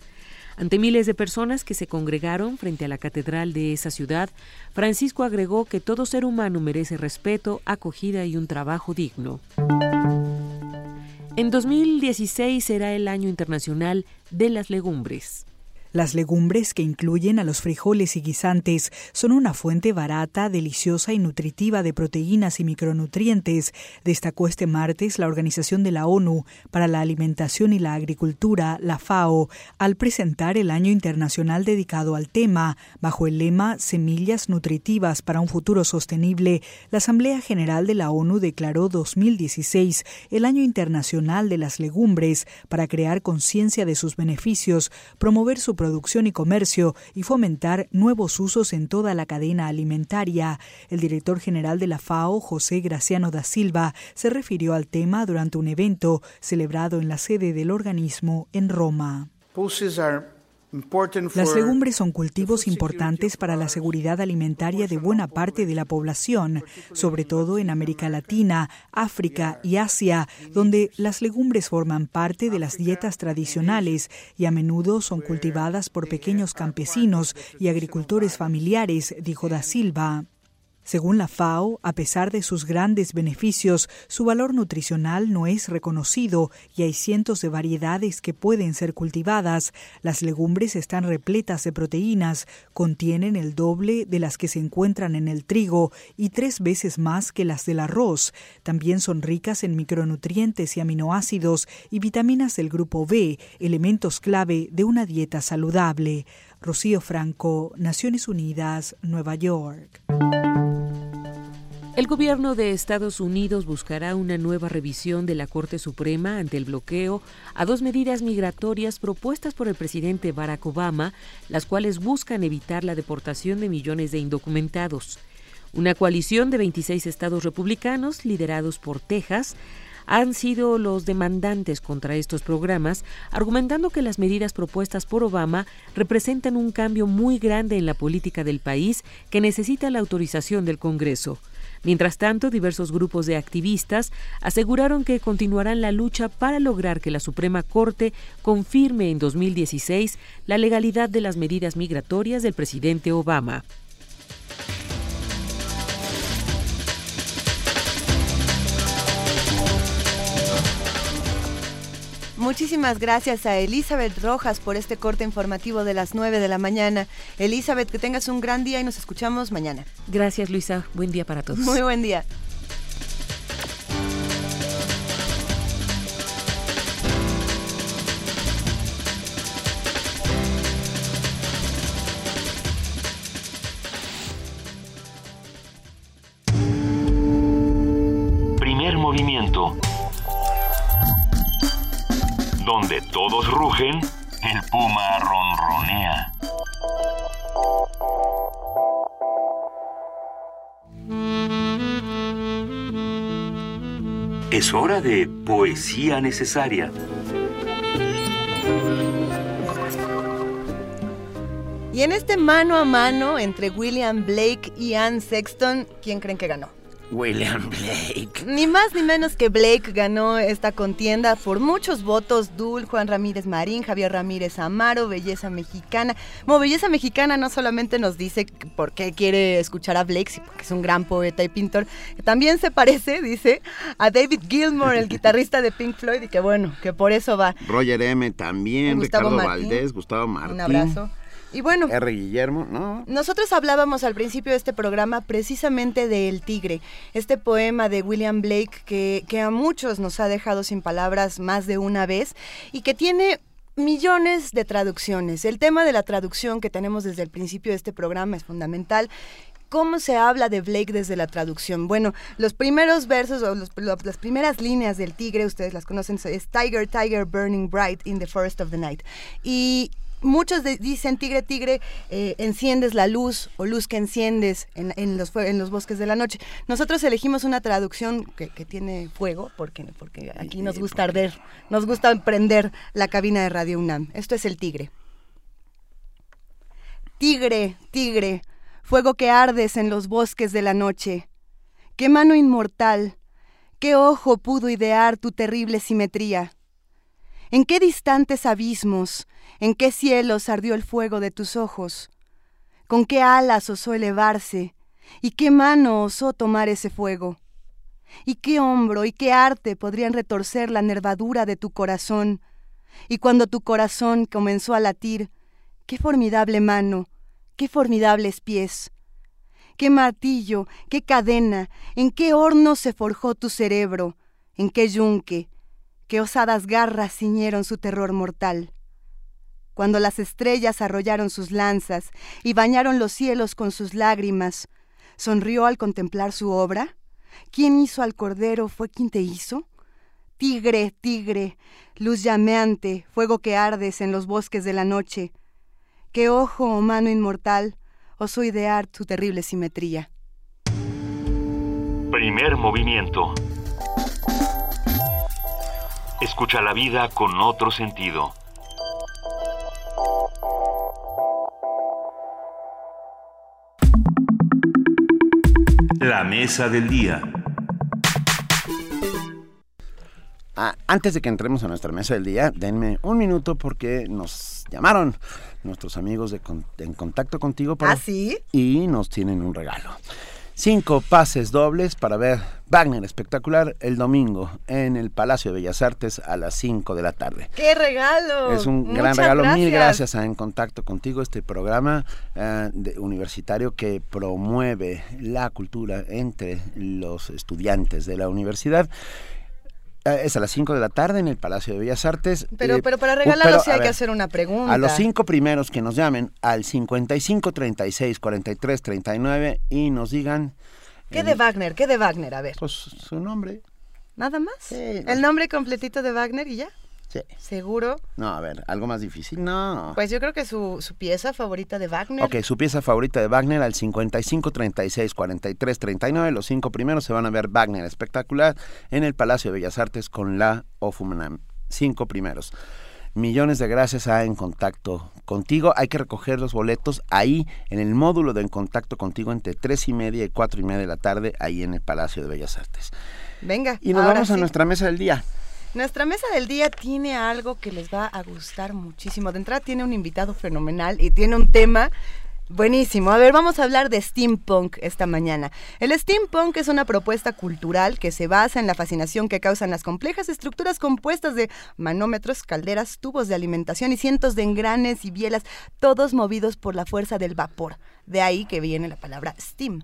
Ante miles de personas que se congregaron frente a la catedral de esa ciudad, Francisco agregó que todo ser humano merece respeto, acogida y un trabajo digno. En 2016 será el Año Internacional de las Legumbres. Las legumbres, que incluyen a los frijoles y guisantes, son una fuente barata, deliciosa y nutritiva de proteínas y micronutrientes, destacó este martes la Organización de la ONU para la Alimentación y la Agricultura, la FAO, al presentar el Año Internacional dedicado al tema, bajo el lema Semillas nutritivas para un futuro sostenible. La Asamblea General de la ONU declaró 2016 el Año Internacional de las Legumbres para crear conciencia de sus beneficios, promover su producción y comercio y fomentar nuevos usos en toda la cadena alimentaria. El director general de la FAO, José Graciano da Silva, se refirió al tema durante un evento celebrado en la sede del organismo en Roma. Las legumbres son cultivos importantes para la seguridad alimentaria de buena parte de la población, sobre todo en América Latina, África y Asia, donde las legumbres forman parte de las dietas tradicionales y a menudo son cultivadas por pequeños campesinos y agricultores familiares, dijo da Silva. Según la FAO, a pesar de sus grandes beneficios, su valor nutricional no es reconocido y hay cientos de variedades que pueden ser cultivadas. Las legumbres están repletas de proteínas, contienen el doble de las que se encuentran en el trigo y tres veces más que las del arroz. También son ricas en micronutrientes y aminoácidos y vitaminas del grupo B, elementos clave de una dieta saludable. Rocío Franco, Naciones Unidas, Nueva York. El gobierno de Estados Unidos buscará una nueva revisión de la Corte Suprema ante el bloqueo a dos medidas migratorias propuestas por el presidente Barack Obama, las cuales buscan evitar la deportación de millones de indocumentados. Una coalición de 26 estados republicanos, liderados por Texas, han sido los demandantes contra estos programas, argumentando que las medidas propuestas por Obama representan un cambio muy grande en la política del país que necesita la autorización del Congreso. Mientras tanto, diversos grupos de activistas aseguraron que continuarán la lucha para lograr que la Suprema Corte confirme en 2016 la legalidad de las medidas migratorias del presidente Obama. Muchísimas gracias a Elizabeth Rojas por este corte informativo de las 9 de la mañana. Elizabeth, que tengas un gran día y nos escuchamos mañana. Gracias, Luisa. Buen día para todos. Muy buen día. Primer movimiento donde todos rugen, el puma ronronea. Es hora de poesía necesaria. Y en este mano a mano entre William Blake y Anne Sexton, ¿quién creen que ganó? William Blake. Ni más ni menos que Blake ganó esta contienda por muchos votos. Dul, Juan Ramírez Marín, Javier Ramírez Amaro, Belleza Mexicana. Bueno, Belleza Mexicana no solamente nos dice por qué quiere escuchar a Blake, sino porque es un gran poeta y pintor. También se parece, dice, a David Gilmour, el guitarrista de Pink Floyd, y que bueno, que por eso va. Roger M. también, Gustavo Ricardo Martín. Valdés, Gustavo Martín. Un abrazo. Y bueno, R. Guillermo, ¿no? Nosotros hablábamos al principio de este programa precisamente de El Tigre, este poema de William Blake que, que a muchos nos ha dejado sin palabras más de una vez y que tiene millones de traducciones. El tema de la traducción que tenemos desde el principio de este programa es fundamental. ¿Cómo se habla de Blake desde la traducción? Bueno, los primeros versos o los- las primeras líneas del tigre, ustedes las conocen, es Tiger, Tiger, burning bright in the forest of the night. Y muchos de- dicen tigre, tigre, eh, enciendes la luz o luz que enciendes en, en los, fue- en los bosques de la noche. Nosotros elegimos una traducción que, que tiene fuego, porque, porque aquí nos gusta arder, nos gusta prender la cabina de Radio UNAM. Esto es el tigre. Tigre, tigre, fuego que ardes en los bosques de la noche. Qué mano inmortal, qué ojo pudo idear tu terrible simetría. ¿En qué distantes abismos, en qué cielos ardió el fuego de tus ojos? ¿Con qué alas osó elevarse? ¿Y qué mano osó tomar ese fuego? ¿Y qué hombro y qué arte podrían retorcer la nervadura de tu corazón? Y cuando tu corazón comenzó a latir, qué formidable mano, qué formidables pies. Qué martillo, qué cadena, en qué horno se forjó tu cerebro, en qué yunque, qué osadas garras ciñeron su terror mortal. Cuando las estrellas arrollaron sus lanzas y bañaron los cielos con sus lágrimas, ¿sonrió al contemplar su obra? ¿Quién hizo al cordero fue quien te hizo? Tigre, tigre, luz llameante, fuego que ardes en los bosques de la noche. ¿Qué ojo o mano inmortal osó idear tu terrible simetría? Primer movimiento. Escucha la vida con otro sentido. La mesa del día. Ah, antes de que entremos a nuestra mesa del día, denme un minuto porque nos llamaron nuestros amigos de con- en contacto contigo para, ¿Ah, sí? y nos tienen un regalo. Cinco pases dobles para ver Wagner espectacular el domingo en el Palacio de Bellas Artes a las 5 de la tarde. ¡Qué regalo! Es un Muchas gran regalo. Mil gracias a En Contacto Contigo, este programa eh, de- universitario que promueve la cultura entre los estudiantes de la universidad. Eh, es a las 5 de la tarde en el Palacio de Bellas Artes. Pero, Eh, pero para regalarlo sí hay que hacer una pregunta. A los cinco primeros que nos llamen al 55 36 43 39 y nos digan ¿Qué de Wagner? ¿Qué de Wagner? A ver. Pues su nombre. ¿Nada más? ¿El nombre completito de Wagner y ya? Sí. ¿Seguro? No, a ver, algo más difícil. No. Pues yo creo que su, su pieza favorita de Wagner. Ok, su pieza favorita de Wagner al 55, 36, 43, 39. Los cinco primeros se van a ver Wagner espectacular en el Palacio de Bellas Artes con la Ofumanam. Cinco primeros. Millones de gracias a En Contacto Contigo. Hay que recoger los boletos ahí en el módulo de En Contacto Contigo entre tres y media y cuatro y media de la tarde ahí en el Palacio de Bellas Artes. Venga. Y nos vamos a nuestra mesa del día. Nuestra mesa del día tiene algo que les va a gustar muchísimo. De entrada tiene un invitado fenomenal y tiene un tema buenísimo. A ver, vamos a hablar de steampunk esta mañana. El steampunk es una propuesta cultural que se basa en la fascinación que causan las complejas estructuras compuestas de manómetros, calderas, tubos de alimentación y cientos de engranes y bielas, todos movidos por la fuerza del vapor. De ahí que viene la palabra steam.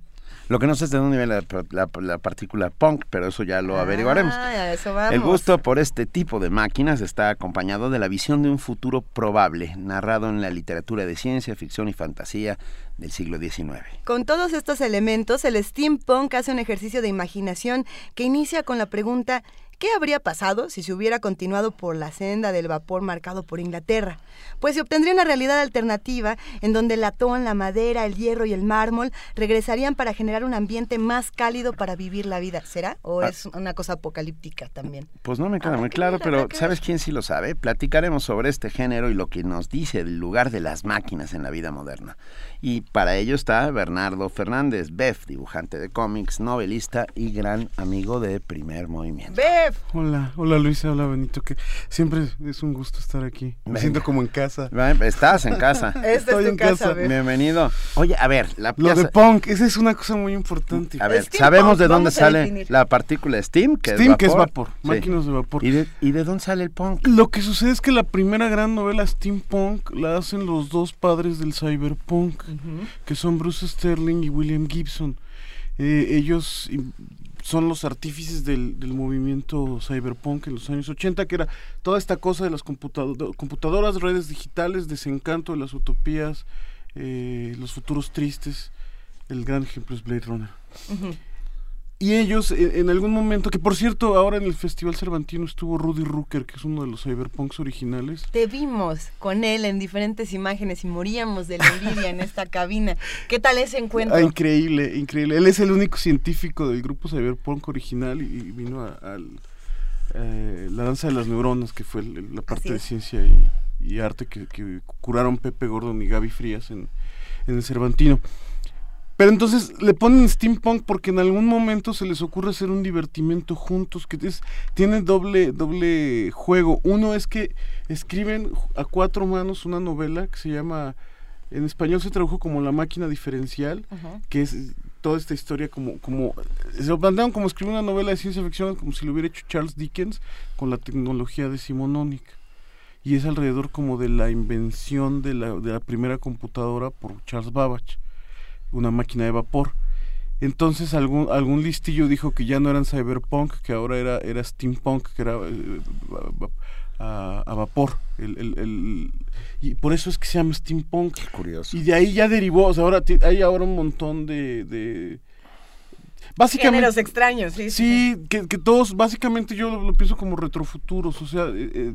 Lo que no sé es de dónde viene la, la- la partícula punk, pero eso ya lo averiguaremos. Ah, a eso vamos. El gusto por este tipo de máquinas está acompañado de la visión de un futuro probable, narrado en la literatura de ciencia, ficción y fantasía del siglo XIX. Con todos estos elementos, el steampunk hace un ejercicio de imaginación que inicia con la pregunta ¿qué habría pasado si se hubiera continuado por la senda del vapor marcado por Inglaterra? Pues se obtendría una realidad alternativa en donde el latón, la madera, el hierro y el mármol regresarían para generar un ambiente más cálido para vivir la vida. ¿Será? ¿O Ah. es una cosa apocalíptica también? Pues no me queda muy claro, pero ¿sabes quién sí lo sabe? Platicaremos sobre este género y lo que nos dice del lugar de las máquinas en la vida moderna. Y para ello está Bernardo Fernández, Bef, dibujante de cómics, novelista y gran amigo de Primer Movimiento. ¡Bef! Hola, hola Luisa, hola Benito, que siempre es un gusto estar aquí. Me Venga. siento como en casa. Estás en casa. Esta es Estoy tu en casa. Bienvenido. Oye, a ver, la Lo de punk, esa es una cosa muy importante. A ver, sabemos de dónde sale definir. la partícula steam, que Steam, es que es vapor. vapor, Sí. máquinas de vapor. ¿Y de, ¿Y de dónde sale el punk? Lo que sucede es que la primera gran novela steampunk la hacen los dos padres del cyberpunk, que son Bruce Sterling y William Gibson. Eh, ellos son los artífices del, del movimiento cyberpunk en los años 80, que era toda esta cosa de las computado- computadoras, redes digitales, desencanto de las utopías, eh, los futuros tristes. El gran ejemplo es Blade Runner. Y ellos, en, en algún momento, que por cierto, ahora en el Festival Cervantino estuvo Rudy Rucker, que es uno de los cyberpunks originales. Te vimos con él en diferentes imágenes y moríamos de la envidia en esta cabina. ¿Qué tal ese encuentro? Ah, increíble, increíble. Él es el único científico del grupo cyberpunk original y, y vino a, al, eh, la danza de las neuronas, que fue la parte de ciencia y, y arte que, que curaron Pepe Gordon y Gaby Frías en, en el Cervantino. Pero entonces le ponen steampunk porque en algún momento se les ocurre hacer un divertimento juntos que es, tiene doble, doble juego. Uno es que escriben a cuatro manos una novela que se llama, en español se tradujo como La máquina diferencial, que es toda esta historia como, como se lo plantearon como escribir una novela de ciencia ficción como si lo hubiera hecho Charles Dickens con la tecnología decimonónica. Y es alrededor como de la invención de la, de la primera computadora por Charles Babbage una máquina de vapor. Entonces algún, algún listillo dijo que ya no eran cyberpunk, que ahora era, era steampunk, que era eh, a, a vapor. El, el- el- y por eso es que se llama steampunk. curioso. Y de ahí ya derivó, o sea, ahora hay ahora un montón de... de básicamente Géneros extraños, sí. Sí, que, que todos, básicamente yo lo, lo pienso como retrofuturos, o sea, eh, eh,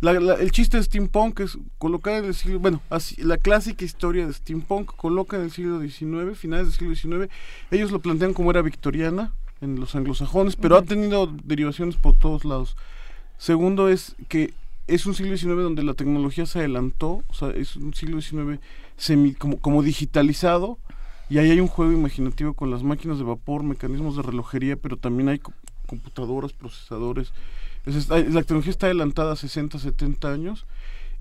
la- la- el chiste de steampunk es colocar en el siglo, bueno, así, la clásica historia de steampunk coloca en el siglo XIX, finales del siglo XIX, ellos lo plantean como era victoriana en los anglosajones, pero ha tenido derivaciones por todos lados. Segundo es que es un siglo XIX donde la tecnología se adelantó, o sea, es un siglo XIX semi, como, como digitalizado, y ahí hay un juego imaginativo con las máquinas de vapor, mecanismos de relojería, pero también hay co- computadoras, procesadores. Es- la tecnología está adelantada a 60, 70 años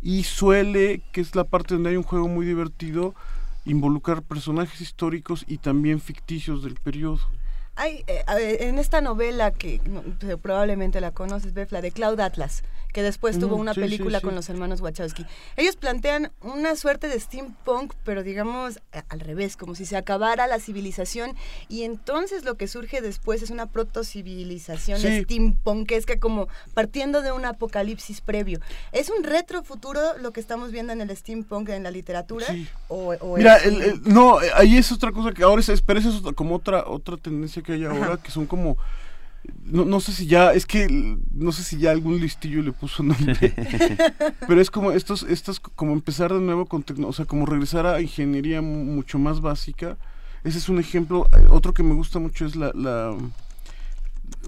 y suele, que es la parte donde hay un juego muy divertido, involucrar personajes históricos y también ficticios del periodo. Hay, eh, en esta novela que probablemente la conoces, Bef, la de Cloud Atlas, que después tuvo Ujú, una sí, película sí, sí. con los hermanos Wachowski. Ellos plantean una suerte de steampunk, pero digamos a- al revés, como si se acabara la civilización y entonces lo que surge después es una protocivilización steampunkesca como partiendo de un apocalipsis previo. ¿Es un retrofuturo lo que estamos viendo en el steampunk en la literatura? Sí. O, o Mira, es el- el- no, eh, ahí es otra cosa que ahora es, pero es otra- como otra otra tendencia que hay ahora, que son como no, no sé si ya, es que no sé si ya algún listillo le puso nombre, pero es como estos, estos como empezar de nuevo con tecno, o sea, como regresar a ingeniería mu- mucho más básica. Ese es un ejemplo. Otro que me gusta mucho es la, la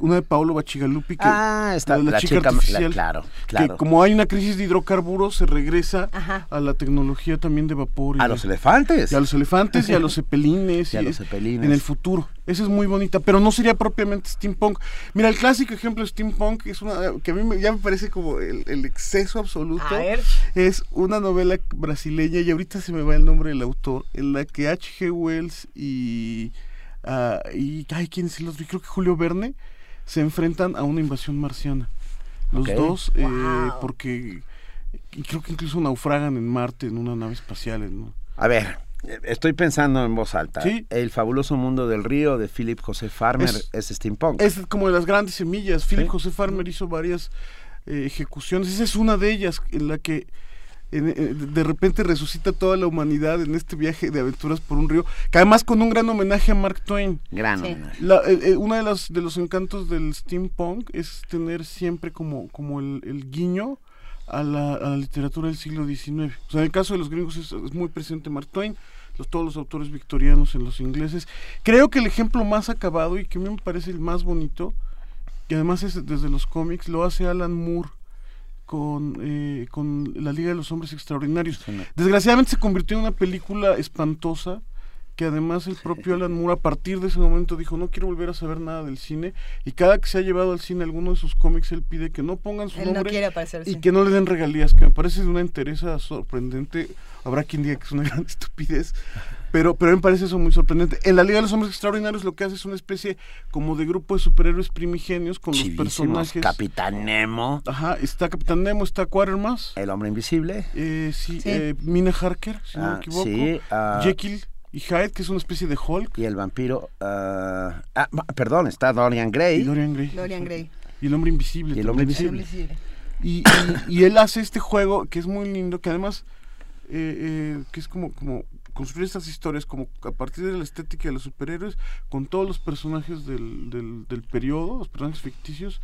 una de Paolo Bacigalupi que Ah, está- la, la chica, chica- la- artificial claro, que claro. como hay una crisis de hidrocarburos se regresa Ajá. a la tecnología también de vapor y A de- los elefantes. y a los elefantes y a los cepelines Y a los cepelines. en el futuro esa es muy bonita pero no sería propiamente steampunk mira el clásico ejemplo de steampunk es una que a mí me- ya me parece como el, el exceso absoluto A ver. es una novela brasileña y ahorita se me va el nombre del autor en la que H.G. Wells y ah, y ay quién es el otro Y creo que Julio Verne se enfrentan a una invasión marciana los dos eh, porque creo que incluso naufragan en Marte en una nave espacial ¿no? A ver, estoy pensando en voz alta. Sí. El fabuloso mundo del río de Philip José Farmer es, Es- steampunk. Es como de las grandes semillas. Philip Sí. José Farmer hizo varias eh, ejecuciones. Esa es una de ellas en la que de repente resucita toda la humanidad en este viaje de aventuras por un río, que además con un gran homenaje a Mark Twain. Gran Sí. homenaje. La, eh, eh, una de las de los encantos del steampunk es tener siempre como, como el, el guiño a la, a la literatura del siglo XIX. O sea, en el caso de los gringos es, es muy presente Mark Twain, los, todos los autores victorianos en los ingleses. Creo que el ejemplo más acabado y que a mí me parece el más bonito, y además es desde los cómics, lo hace Alan Moore con, eh, con la Liga de los Hombres Extraordinarios. Desgraciadamente se convirtió en una película espantosa que además el propio Alan Moore a partir de ese momento dijo no quiero volver a saber nada del cine y cada que se ha llevado al cine alguno de sus cómics él pide que no pongan su Él no nombre quiere aparecer, y sí. que no le den regalías que me parece de una entereza sorprendente habrá quien diga que es una gran estupidez pero pero a mí me parece eso muy sorprendente en la Liga de los Hombres Extraordinarios lo que hace es una especie como de grupo de superhéroes primigenios con los personajes Capitán Nemo, Ajá, está Capitán Nemo, está Quatermass, el hombre invisible. eh, sí, Sí. eh, Mina Harker, si no Ah, me equivoco, sí, ah, Jekyll y Hyde, que es una especie de Hulk, Y el vampiro. ah, ah, perdón, está Dorian Gray. y Dorian Gray. Dorian Gray. Y el hombre invisible. Y el hombre invisible. Y, y- y él hace este juego que es muy lindo, que además, eh, eh, que es como, como construir estas historias como a partir de la estética de los superhéroes, con todos los personajes del, del, del periodo, los personajes ficticios,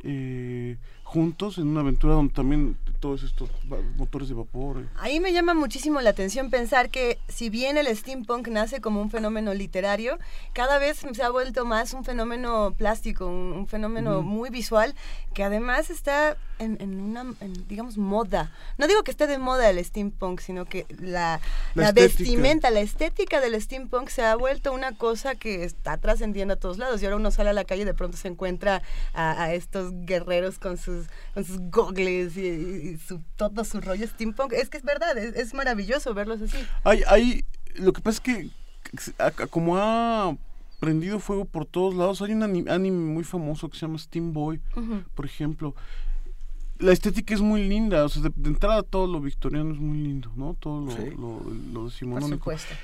eh, juntos en una aventura donde también todos estos motores de vapor. eh, Ahí me llama muchísimo la atención pensar que si bien el steampunk nace como un fenómeno literario, cada vez se ha vuelto más un fenómeno plástico, un, un fenómeno muy visual, que además está en, en una, en, digamos, moda. No digo que esté de moda el steampunk, sino que la, La la estética. vestimenta, la estética del steampunk se ha vuelto una cosa que está trascendiendo a todos lados. Y ahora uno sale a la calle y de pronto se encuentra a, a estos guerreros con sus, con sus gogles y, y- y su, todo su rollo steampunk. Es que es verdad, es, es maravilloso verlos así. Hay, hay, lo que pasa es que como ha prendido fuego por todos lados, hay un ani- anime muy famoso que se llama Steam Boy, por ejemplo. La estética es muy linda, o sea, de, de entrada todo lo victoriano es muy lindo, ¿no? Todo lo, Sí. lo, lo Por decimonónico. supuesto.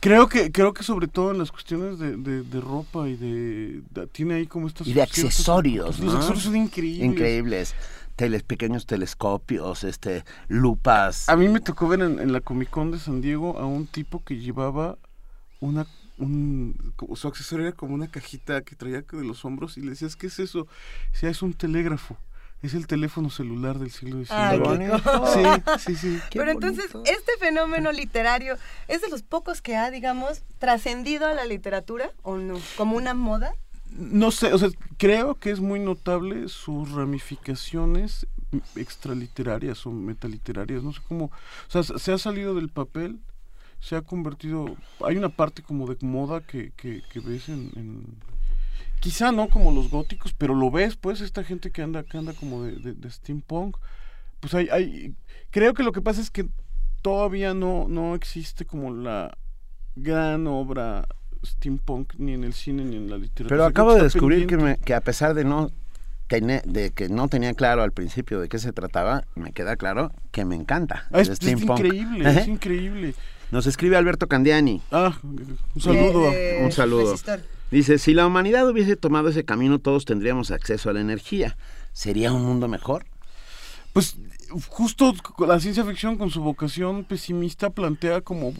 Creo que, creo que sobre todo en las cuestiones de, de- de ropa y de, de- Tiene ahí como estas... Y de accesorios. Los ¿no? accesorios son increíbles. Increíbles. Teles, pequeños telescopios, este, lupas. A mí me tocó ver en, en la Comic Con de San Diego a un tipo que llevaba una un, su accesorio era como una cajita que traía de los hombros y le decías, ¿qué es eso? Decía, es un telégrafo. Es el teléfono celular del siglo XIX. Ay, qué cosa. Sí, sí, sí. Pero entonces, este fenómeno literario es de los pocos que ha, digamos, trascendido a la literatura, ¿o no? Como una moda. No sé, o sea, creo que es muy notable sus ramificaciones extraliterarias o metaliterarias, no sé cómo, o sea, se ha salido del papel, se ha convertido, hay una parte como de moda que, que, que ves en, en- quizá no como los góticos, pero lo ves, pues, esta gente que anda, que anda como de, de- de steampunk, pues hay, hay, creo que lo que pasa es que todavía no, no existe como la gran obra steampunk ni en el cine ni en la literatura. Pero acabo de descubrir que, me- que a pesar de no que, ne- de que no tenía claro al principio de qué se trataba, me queda claro que me encanta. Ah, es, increíble, Ajá. es increíble. Nos escribe Alberto Candiani. Ah, un saludo. Eh, Un saludo. resistor. Dice, si la humanidad hubiese tomado ese camino, todos tendríamos acceso a la energía. ¿Sería un mundo mejor? Pues justo la ciencia ficción con su vocación pesimista plantea como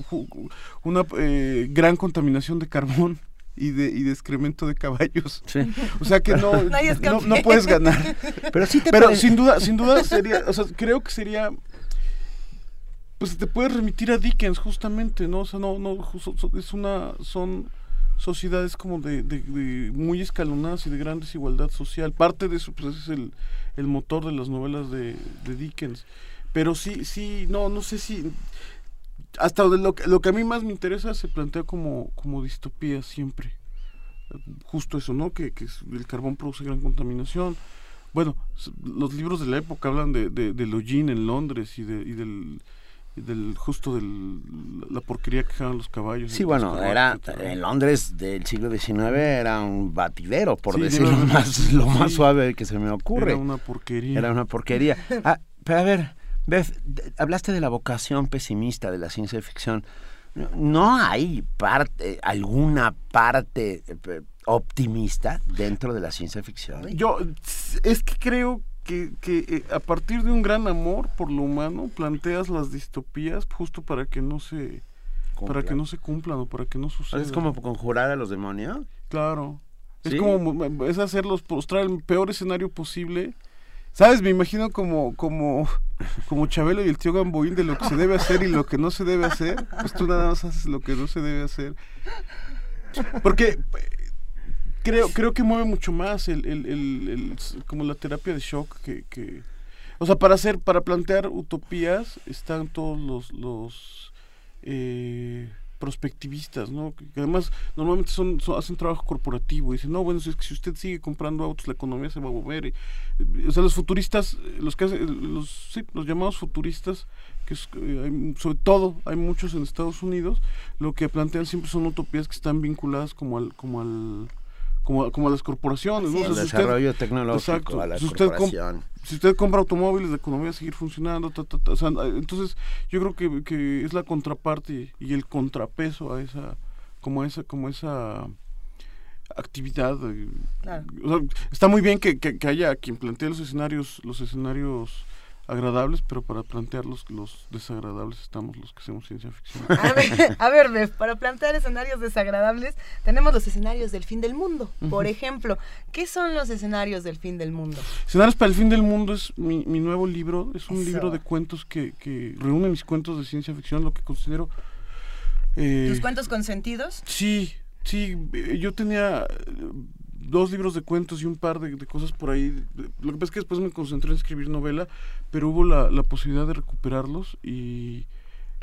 una eh, gran contaminación de carbón y de, y de excremento de caballos. O sea que no, no, puedes ganar. Pero sí te Pero pare- sin duda, sin duda sería, o sea, creo que sería pues te puedes remitir a Dickens justamente, ¿no? O sea, no, no, es una, son sociedades como de, de- de muy escalonadas y de gran desigualdad social. Parte de eso pues es el, el motor de las novelas de, de Dickens. Pero sí, sí, no, no sé si hasta lo, lo que a mí más me interesa se plantea como, como distopía siempre. Justo eso, ¿no? Que, que el carbón produce gran contaminación. Bueno, los libros de la época hablan de, de, hollín en Londres y, de, y del del justo del la porquería que dejaban los caballos. Sí, bueno, era en Londres del siglo XIX era un batidero, por Sí, decirlo más, lo más sí. suave que se me ocurre. Era una porquería. Era una porquería. Ah, pero a ver, Beth, de- hablaste de la vocación pesimista de la ciencia ficción. No- ¿No hay parte, alguna parte eh, optimista dentro de la ciencia ficción? Yo es que creo que, que eh, a partir de un gran amor por lo humano planteas las distopías justo para que no se para que Cumplan. no se cumplan o para que no suceda. ¿Es como conjurar a los demonios? Claro. Es como mo- es hacerlos mostrar el peor escenario posible. ¿Sabes? Me imagino como como como Chabelo y el tío Gamboín de lo que se debe hacer y lo que no se debe hacer. Pues tú nada más haces lo que no se debe hacer. Porque creo creo que mueve mucho más el, el- el- como la terapia de shock que, que o sea para hacer para plantear utopías están todos los los eh, prospectivistas, ¿no? Que además normalmente son, son- hacen trabajo corporativo y dicen, no, bueno, si, es que si usted sigue comprando autos, la economía se va a mover. o sea, los futuristas, los que hacen, los, sí, los llamados futuristas, que es, eh, sobre todo hay muchos en Estados Unidos, lo que plantean siempre son utopías que están vinculadas como al, como al como, a- como a las corporaciones, ¿no? O sea, si usted- desarrollo tecnológico, a la si usted si usted compra automóviles, la economía va a seguir funcionando. ta, ta, ta, o sea, entonces, yo creo que, que es la contraparte y el contrapeso a esa, como a esa, como esa actividad. eh, Claro. o sea, está muy bien que, que- que haya quien plantee los escenarios, los escenarios agradables, pero para plantear los, los desagradables estamos los que hacemos ciencia ficción. A ver, a ver, Bef, para plantear escenarios desagradables, tenemos los escenarios del fin del mundo. Por ejemplo, ¿qué son los escenarios del fin del mundo? Escenarios para el fin del mundo es mi, mi nuevo libro, es un Eso. libro de cuentos que, que reúne mis cuentos de ciencia ficción, lo que considero... eh, ¿Tus cuentos consentidos? Sí, sí, eh, yo tenía dos libros de cuentos y un par de, de cosas por ahí. Lo que pasa es que después me concentré en escribir novela, pero hubo la, la posibilidad de recuperarlos y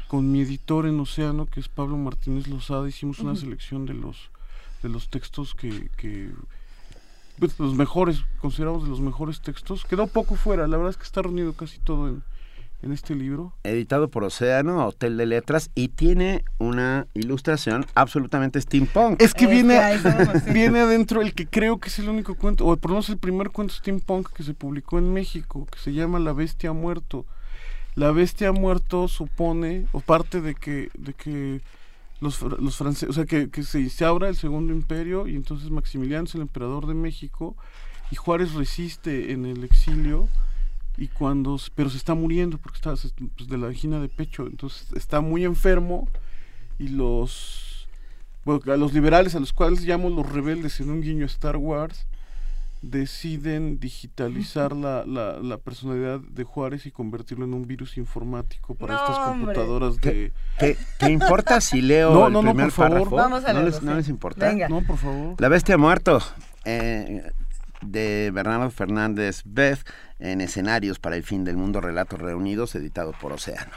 con mi editor en Océano, que es Pablo Martínez Lozada, hicimos una selección de los de los textos que, que pues, los mejores, consideramos de los mejores textos. Quedó poco fuera, la verdad es que está reunido casi todo en, en este libro. Editado por Océano, Hotel de Letras, y tiene una ilustración absolutamente steampunk. Es que viene, viene adentro el que creo que es el único cuento, o por lo menos el primer cuento steampunk que se publicó en México, que se llama La Bestia muerto. La Bestia muerto supone, o parte de que, de que los franceses, o sea, que, que se instaura el Segundo Imperio y entonces Maximiliano es el emperador de México y Juárez resiste en el exilio y cuando pero se está muriendo porque está pues, de la angina de pecho entonces está muy enfermo y los bueno, a los liberales a los cuales llamo los rebeldes en un guiño a Star Wars deciden digitalizar la, la, la personalidad de Juárez y convertirlo en un virus informático para No, estas hombre. computadoras de ¿Qué, qué importa si leo No, el no, no, por favor. párrafo? Vamos a ¿No les, no les importa? Venga. no por favor La bestia ha muerto, eh, de Bernardo Fernández Beth, en Escenarios para el Fin del Mundo, Relatos Reunidos, editado por Océano.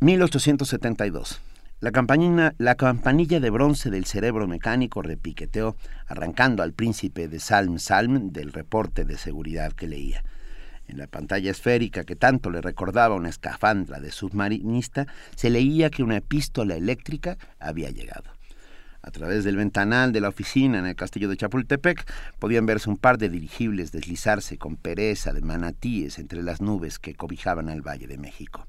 1872. La campanilla, la campanilla de bronce del cerebro mecánico repiqueteó, arrancando al príncipe de Salm Salm del reporte de seguridad que leía. En la pantalla esférica que tanto le recordaba una escafandra de submarinista, se leía que una epístola eléctrica había llegado. A través del ventanal de la oficina en el castillo de Chapultepec podían verse un par de dirigibles deslizarse con pereza de manatíes entre las nubes que cobijaban al Valle de México.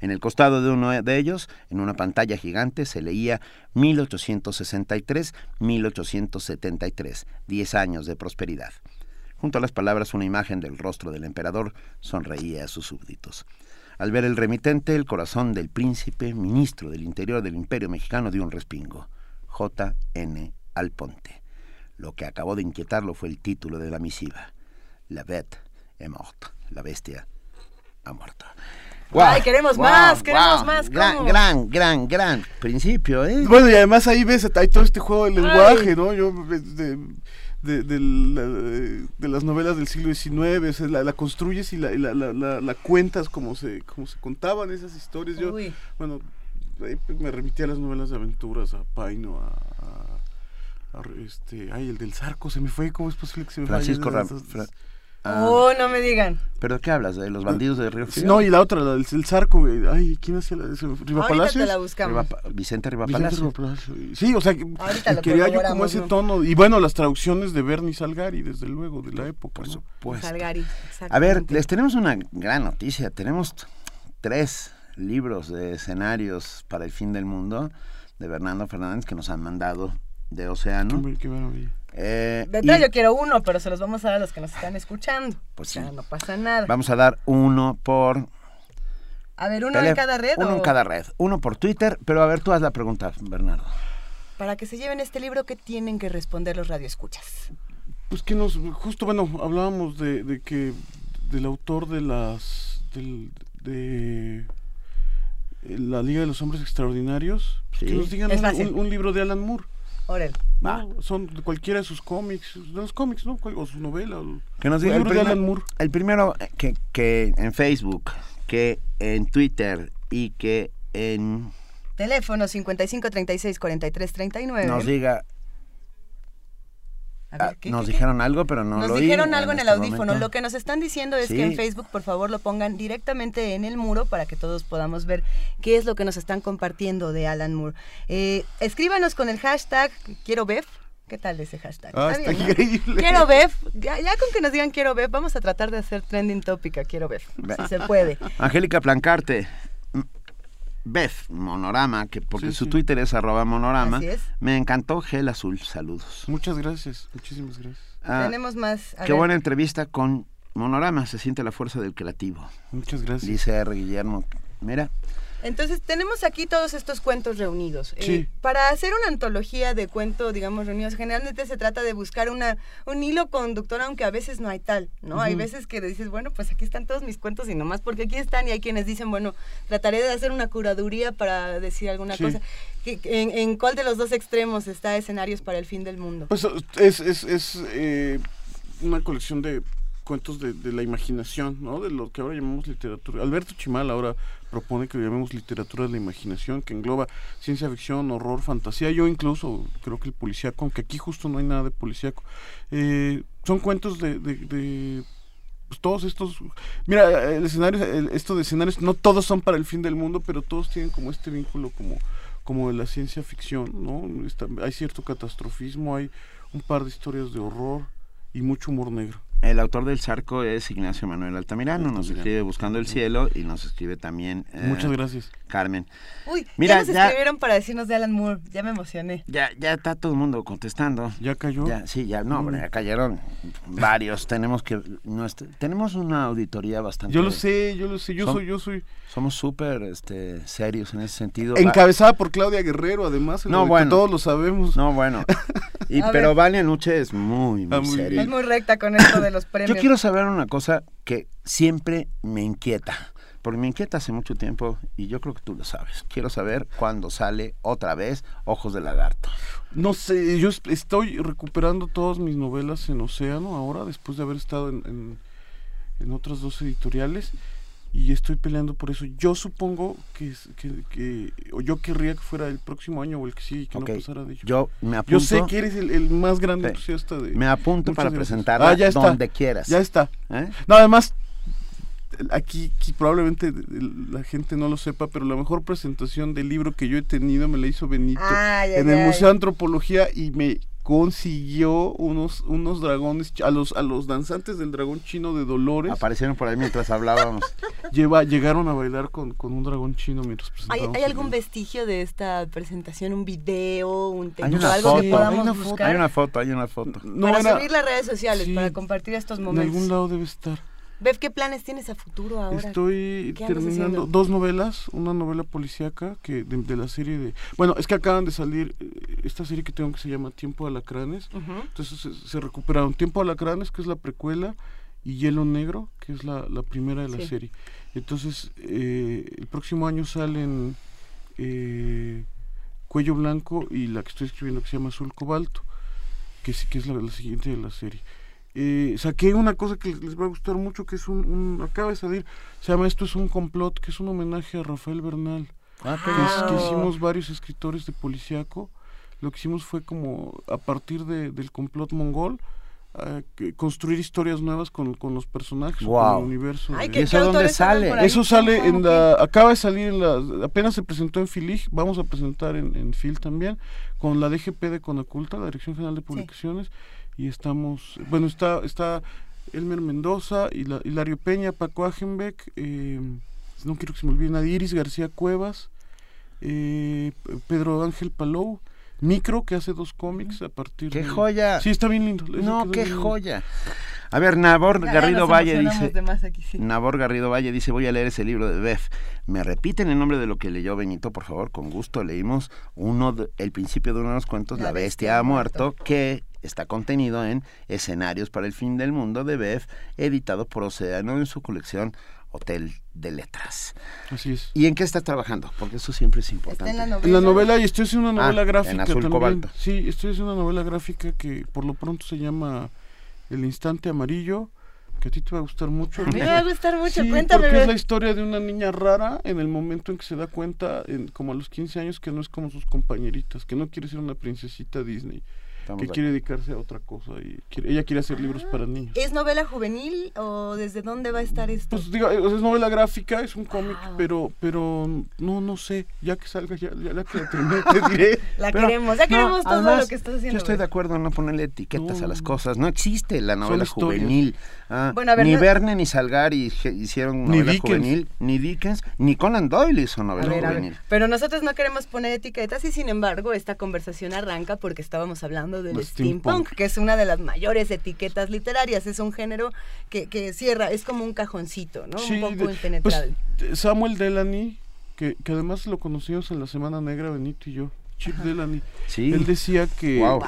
En el costado de uno de ellos, en una pantalla gigante, se leía 1863-1873, 10 años de prosperidad. Junto a las palabras una imagen del rostro del emperador sonreía a sus súbditos. Al ver el remitente, el corazón del príncipe, ministro del Interior del Imperio Mexicano, dio un respingo. J.N. Alponte. Lo que acabó de inquietarlo fue el título de la misiva. La bête est morte. La bestia ha muerto. Ay, queremos más, queremos más. Gran, gran, gran, gran principio, ¿eh? Bueno, y además ahí ves, hay todo este juego de lenguaje, ¿no? Yo, de, de, de, las novelas del siglo XIX, la, la construyes y la, la, la, la, cuentas como se, como se contaban esas historias. Yo, bueno, me remití a las novelas de aventuras, a Paino, a, este, ay, el del Zarco, se me fue, ¿cómo es posible que se me Francisco Francisco Ah. Oh, no me digan. ¿Pero qué hablas? ¿De los bandidos de Río Frío? No, y la otra, la del el Zarco, güey. Ay, ¿quién hacía la de ese? ¿Riva Palacios? te la buscamos. Vicente Riva Palacios. Sí, o sea, que, quería yo como ese tono. Y bueno, las traducciones de Bernie Salgari, desde luego, de la época. Por supuesto. Salgari, A ver, les tenemos una gran noticia. Tenemos tres libros de escenarios para el fin del mundo de Bernardo Fernández que nos han mandado de Océano. Qué, qué maravilla. Eh, de y... yo quiero uno, pero se los vamos a dar a los que nos están escuchando. Pues sí. no pasa nada. Vamos a dar uno por... A ver, uno en cada red. Uno o... en cada red. Uno por Twitter, pero a ver, tú haz la pregunta, Bernardo. Para que se lleven este libro, ¿qué tienen que responder los radioescuchas? Pues que nos, justo, bueno, hablábamos de, de que del autor de las, del, de la Liga de los Hombres Extraordinarios, sí. que nos digan un, un, libro de Alan Moore. Orel. No, son de cualquiera de sus cómics, de los cómics, ¿no? O su novela. O, que nos diga el, primer, Alan Moore. el primero que, que en Facebook, que en Twitter y que en... Teléfono 55 36 43 39. Nos diga Ver, ¿qué, nos qué, dijeron algo, pero no nos lo Nos dijeron algo en, este el audífono. Momento. Lo que nos están diciendo es sí. que en Facebook, por favor, lo pongan directamente en el muro para que todos podamos ver qué es lo que nos están compartiendo de Alan Moore. Eh, escríbanos con el hashtag quiero bef. ¿Qué tal ese hashtag? Ah, está, está bien, increíble. ¿no? Quiero bef. Ya, ya, con que nos digan quiero bef, vamos a tratar de hacer trending topic a quiero bef. Si se puede. Angélica Plancarte. Beth Monorama, que porque sí, su sí. Twitter es arroba monorama. Así es. Me encantó Gel Azul, saludos. Muchas gracias, muchísimas gracias. Ah, Tenemos más. qué ver. buena entrevista con Monorama, se siente la fuerza del creativo. Muchas gracias. Dice R. Guillermo. Mira. Entonces tenemos aquí todos estos cuentos reunidos. Sí. Eh, para hacer una antología de cuentos, digamos, reunidos, generalmente se trata de buscar una, un hilo conductor, aunque a veces no hay tal, ¿no? Uh -huh. Hay veces que dices, bueno, pues aquí están todos mis cuentos y nomás porque aquí están, y hay quienes dicen, bueno, trataré de hacer una curaduría para decir alguna Sí. cosa. ¿En, ¿En cuál de los dos extremos está escenarios para el fin del mundo? Pues es, es, es eh, una colección de cuentos de, de, la imaginación, ¿no? De lo que ahora llamamos literatura. Alberto Chimal ahora propone que llamemos literatura de la imaginación, que engloba ciencia ficción, horror, fantasía. Yo incluso creo que el policíaco, aunque aquí justo no hay nada de policíaco, eh, son cuentos de, de, de pues todos estos mira el escenario el, esto de escenarios no todos son para el fin del mundo pero todos tienen como este vínculo como como de la ciencia ficción no hay cierto catastrofismo hay un par de historias de horror y mucho humor negro el autor del Zarco es Ignacio Manuel Altamirano, nos escribe Buscando el Cielo y nos escribe también... Eh, Muchas gracias. Carmen. Uy, Mira, ya nos ya, escribieron para decirnos de Alan Moore, ya me emocioné. Ya, ya está todo el mundo contestando. ¿Ya cayó? Ya, sí, ya, no, hombre, ya cayeron varios. tenemos que... Nuestra, tenemos una auditoría bastante... Yo lo sé, yo lo sé, yo Som, soy... yo soy Somos súper este, serios en ese sentido. Encabezada por Claudia Guerrero, además, no, bueno, todos lo sabemos. No, bueno. Y, pero Vania Nuche es muy, muy, Ah, muy seria. Es muy recta con esto de los premios. Yo quiero saber una cosa que siempre me inquieta, porque me inquieta hace mucho tiempo y yo creo que tú lo sabes. Quiero saber cuándo sale otra vez Ojos de Lagarto. No sé, yo estoy recuperando todas mis novelas en Océano ahora, después de haber estado en, en, en otras dos editoriales y estoy peleando por eso. Yo supongo que, que, que, o yo querría que fuera el próximo año o el que y que okay. no pasara de ello. Yo me apunto. Yo sé que eres el, el más grande entusiasta de. Me apunto para presentarla ah, donde quieras. Ya está. ¿Eh? No, además aquí, aquí probablemente la gente no lo sepa, pero la mejor presentación del libro que yo he tenido me la hizo Benito Ay, ay, en el ay. Museo de Antropología y me consiguió unos unos dragones a los a los danzantes del dragón chino de Dolores Aparecieron por ahí mientras hablábamos. lleva llegaron a bailar con, con un dragón chino mientras ¿Hay, presentábamos hay el algún vestigio de esta presentación? ¿Un video? ¿Un Hay texto? una ¿Algo foto, que podamos hay una foto, buscar? hay una foto, hay una foto. No, para era- subir las redes sociales, sí, para compartir estos en momentos. algún lado debe estar Bev, ¿qué planes tienes a futuro ahora? Estoy ¿Qué andas terminando dos novelas, una novela policíaca que de, de la serie de... Bueno, es que acaban de salir eh, esta serie que tengo que se llama Tiempo de Alacranes. Ujú. Entonces se, se recuperaron Tiempo de Alacranes, que es la precuela, y Hielo Negro, que es la, la primera de la Sí. serie. Entonces, eh, el próximo año salen eh, Cuello Blanco y la que estoy escribiendo que se llama Azul Cobalto, que sí que es la, la siguiente de la serie. Eh, saqué una cosa que les va a gustar mucho, que es un, un- acaba de salir, se llama Esto es un complot, que es un homenaje a Rafael Bernal. Ah, que, es- que hicimos varios escritores de policíaco. Lo que hicimos fue como a partir de- del complot mongol, ah, construir historias nuevas con, con los personajes, o con el universo. Ay, de- ¿qué- ¿Y eso dónde sale? Eso sale Ah, en la, acaba de salir en la, apenas se presentó en Filig, vamos a presentar en, en Fil también, con la DGP de Conaculta, la Dirección General de Publicaciones, y estamos, bueno, está, está Elmer Mendoza, Hila- Hilario Peña, Paco Agenbeck, eh, no quiero que se me olvide nadie, Iris García Cuevas, eh, Pedro Ángel Palou, Micro, que hace dos cómics a partir ¡Qué de- joya! Sí, está bien lindo. No, qué joya. A ver, Nabor Ya, Garrido Valle dice... aquí, sí. Nabor Garrido Valle dice, voy a leer ese libro de Bef. ¿Me repiten el nombre de lo que leyó Benito, por favor? Con gusto. Leímos uno de- el principio de uno de los cuentos, La, bestia, ha muerto, que está contenido en Escenarios para el fin del mundo de Bef, editado por Océano en su colección Hotel de Letras. Así es. ¿Y en qué estás trabajando? Porque eso siempre es importante. en la En la novela, y estoy haciendo una Ah, novela en gráfica azul también. cobalto. Sí, estoy haciendo una novela gráfica que por lo pronto se llama El Instante Amarillo, que a ti te va a gustar mucho. A mí me va a gustar mucho, Sí, cuéntame. porque es la historia de una niña rara en el momento en que se da cuenta, en, como a los 15 años, que no es como sus compañeritas, que no quiere ser una princesita Disney, Estamos que quiere dedicarse a otra cosa. y quiere- ella quiere hacer libros para niños. ¿Es novela juvenil o desde dónde va a estar esto? Pues digo, es novela gráfica, es un cómic, pero pero no no sé, ya que salga ya, ya la que la termine te diré. La Pero, queremos, ya no, queremos todo además, lo que estás haciendo. Yo estoy de acuerdo en no ponerle etiquetas a las cosas. No existe la novela juvenil. Ah, Bueno, a ver, ni no- Verne ni Salgari je- hicieron Ni novela Dickens. juvenil, ni Dickens, ni Conan Doyle hizo novela ver. juvenil. Pero nosotros no queremos poner etiquetas y sin embargo esta conversación arranca porque estábamos hablando del De steampunk, steampunk. que es una de las mayores etiquetas literarias. Es un género que, que cierra, es como un cajoncito, ¿no? Sí, un poco de- impenetrable. pues, Samuel Delany, que, que además lo conocimos en la Semana Negra, Benito y yo, Chip Delany. Sí. Él decía que Guau.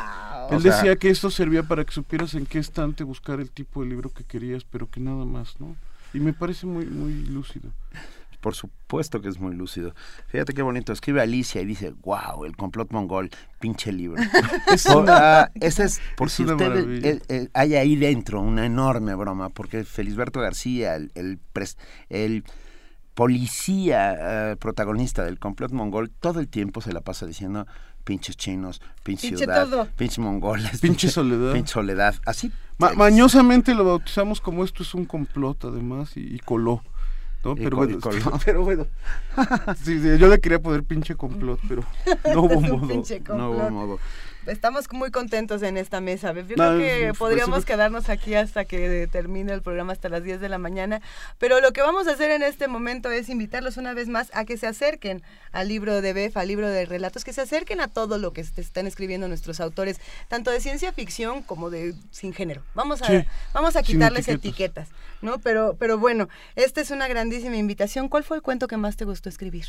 él O sea- decía que esto servía para que supieras en qué estante buscar el tipo de libro que querías, pero que nada más, ¿no? Y me parece muy muy lúcido. Por supuesto que es muy lúcido. Fíjate qué bonito. Escribe Alicia y dice, wow, el complot mongol, pinche libro. Es una- ah, ese es, por es si usted maravilla. eh, eh, hay ahí dentro una enorme broma, porque Felisberto García, el, el, pres- el policía eh, protagonista del complot mongol, todo el tiempo se la pasa diciendo pinches chinos, pinche, Pinche ciudad, todo. pinches mongoles, Pinche soledad. pinche soledad. Así Ma- mañosamente lo bautizamos como esto es un complot además y, y coló. Pero, bueno, pero. Sí, sí, yo le quería poner pinche complot, pero no hubo modo. no hubo modo. Estamos muy contentos en esta mesa. Yo creo que podríamos quedarnos aquí hasta que termine el programa hasta las 10 de la mañana. Pero lo que vamos a hacer en este momento es invitarlos una vez más a que se acerquen al libro de Bef, al libro de relatos, que se acerquen a todo lo que est- están escribiendo nuestros autores, tanto de ciencia ficción como de sin género. Vamos a, Sí, vamos a quitarles etiquetas. etiquetas, ¿no? Pero, pero bueno, esta es una grandísima invitación. ¿Cuál fue el cuento que más te gustó escribir?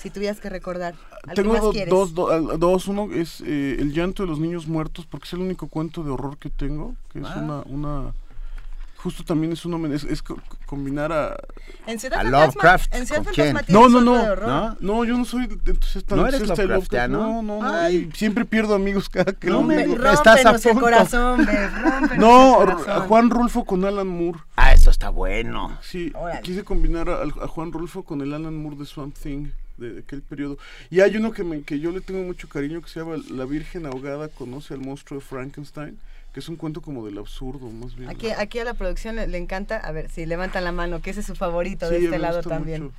Si tuvieras que recordar. ¿Al que Tengo más do- quieres? dos, do- dos, uno es eh, El llanto de los niños muertos, porque es el único cuento de horror que tengo, que es Ah. una, una, justo también es un es, es co- combinar a... En A Lovecraft, en Ciudad ¿con Fantasma No, no, no. ¿no? No, yo no soy entonces tan ¿No eres Lovecraftiano? No, no, no, Ay. siempre pierdo amigos cada que No lo me. Estás a el punto. corazón, rómpenos No, el a corazón. Juan Rulfo con Alan Moore. Ah, eso está bueno. Sí, Órale. quise combinar a, a Juan Rulfo con el Alan Moore de Swamp Thing. De, aquel periodo. Y hay uno que, me, que yo le tengo mucho cariño que se llama La Virgen Ahogada conoce al monstruo de Frankenstein, que es un cuento como del absurdo, más bien. Aquí, aquí a la producción le, encanta, a ver, si levantan la mano, que ese es su favorito de este lado también.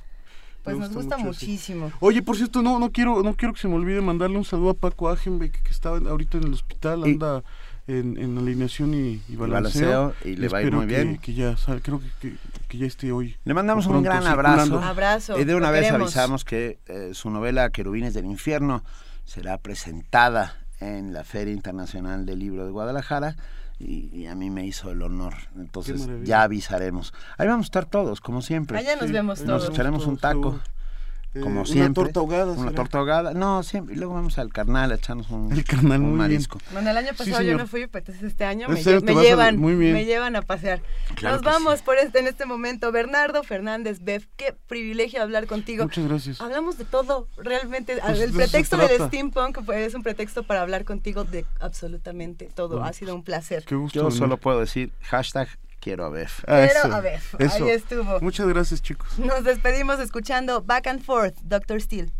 Pues nos gusta muchísimo. Oye, por cierto, no no quiero no quiero que se me olvide mandarle un saludo a Paco Agenbeck, que está ahorita en el hospital, anda en, en, alineación y, y balanceo. y le va a ir muy bien. Que, ya creo que, que, ya esté hoy. Le mandamos un gran abrazo. abrazo. Y de una vez avisamos que eh, su novela Querubines del Infierno será presentada en la Feria Internacional del Libro de Guadalajara y, a mí me hizo el honor. Entonces ya avisaremos. Ahí vamos a estar todos, como siempre. Allá nos vemos todos. Nos echaremos un taco. Como siempre. Una torta ahogada. Una torta ahogada. No, siempre. Y luego vamos al carnal a echarnos un, el carnal, un muy marisco. Bueno, el año pasado yo no fui, pero entonces este año me, llevan, me llevan a pasear. Nos vamos por este, en este momento. Bernardo Fernández Beff, qué privilegio hablar contigo. Muchas gracias. Hablamos de todo, realmente. Pues el pretexto del steampunk es un pretexto para hablar contigo de absolutamente todo. Ha sido un placer. Qué gusto. Yo solo puedo decir hashtag Quiero a Bef. Quiero a Bef. Ahí estuvo. Muchas gracias, chicos. Nos despedimos escuchando Back and Forth, Dr. Steele.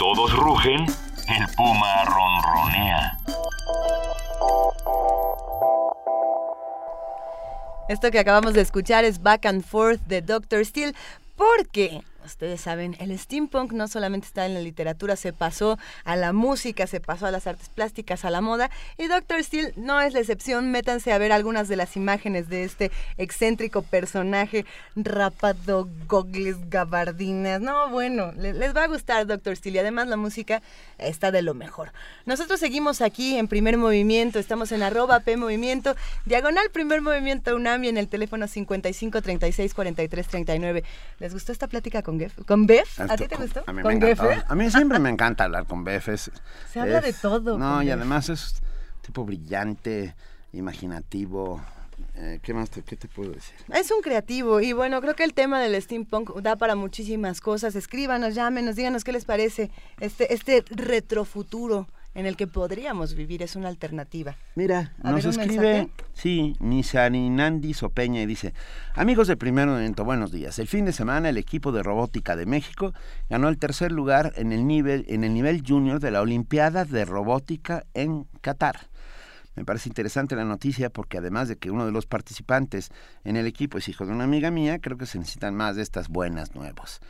Todos rugen, el puma ronronea. Esto que acabamos de escuchar es Back and Forth de Dr. Steel, porque ustedes saben, el steampunk no solamente está en la literatura, se pasó a la música, se pasó a las artes plásticas, a la moda, y Doctor Steel no es la excepción. Métanse a ver algunas de las imágenes de este excéntrico personaje, rapado, gogles, gabardinas. No, bueno, les va a gustar Doctor Steel, y además la música está de lo mejor. Nosotros seguimos aquí en primer movimiento, estamos en arroba P Movimiento, diagonal primer movimiento UNAMI en el teléfono 55 36 43 39. ¿Les gustó esta plática con Geff. ¿Con Bef? ¿A ti te gustó? A mí, ¿Con me encantó. a mí siempre me encanta hablar con Bef. es- Se habla es- de todo No, y Bef. además es tipo brillante, imaginativo. Eh, ¿Qué más te, qué te puedo decir? Es un creativo y bueno, creo que el tema del steampunk da para muchísimas cosas. Escríbanos, llámenos, díganos qué les parece este, este retrofuturo en el que podríamos vivir. Es una alternativa. Mira, A nos escribe, mensaje. sí, Nisarinandi Sopeña y dice, amigos de primer momento, buenos días. El fin de semana el equipo de robótica de México ganó el tercer lugar en el nivel, en el nivel junior de la Olimpiada de Robótica en Qatar. Me parece interesante la noticia porque además de que uno de los participantes en el equipo es hijo de una amiga mía, creo que se necesitan más de estas buenas nuevas.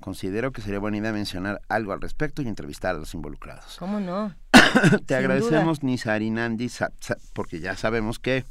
Considero que sería buena idea mencionar algo al respecto y entrevistar a los involucrados. ¿Cómo no? Te Sin agradecemos, Nisarinandi, sa- sa- porque ya sabemos que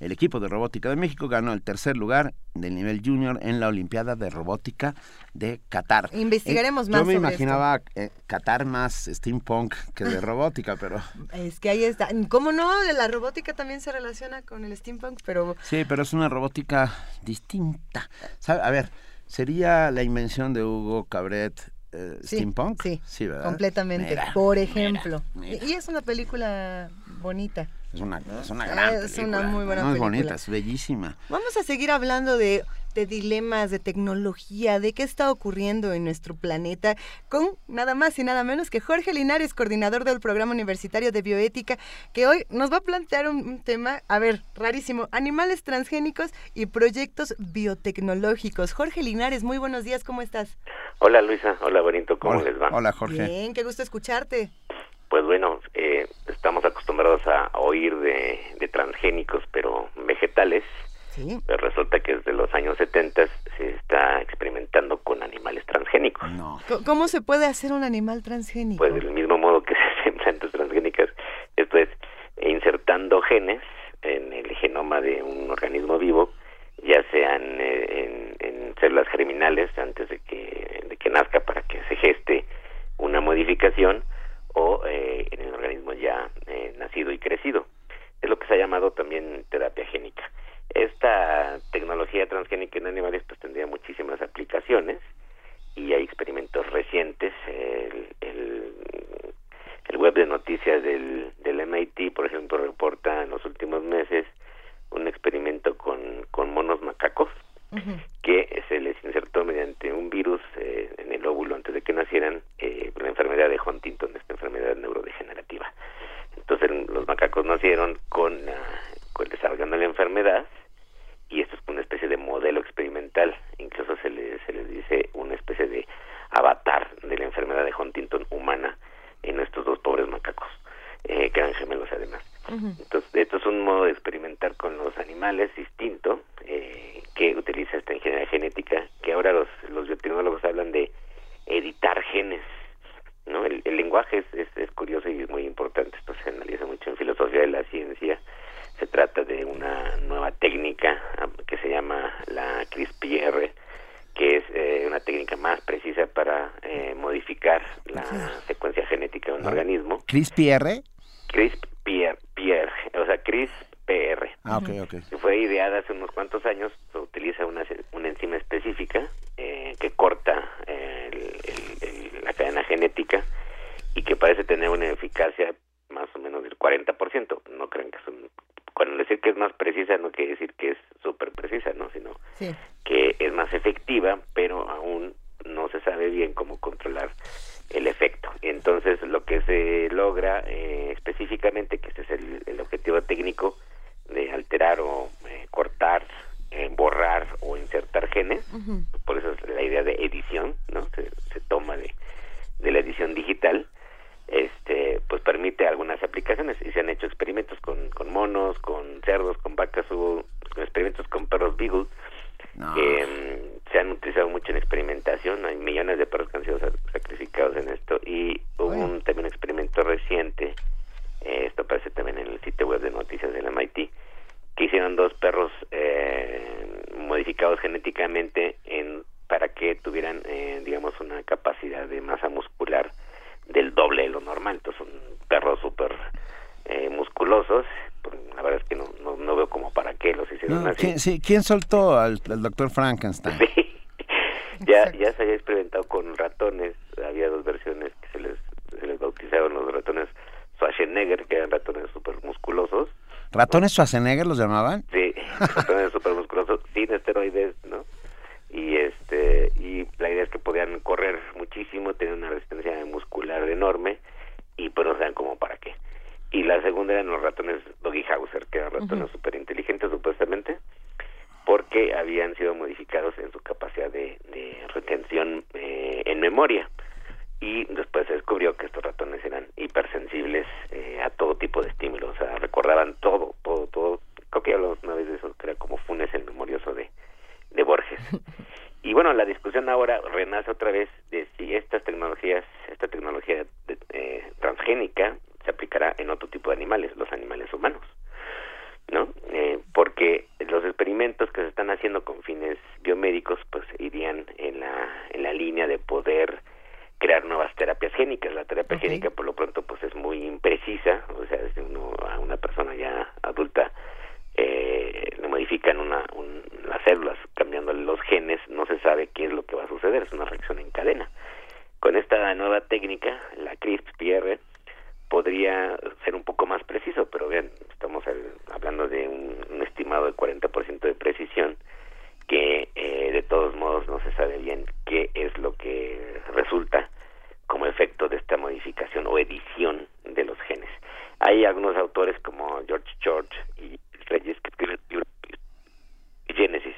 el equipo de robótica de México ganó el tercer lugar del nivel junior en la Olimpiada de Robótica de Qatar. Investigaremos Eh, más Yo me sobre imaginaba eh, Qatar más steampunk que de robótica, pero Es que ahí está. ¿Cómo no? La robótica también se relaciona con el steampunk, pero sí, pero es una robótica distinta. ¿Sabe? A ver, ¿sería la invención de Hugo Cabret eh, Sí, steampunk? sí, sí, ¿verdad? completamente. Mira, por ejemplo. mira. Y y es una película bonita. Es una, es una gran Es película. una muy buena No es película. bonita, es bellísima. Vamos a seguir hablando de, de dilemas, de tecnología, de qué está ocurriendo en nuestro planeta, con nada más y nada menos que Jorge Linares, coordinador del Programa Universitario de Bioética, que hoy nos va a plantear un, un tema, a ver, rarísimo, animales transgénicos y proyectos biotecnológicos. Jorge Linares, muy buenos días, ¿cómo estás? Hola Luisa, hola Benito, ¿cómo Hola, les va? Hola Jorge. Bien, qué gusto escucharte. Pues bueno, eh, estamos acostumbrados a oír de, de transgénicos, pero vegetales. Sí. Pero resulta que desde los años 70 se está experimentando con animales transgénicos. No. ¿Cómo se puede hacer un animal transgénico? Pues del mismo modo que se hacen plantas transgénicas, esto es insertando genes en el genoma de un organismo vivo, ya sean eh, en, en células germinales antes de que, de que nazca para que se geste una modificación o eh, en el organismo ya eh, nacido y crecido. Es lo que se ha llamado también terapia génica. Esta tecnología transgénica en animales pues tendría muchísimas aplicaciones y hay experimentos recientes. El, el, el web de noticias del, del MIT, por ejemplo, reporta en los últimos meses un experimento con, con monos macacos que se les insertó mediante un virus eh, en el óvulo antes de que nacieran eh, la enfermedad de Huntington, esta enfermedad neurodegenerativa. Entonces los macacos nacieron con, la, con desarrollando la enfermedad y esto es una especie de modelo experimental, incluso se les, se les dice una especie de avatar de la enfermedad de Huntington humana en estos dos pobres macacos, eh, que eran gemelos además. Entonces, esto es un modo de experimentar con los animales distinto, eh, que utiliza esta ingeniería genética, que ahora los, los biotecnólogos hablan de editar genes. ¿no? El, el lenguaje es, es, es curioso y es muy importante, esto se analiza mucho en filosofía de la ciencia. Se trata de una nueva técnica ah, que se llama la CRISPR, que es eh, una técnica más precisa para eh, modificar la secuencia genética de un organismo. Chris Pierre. CRISPR, PR, o sea, CRISPR. Ah, ok, ok. que fue ideada hace unos cuantos años, se utiliza una, una enzima específica eh, que corta eh, el- el- el- la cadena genética y que parece tener una eficacia más o menos del 40%. No crean que es un... Cuando decir que es más precisa no quiere decir que es súper precisa, ¿no? Sino Sí. que es más efectiva, pero aún no se sabe bien cómo controlar el efecto. Entonces, lo que se logra eh, específicamente, que este es el, el objetivo técnico de alterar o eh, cortar, eh, borrar o insertar genes, por eso es la idea de edición, ¿no? Se, se toma de, de la edición digital, este, pues permite algunas aplicaciones y se han hecho experimentos con, con monos, con cerdos, con vacas, hubo experimentos con perros beagle que mm, se han utilizado mucho en experimentación, hay millones de perros que han sido sa- sacrificados en esto y hubo un, también un experimento reciente, eh, esto aparece también en el sitio web de noticias del MIT, que hicieron dos perros eh, modificados genéticamente en para que tuvieran, eh, digamos, una capacidad de masa muscular del doble de lo normal. Entonces, son perros súper eh, musculosos. Pues, la verdad es que no, no, no veo como para qué los hicieron No, así. ¿Quién, sí, ¿quién soltó al, al doctor Frankenstein? Ya Ya, ya se había experimentado con ratones, había dos versiones que se les, se les bautizaron los ratones Schwarzenegger, que eran ratones super musculosos. ¿Ratones Schwarzenegger los llamaban? Sí, ratones super musculosos, sin esteroides, ¿no? Y este y la idea es que podían correr muchísimo, tenían una resistencia muscular enorme y pues no sabían como para qué. Y la segunda eran los ratones Doggy Hauser, que eran ratones super inteligentes supuestamente, porque habían sido modificados en su capacidad de, retención eh, en memoria. Y después se descubrió que estos ratones eran hipersensibles eh, a todo tipo de estímulos, o sea, recordaban todo, todo, todo. Creo que ya hablamos una vez de eso, que era como Funes el memorioso de, de Borges. Y bueno, la discusión ahora renace otra vez de si estas tecnologías, esta tecnología eh, transgénica se aplicará en otro tipo de animales, los animales humanos. ¿no? Eh, porque los experimentos que se están haciendo con fines biomédicos pues irían en la, en la línea de poder crear nuevas terapias génicas. La terapia génica por lo pronto pues es muy imprecisa, o sea, desde uno a una persona ya adulta eh, le modifican una, las células cambiándole los genes, no se sabe qué es lo que va a suceder, es una reacción en cadena. Con esta nueva técnica, la CRISPR, podría ser un poco más preciso, pero bien, estamos hablando de un, estimado de 40% de precisión, que eh, de todos modos no se sabe bien qué es lo que resulta como efecto de esta modificación o edición de los genes. Hay algunos autores como George George y Reyes que escriben Génesis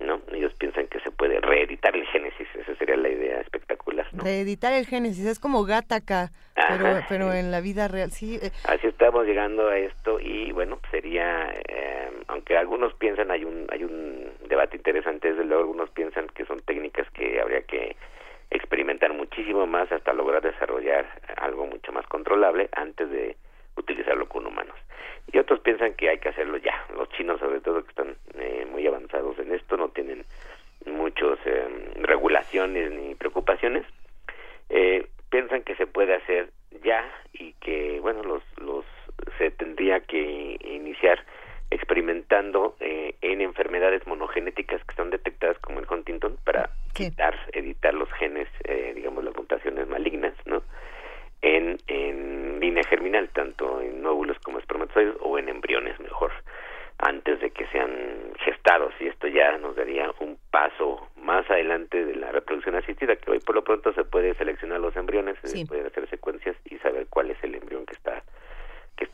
¿no? Ellos piensan que se puede reeditar el Génesis, esa sería la idea espectacular. Reeditar el Génesis, es como Gattaca, pero, pero en la vida real, sí. Eh. Así estamos llegando a esto y bueno, sería, eh, aunque algunos piensan, hay un, hay un debate interesante, desde luego algunos piensan que son técnicas que habría que experimentar muchísimo más hasta lograr desarrollar algo mucho más controlable antes de utilizarlo con humanos y otros piensan que hay que hacerlo ya. Los chinos, sobre todo, que están eh, muy avanzados en esto, no tienen muchas eh, regulaciones ni preocupaciones. Eh, piensan que se puede hacer ya y que, bueno, los, los se tendría que iniciar experimentando en enfermedades monogenéticas que están detectadas como el Huntington para quitar, editar los genes, digamos, las mutaciones malignas, ¿no? en, en línea germinal, tanto en óvulos como espermatozoides o en embriones mejor, antes de que sean gestados. Y esto ya nos daría un paso más adelante de la reproducción asistida, que hoy por lo pronto se puede seleccionar los embriones, se pueden hacer secuencias y saber cuál es el embrión que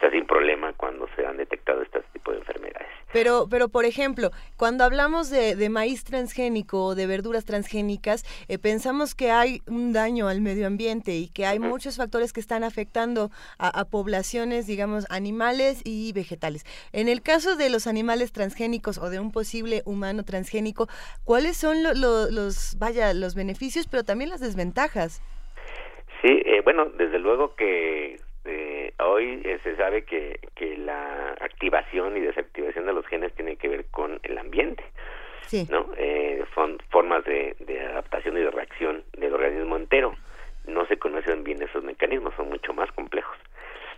está sin problema cuando se han detectado este tipo de enfermedades. Pero, pero por ejemplo, cuando hablamos de, maíz transgénico o de verduras transgénicas, eh, pensamos que hay un daño al medio ambiente y que hay muchos factores que están afectando a, poblaciones, digamos, animales y vegetales. En el caso de los animales transgénicos o de un posible humano transgénico, ¿cuáles son los, vaya, los beneficios, pero también las desventajas? Sí, eh, bueno, desde luego que eh, hoy eh, se sabe que, que la activación y desactivación de los genes tiene que ver con el ambiente. ¿no? Eh, son formas de, adaptación y de reacción del organismo entero. No se conocen bien esos mecanismos, son mucho más complejos.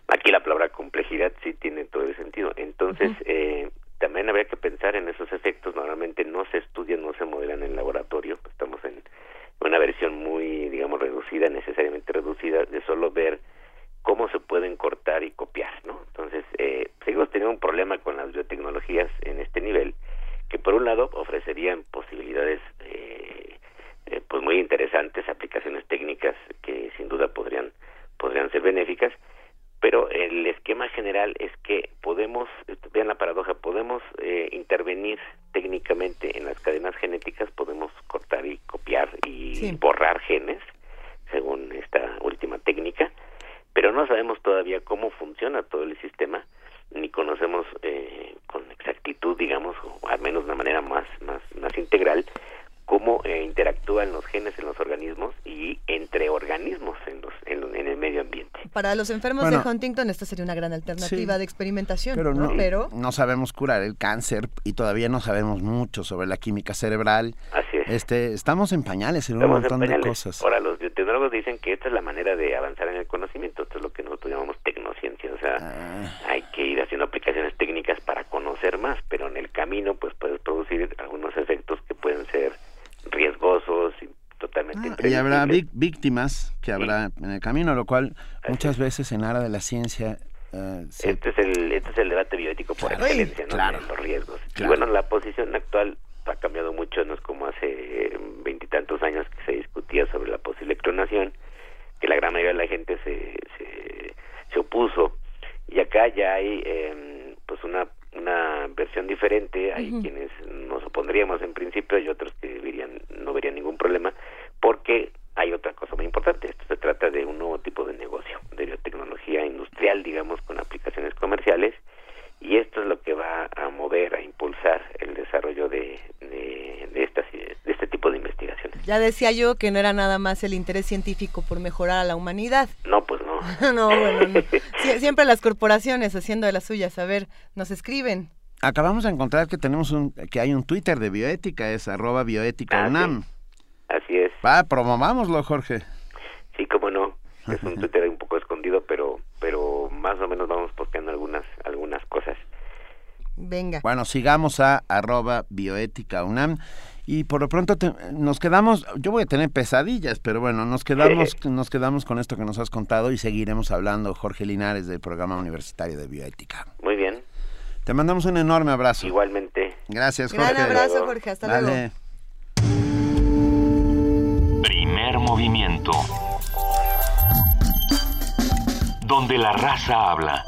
Aquí la palabra complejidad sí tiene todo el sentido. Entonces, eh, también habría que pensar en esos efectos. Normalmente no se estudian, no se modelan en el laboratorio. Estamos en una versión muy, digamos, reducida, necesariamente reducida, de solo ver cómo se pueden cortar y copiar, ¿no? Entonces, eh, seguimos teniendo un problema con las biotecnologías en este nivel, que por un lado ofrecerían posibilidades eh, eh, pues muy interesantes, aplicaciones técnicas que sin duda podrían podrían ser benéficas, pero el esquema general es que podemos, vean la paradoja, podemos eh, intervenir técnicamente en las cadenas genéticas, podemos cortar y copiar y borrar genes, según esta última técnica, pero no sabemos todavía cómo funciona todo el sistema ni conocemos eh, con exactitud digamos o al menos de una manera más más más integral cómo eh, interactúan los genes en los organismos y entre organismos en, los, en, el medio ambiente. Para los enfermos de Huntington esta sería una gran alternativa de experimentación, pero ¿no? pero no sabemos curar el cáncer y todavía no sabemos mucho sobre la química cerebral. Así es. Este, estamos en pañales en un montón de cosas. Ahora los biotecnólogos dicen que esta es la manera de avanzar en el conocimiento, esto es lo que nosotros llamamos tecnociencia, o sea, ah. hay que ir haciendo aplicaciones técnicas para conocer más, pero en el camino pues puedes producir algunos efectos que pueden ser riesgosos y y habrá víctimas que habrá en el camino, lo cual muchas veces en área de la ciencia eh, este es el este es el debate bioético por excelencia, ¿no? Los riesgos. Y bueno, la posición actual ha cambiado mucho, no es como hace veintitantos años que se discutía sobre la posible clonación, que la gran mayoría de la gente se, se, se opuso. Y acá ya hay eh, pues una una versión diferente, hay quienes nos opondríamos en principio y otros que dirían no verían ningún problema, porque hay otra cosa muy importante, esto se trata de un nuevo tipo de negocio, de biotecnología industrial, digamos, con aplicaciones comerciales, y esto es lo que va a mover, a impulsar el desarrollo de, de, de, estas, de este tipo de investigaciones. Ya decía yo que no era nada más el interés científico por mejorar a la humanidad. No, pues no. no, bueno, siempre las corporaciones haciendo de las suyas. A ver, nos escriben. Acabamos de encontrar que tenemos un, que hay un Twitter de bioética, es arroba bioética ah, UNAM. Así es. Va, promovámoslo, Jorge. Sí, cómo no. Es un Twitter un poco escondido, pero pero más o menos vamos posteando algunas algunas cosas. Venga. Bueno, sigamos a arroba bioética UNAM. Y por lo pronto nos quedamos, yo voy a tener pesadillas, pero bueno, nos quedamos, nos quedamos con esto que nos has contado y seguiremos hablando, Jorge Linares, del programa universitario de bioética. Muy bien. Te mandamos un enorme abrazo. Igualmente. Gracias, Jorge. Un abrazo, Jorge. Hasta luego. Primer movimiento. Donde la raza habla.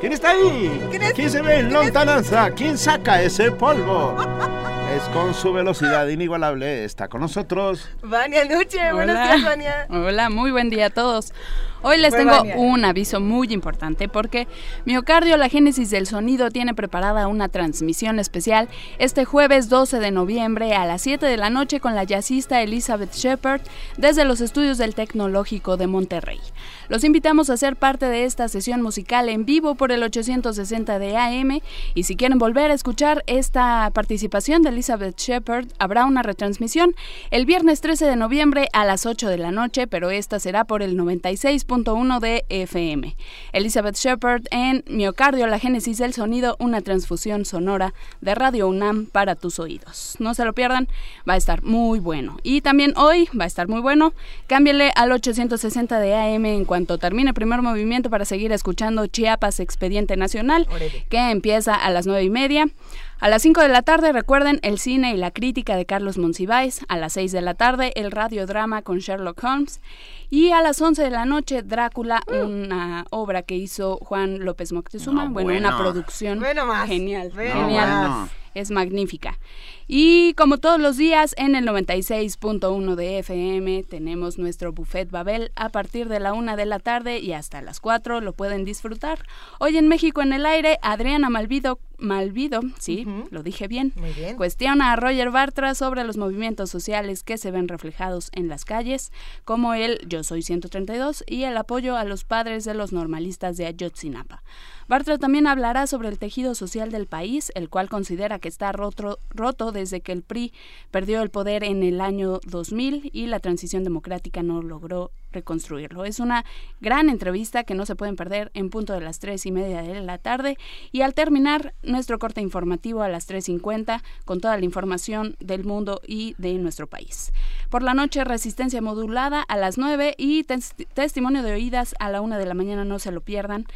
¿Quién está ahí? ¿Quién, se ve en lontananza? ¿Quién saca ese polvo? Es con su velocidad inigualable. Está con nosotros. Vania Nuche. Buenos días, Vania. Hola, muy buen día a todos. Hoy les tengo un aviso muy importante porque Miocardio, la génesis del sonido, tiene preparada una transmisión especial este jueves 12 de noviembre a las 7 de la noche con la jazzista Elizabeth Shepard desde los estudios del Tecnológico de Monterrey. Los invitamos a ser parte de esta sesión musical en vivo por el 860 de AM y si quieren volver a escuchar esta participación de Elizabeth Shepard, habrá una retransmisión el viernes 13 de noviembre a las 8 de la noche, pero esta será por el 96 uno de FM. Elizabeth Shepard en Miocardio, la génesis del sonido, una transfusión sonora de Radio UNAM para tus oídos. No se lo pierdan, va a estar muy bueno. Y también hoy va a estar muy bueno. Cámbiale al 860 de AM en cuanto termine el primer movimiento para seguir escuchando Chiapas Expediente Nacional, que empieza a las nueve y media. A las 5 de la tarde recuerden el cine y la crítica de Carlos Monsiváis. A las 6 de la tarde el radiodrama con Sherlock Holmes. Y a las 11 de la noche Drácula, una obra que hizo Juan López Moctezuma. bueno, una producción genial. genial. Es magnífica. Y como todos los días, en el 96.1 de FM tenemos nuestro buffet Babel a partir de la una de la tarde y hasta las 4 lo pueden disfrutar. Hoy en México en el aire, Adriana Malvido, Malvido, sí, lo dije bien, cuestiona a Roger Bartra sobre los movimientos sociales que se ven reflejados en las calles, como el Yo Soy 132 y el apoyo a los padres de los normalistas de Ayotzinapa. Bartra también hablará sobre el tejido social del país, el cual considera que está roto, desde que el PRI perdió el poder en el año 2000 y la transición democrática no logró reconstruirlo. Es una gran entrevista que no se pueden perder en punto de las tres y media de la tarde y al terminar nuestro corte informativo a las 3.50 con toda la información del mundo y de nuestro país. Por la noche, resistencia modulada a las 9 y testimonio de oídas a la una de la mañana, no se lo pierdan.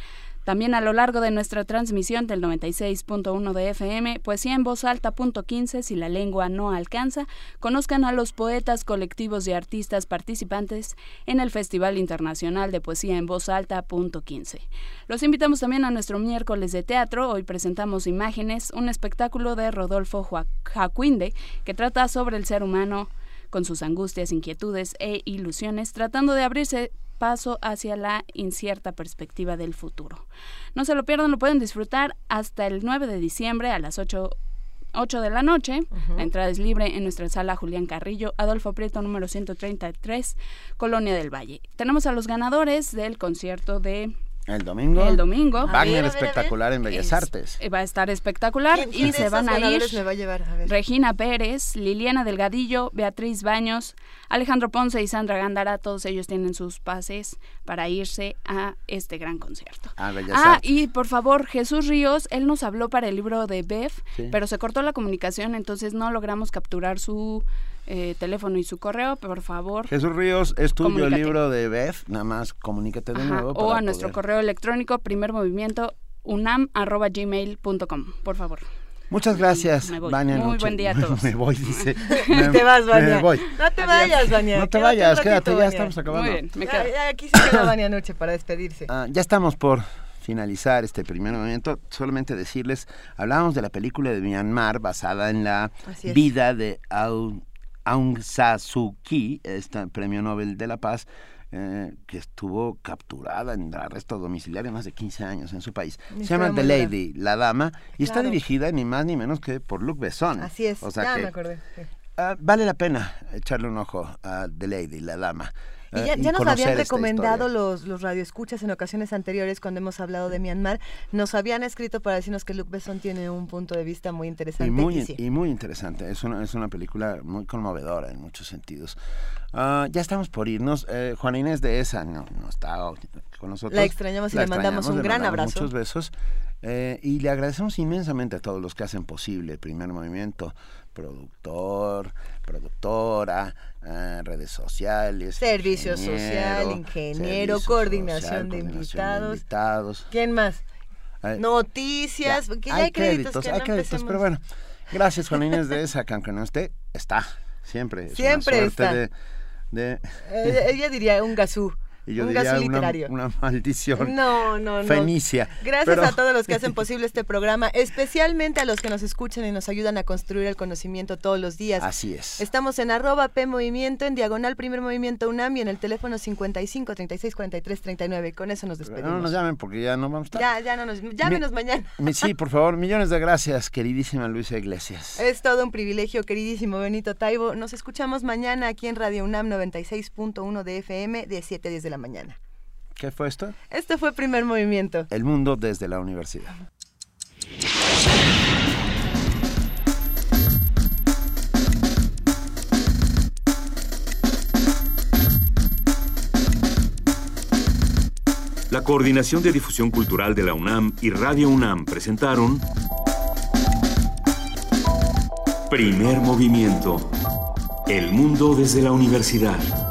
También a lo largo de nuestra transmisión del 96.1 de FM, Poesía en Voz Alta punto 15, si la lengua no alcanza, conozcan a los poetas, colectivos y artistas participantes en el Festival Internacional de Poesía en Voz Alta punto 15. Los invitamos también a nuestro miércoles de teatro. Hoy presentamos Imágenes, un espectáculo de Rodolfo Jacuinde que trata sobre el ser humano con sus angustias, inquietudes e ilusiones, tratando de abrirse paso hacia la incierta perspectiva del futuro. No se lo pierdan, lo pueden disfrutar hasta el 9 de diciembre a las 8 8 de la noche. La entrada es libre en nuestra sala Julián Carrillo, Adolfo Prieto número 133, Colonia del Valle. Tenemos a los ganadores del concierto de El domingo. El domingo. Wagner espectacular en Bellas Artes. Va a estar espectacular y se van a ir me va a llevar? Regina Pérez, Liliana Delgadillo, Beatriz Baños, Alejandro Ponce y Sandra Gándara. Todos ellos tienen sus pases para irse a este gran concierto. Ah, Bellas ah Artes. y por favor, Jesús Ríos, él nos habló para el libro de Bev, Sí. pero se cortó la comunicación, entonces no logramos capturar su eh, teléfono y su correo. Por favor, Jesús Ríos, es tuyo el libro de Beth, nada más comunícate de Ajá, nuevo. o a nuestro correo electrónico primer movimiento unam@gmail.com, por favor. Muchas gracias, Me voy. Vania Muy buen día a todos. me voy, dice. te vas, Vania. Me voy. No te vayas, Vania. No te Quédate vayas, ratito, quédate, ya estamos acabando. Muy bien, me quedo. ya aquí se queda Vania Noche para despedirse. Ah, ya estamos por finalizar este primer momento. Solamente decirles, hablábamos de la película de Myanmar basada en la vida de Aung, Aung San Suu Kyi, este premio Nobel de la Paz, eh, que estuvo capturada en arresto domiciliario más de 15 años en su país. Se llama The. Lady, La Dama, y está dirigida ni más ni menos que por Luc Besson. Así es, O sea ya que me acordé. sí. ah, vale la pena echarle un ojo a The Lady, La Dama. Y eh, ya, ya nos habían recomendado los, los radioescuchas en ocasiones anteriores cuando hemos hablado de Myanmar. Nos habían escrito para decirnos que Luc Besson tiene un punto de vista muy interesante. Y muy, sí. y muy interesante, es una, es una película muy conmovedora en muchos sentidos. Ah, ya estamos por irnos. Eh, Juana Inés de esa no, no está con nosotros. La extrañamos y le mandamos un le gran mandamos abrazo. Muchos besos. Eh, y le agradecemos inmensamente a todos los que hacen posible el primer movimiento. Productor, productora, eh, redes sociales. Servicio ingeniero, social, ingeniero, servicio coordinación social, de coordinación invitados. invitados. ¿Quién más? Noticias, ya, hay, créditos, que hay no créditos, empecemos. pero bueno, gracias Juan Inés de esa, que aunque no esté, está, siempre. Es Siempre una suerte está. De, de- Eh, ella diría un gasú. Y yo un diría literario. una maldición No, no, no. fenicia. Gracias Pero- a todos los que hacen posible este programa, especialmente a los que nos escuchan y nos ayudan a construir el conocimiento todos los días. Así es. Estamos en arroba P Movimiento, en diagonal Primer Movimiento UNAM y en el teléfono 55 36 43 39. Con eso nos Pero despedimos. no nos llamen porque ya no vamos a estar. ya, ya no nos, llámenos mañana. Mi- Sí, por favor, millones de gracias, queridísima Luisa Iglesias. Es todo un privilegio, queridísimo Benito Taibo. Nos escuchamos mañana aquí en Radio UNAM 96.1 de FM de 7 a 10 de la mañana. ¿Qué fue esto? Este fue Primer Movimiento. El mundo desde la universidad. La Coordinación de Difusión Cultural de la UNAM y Radio UNAM presentaron Primer Movimiento. El mundo desde la universidad.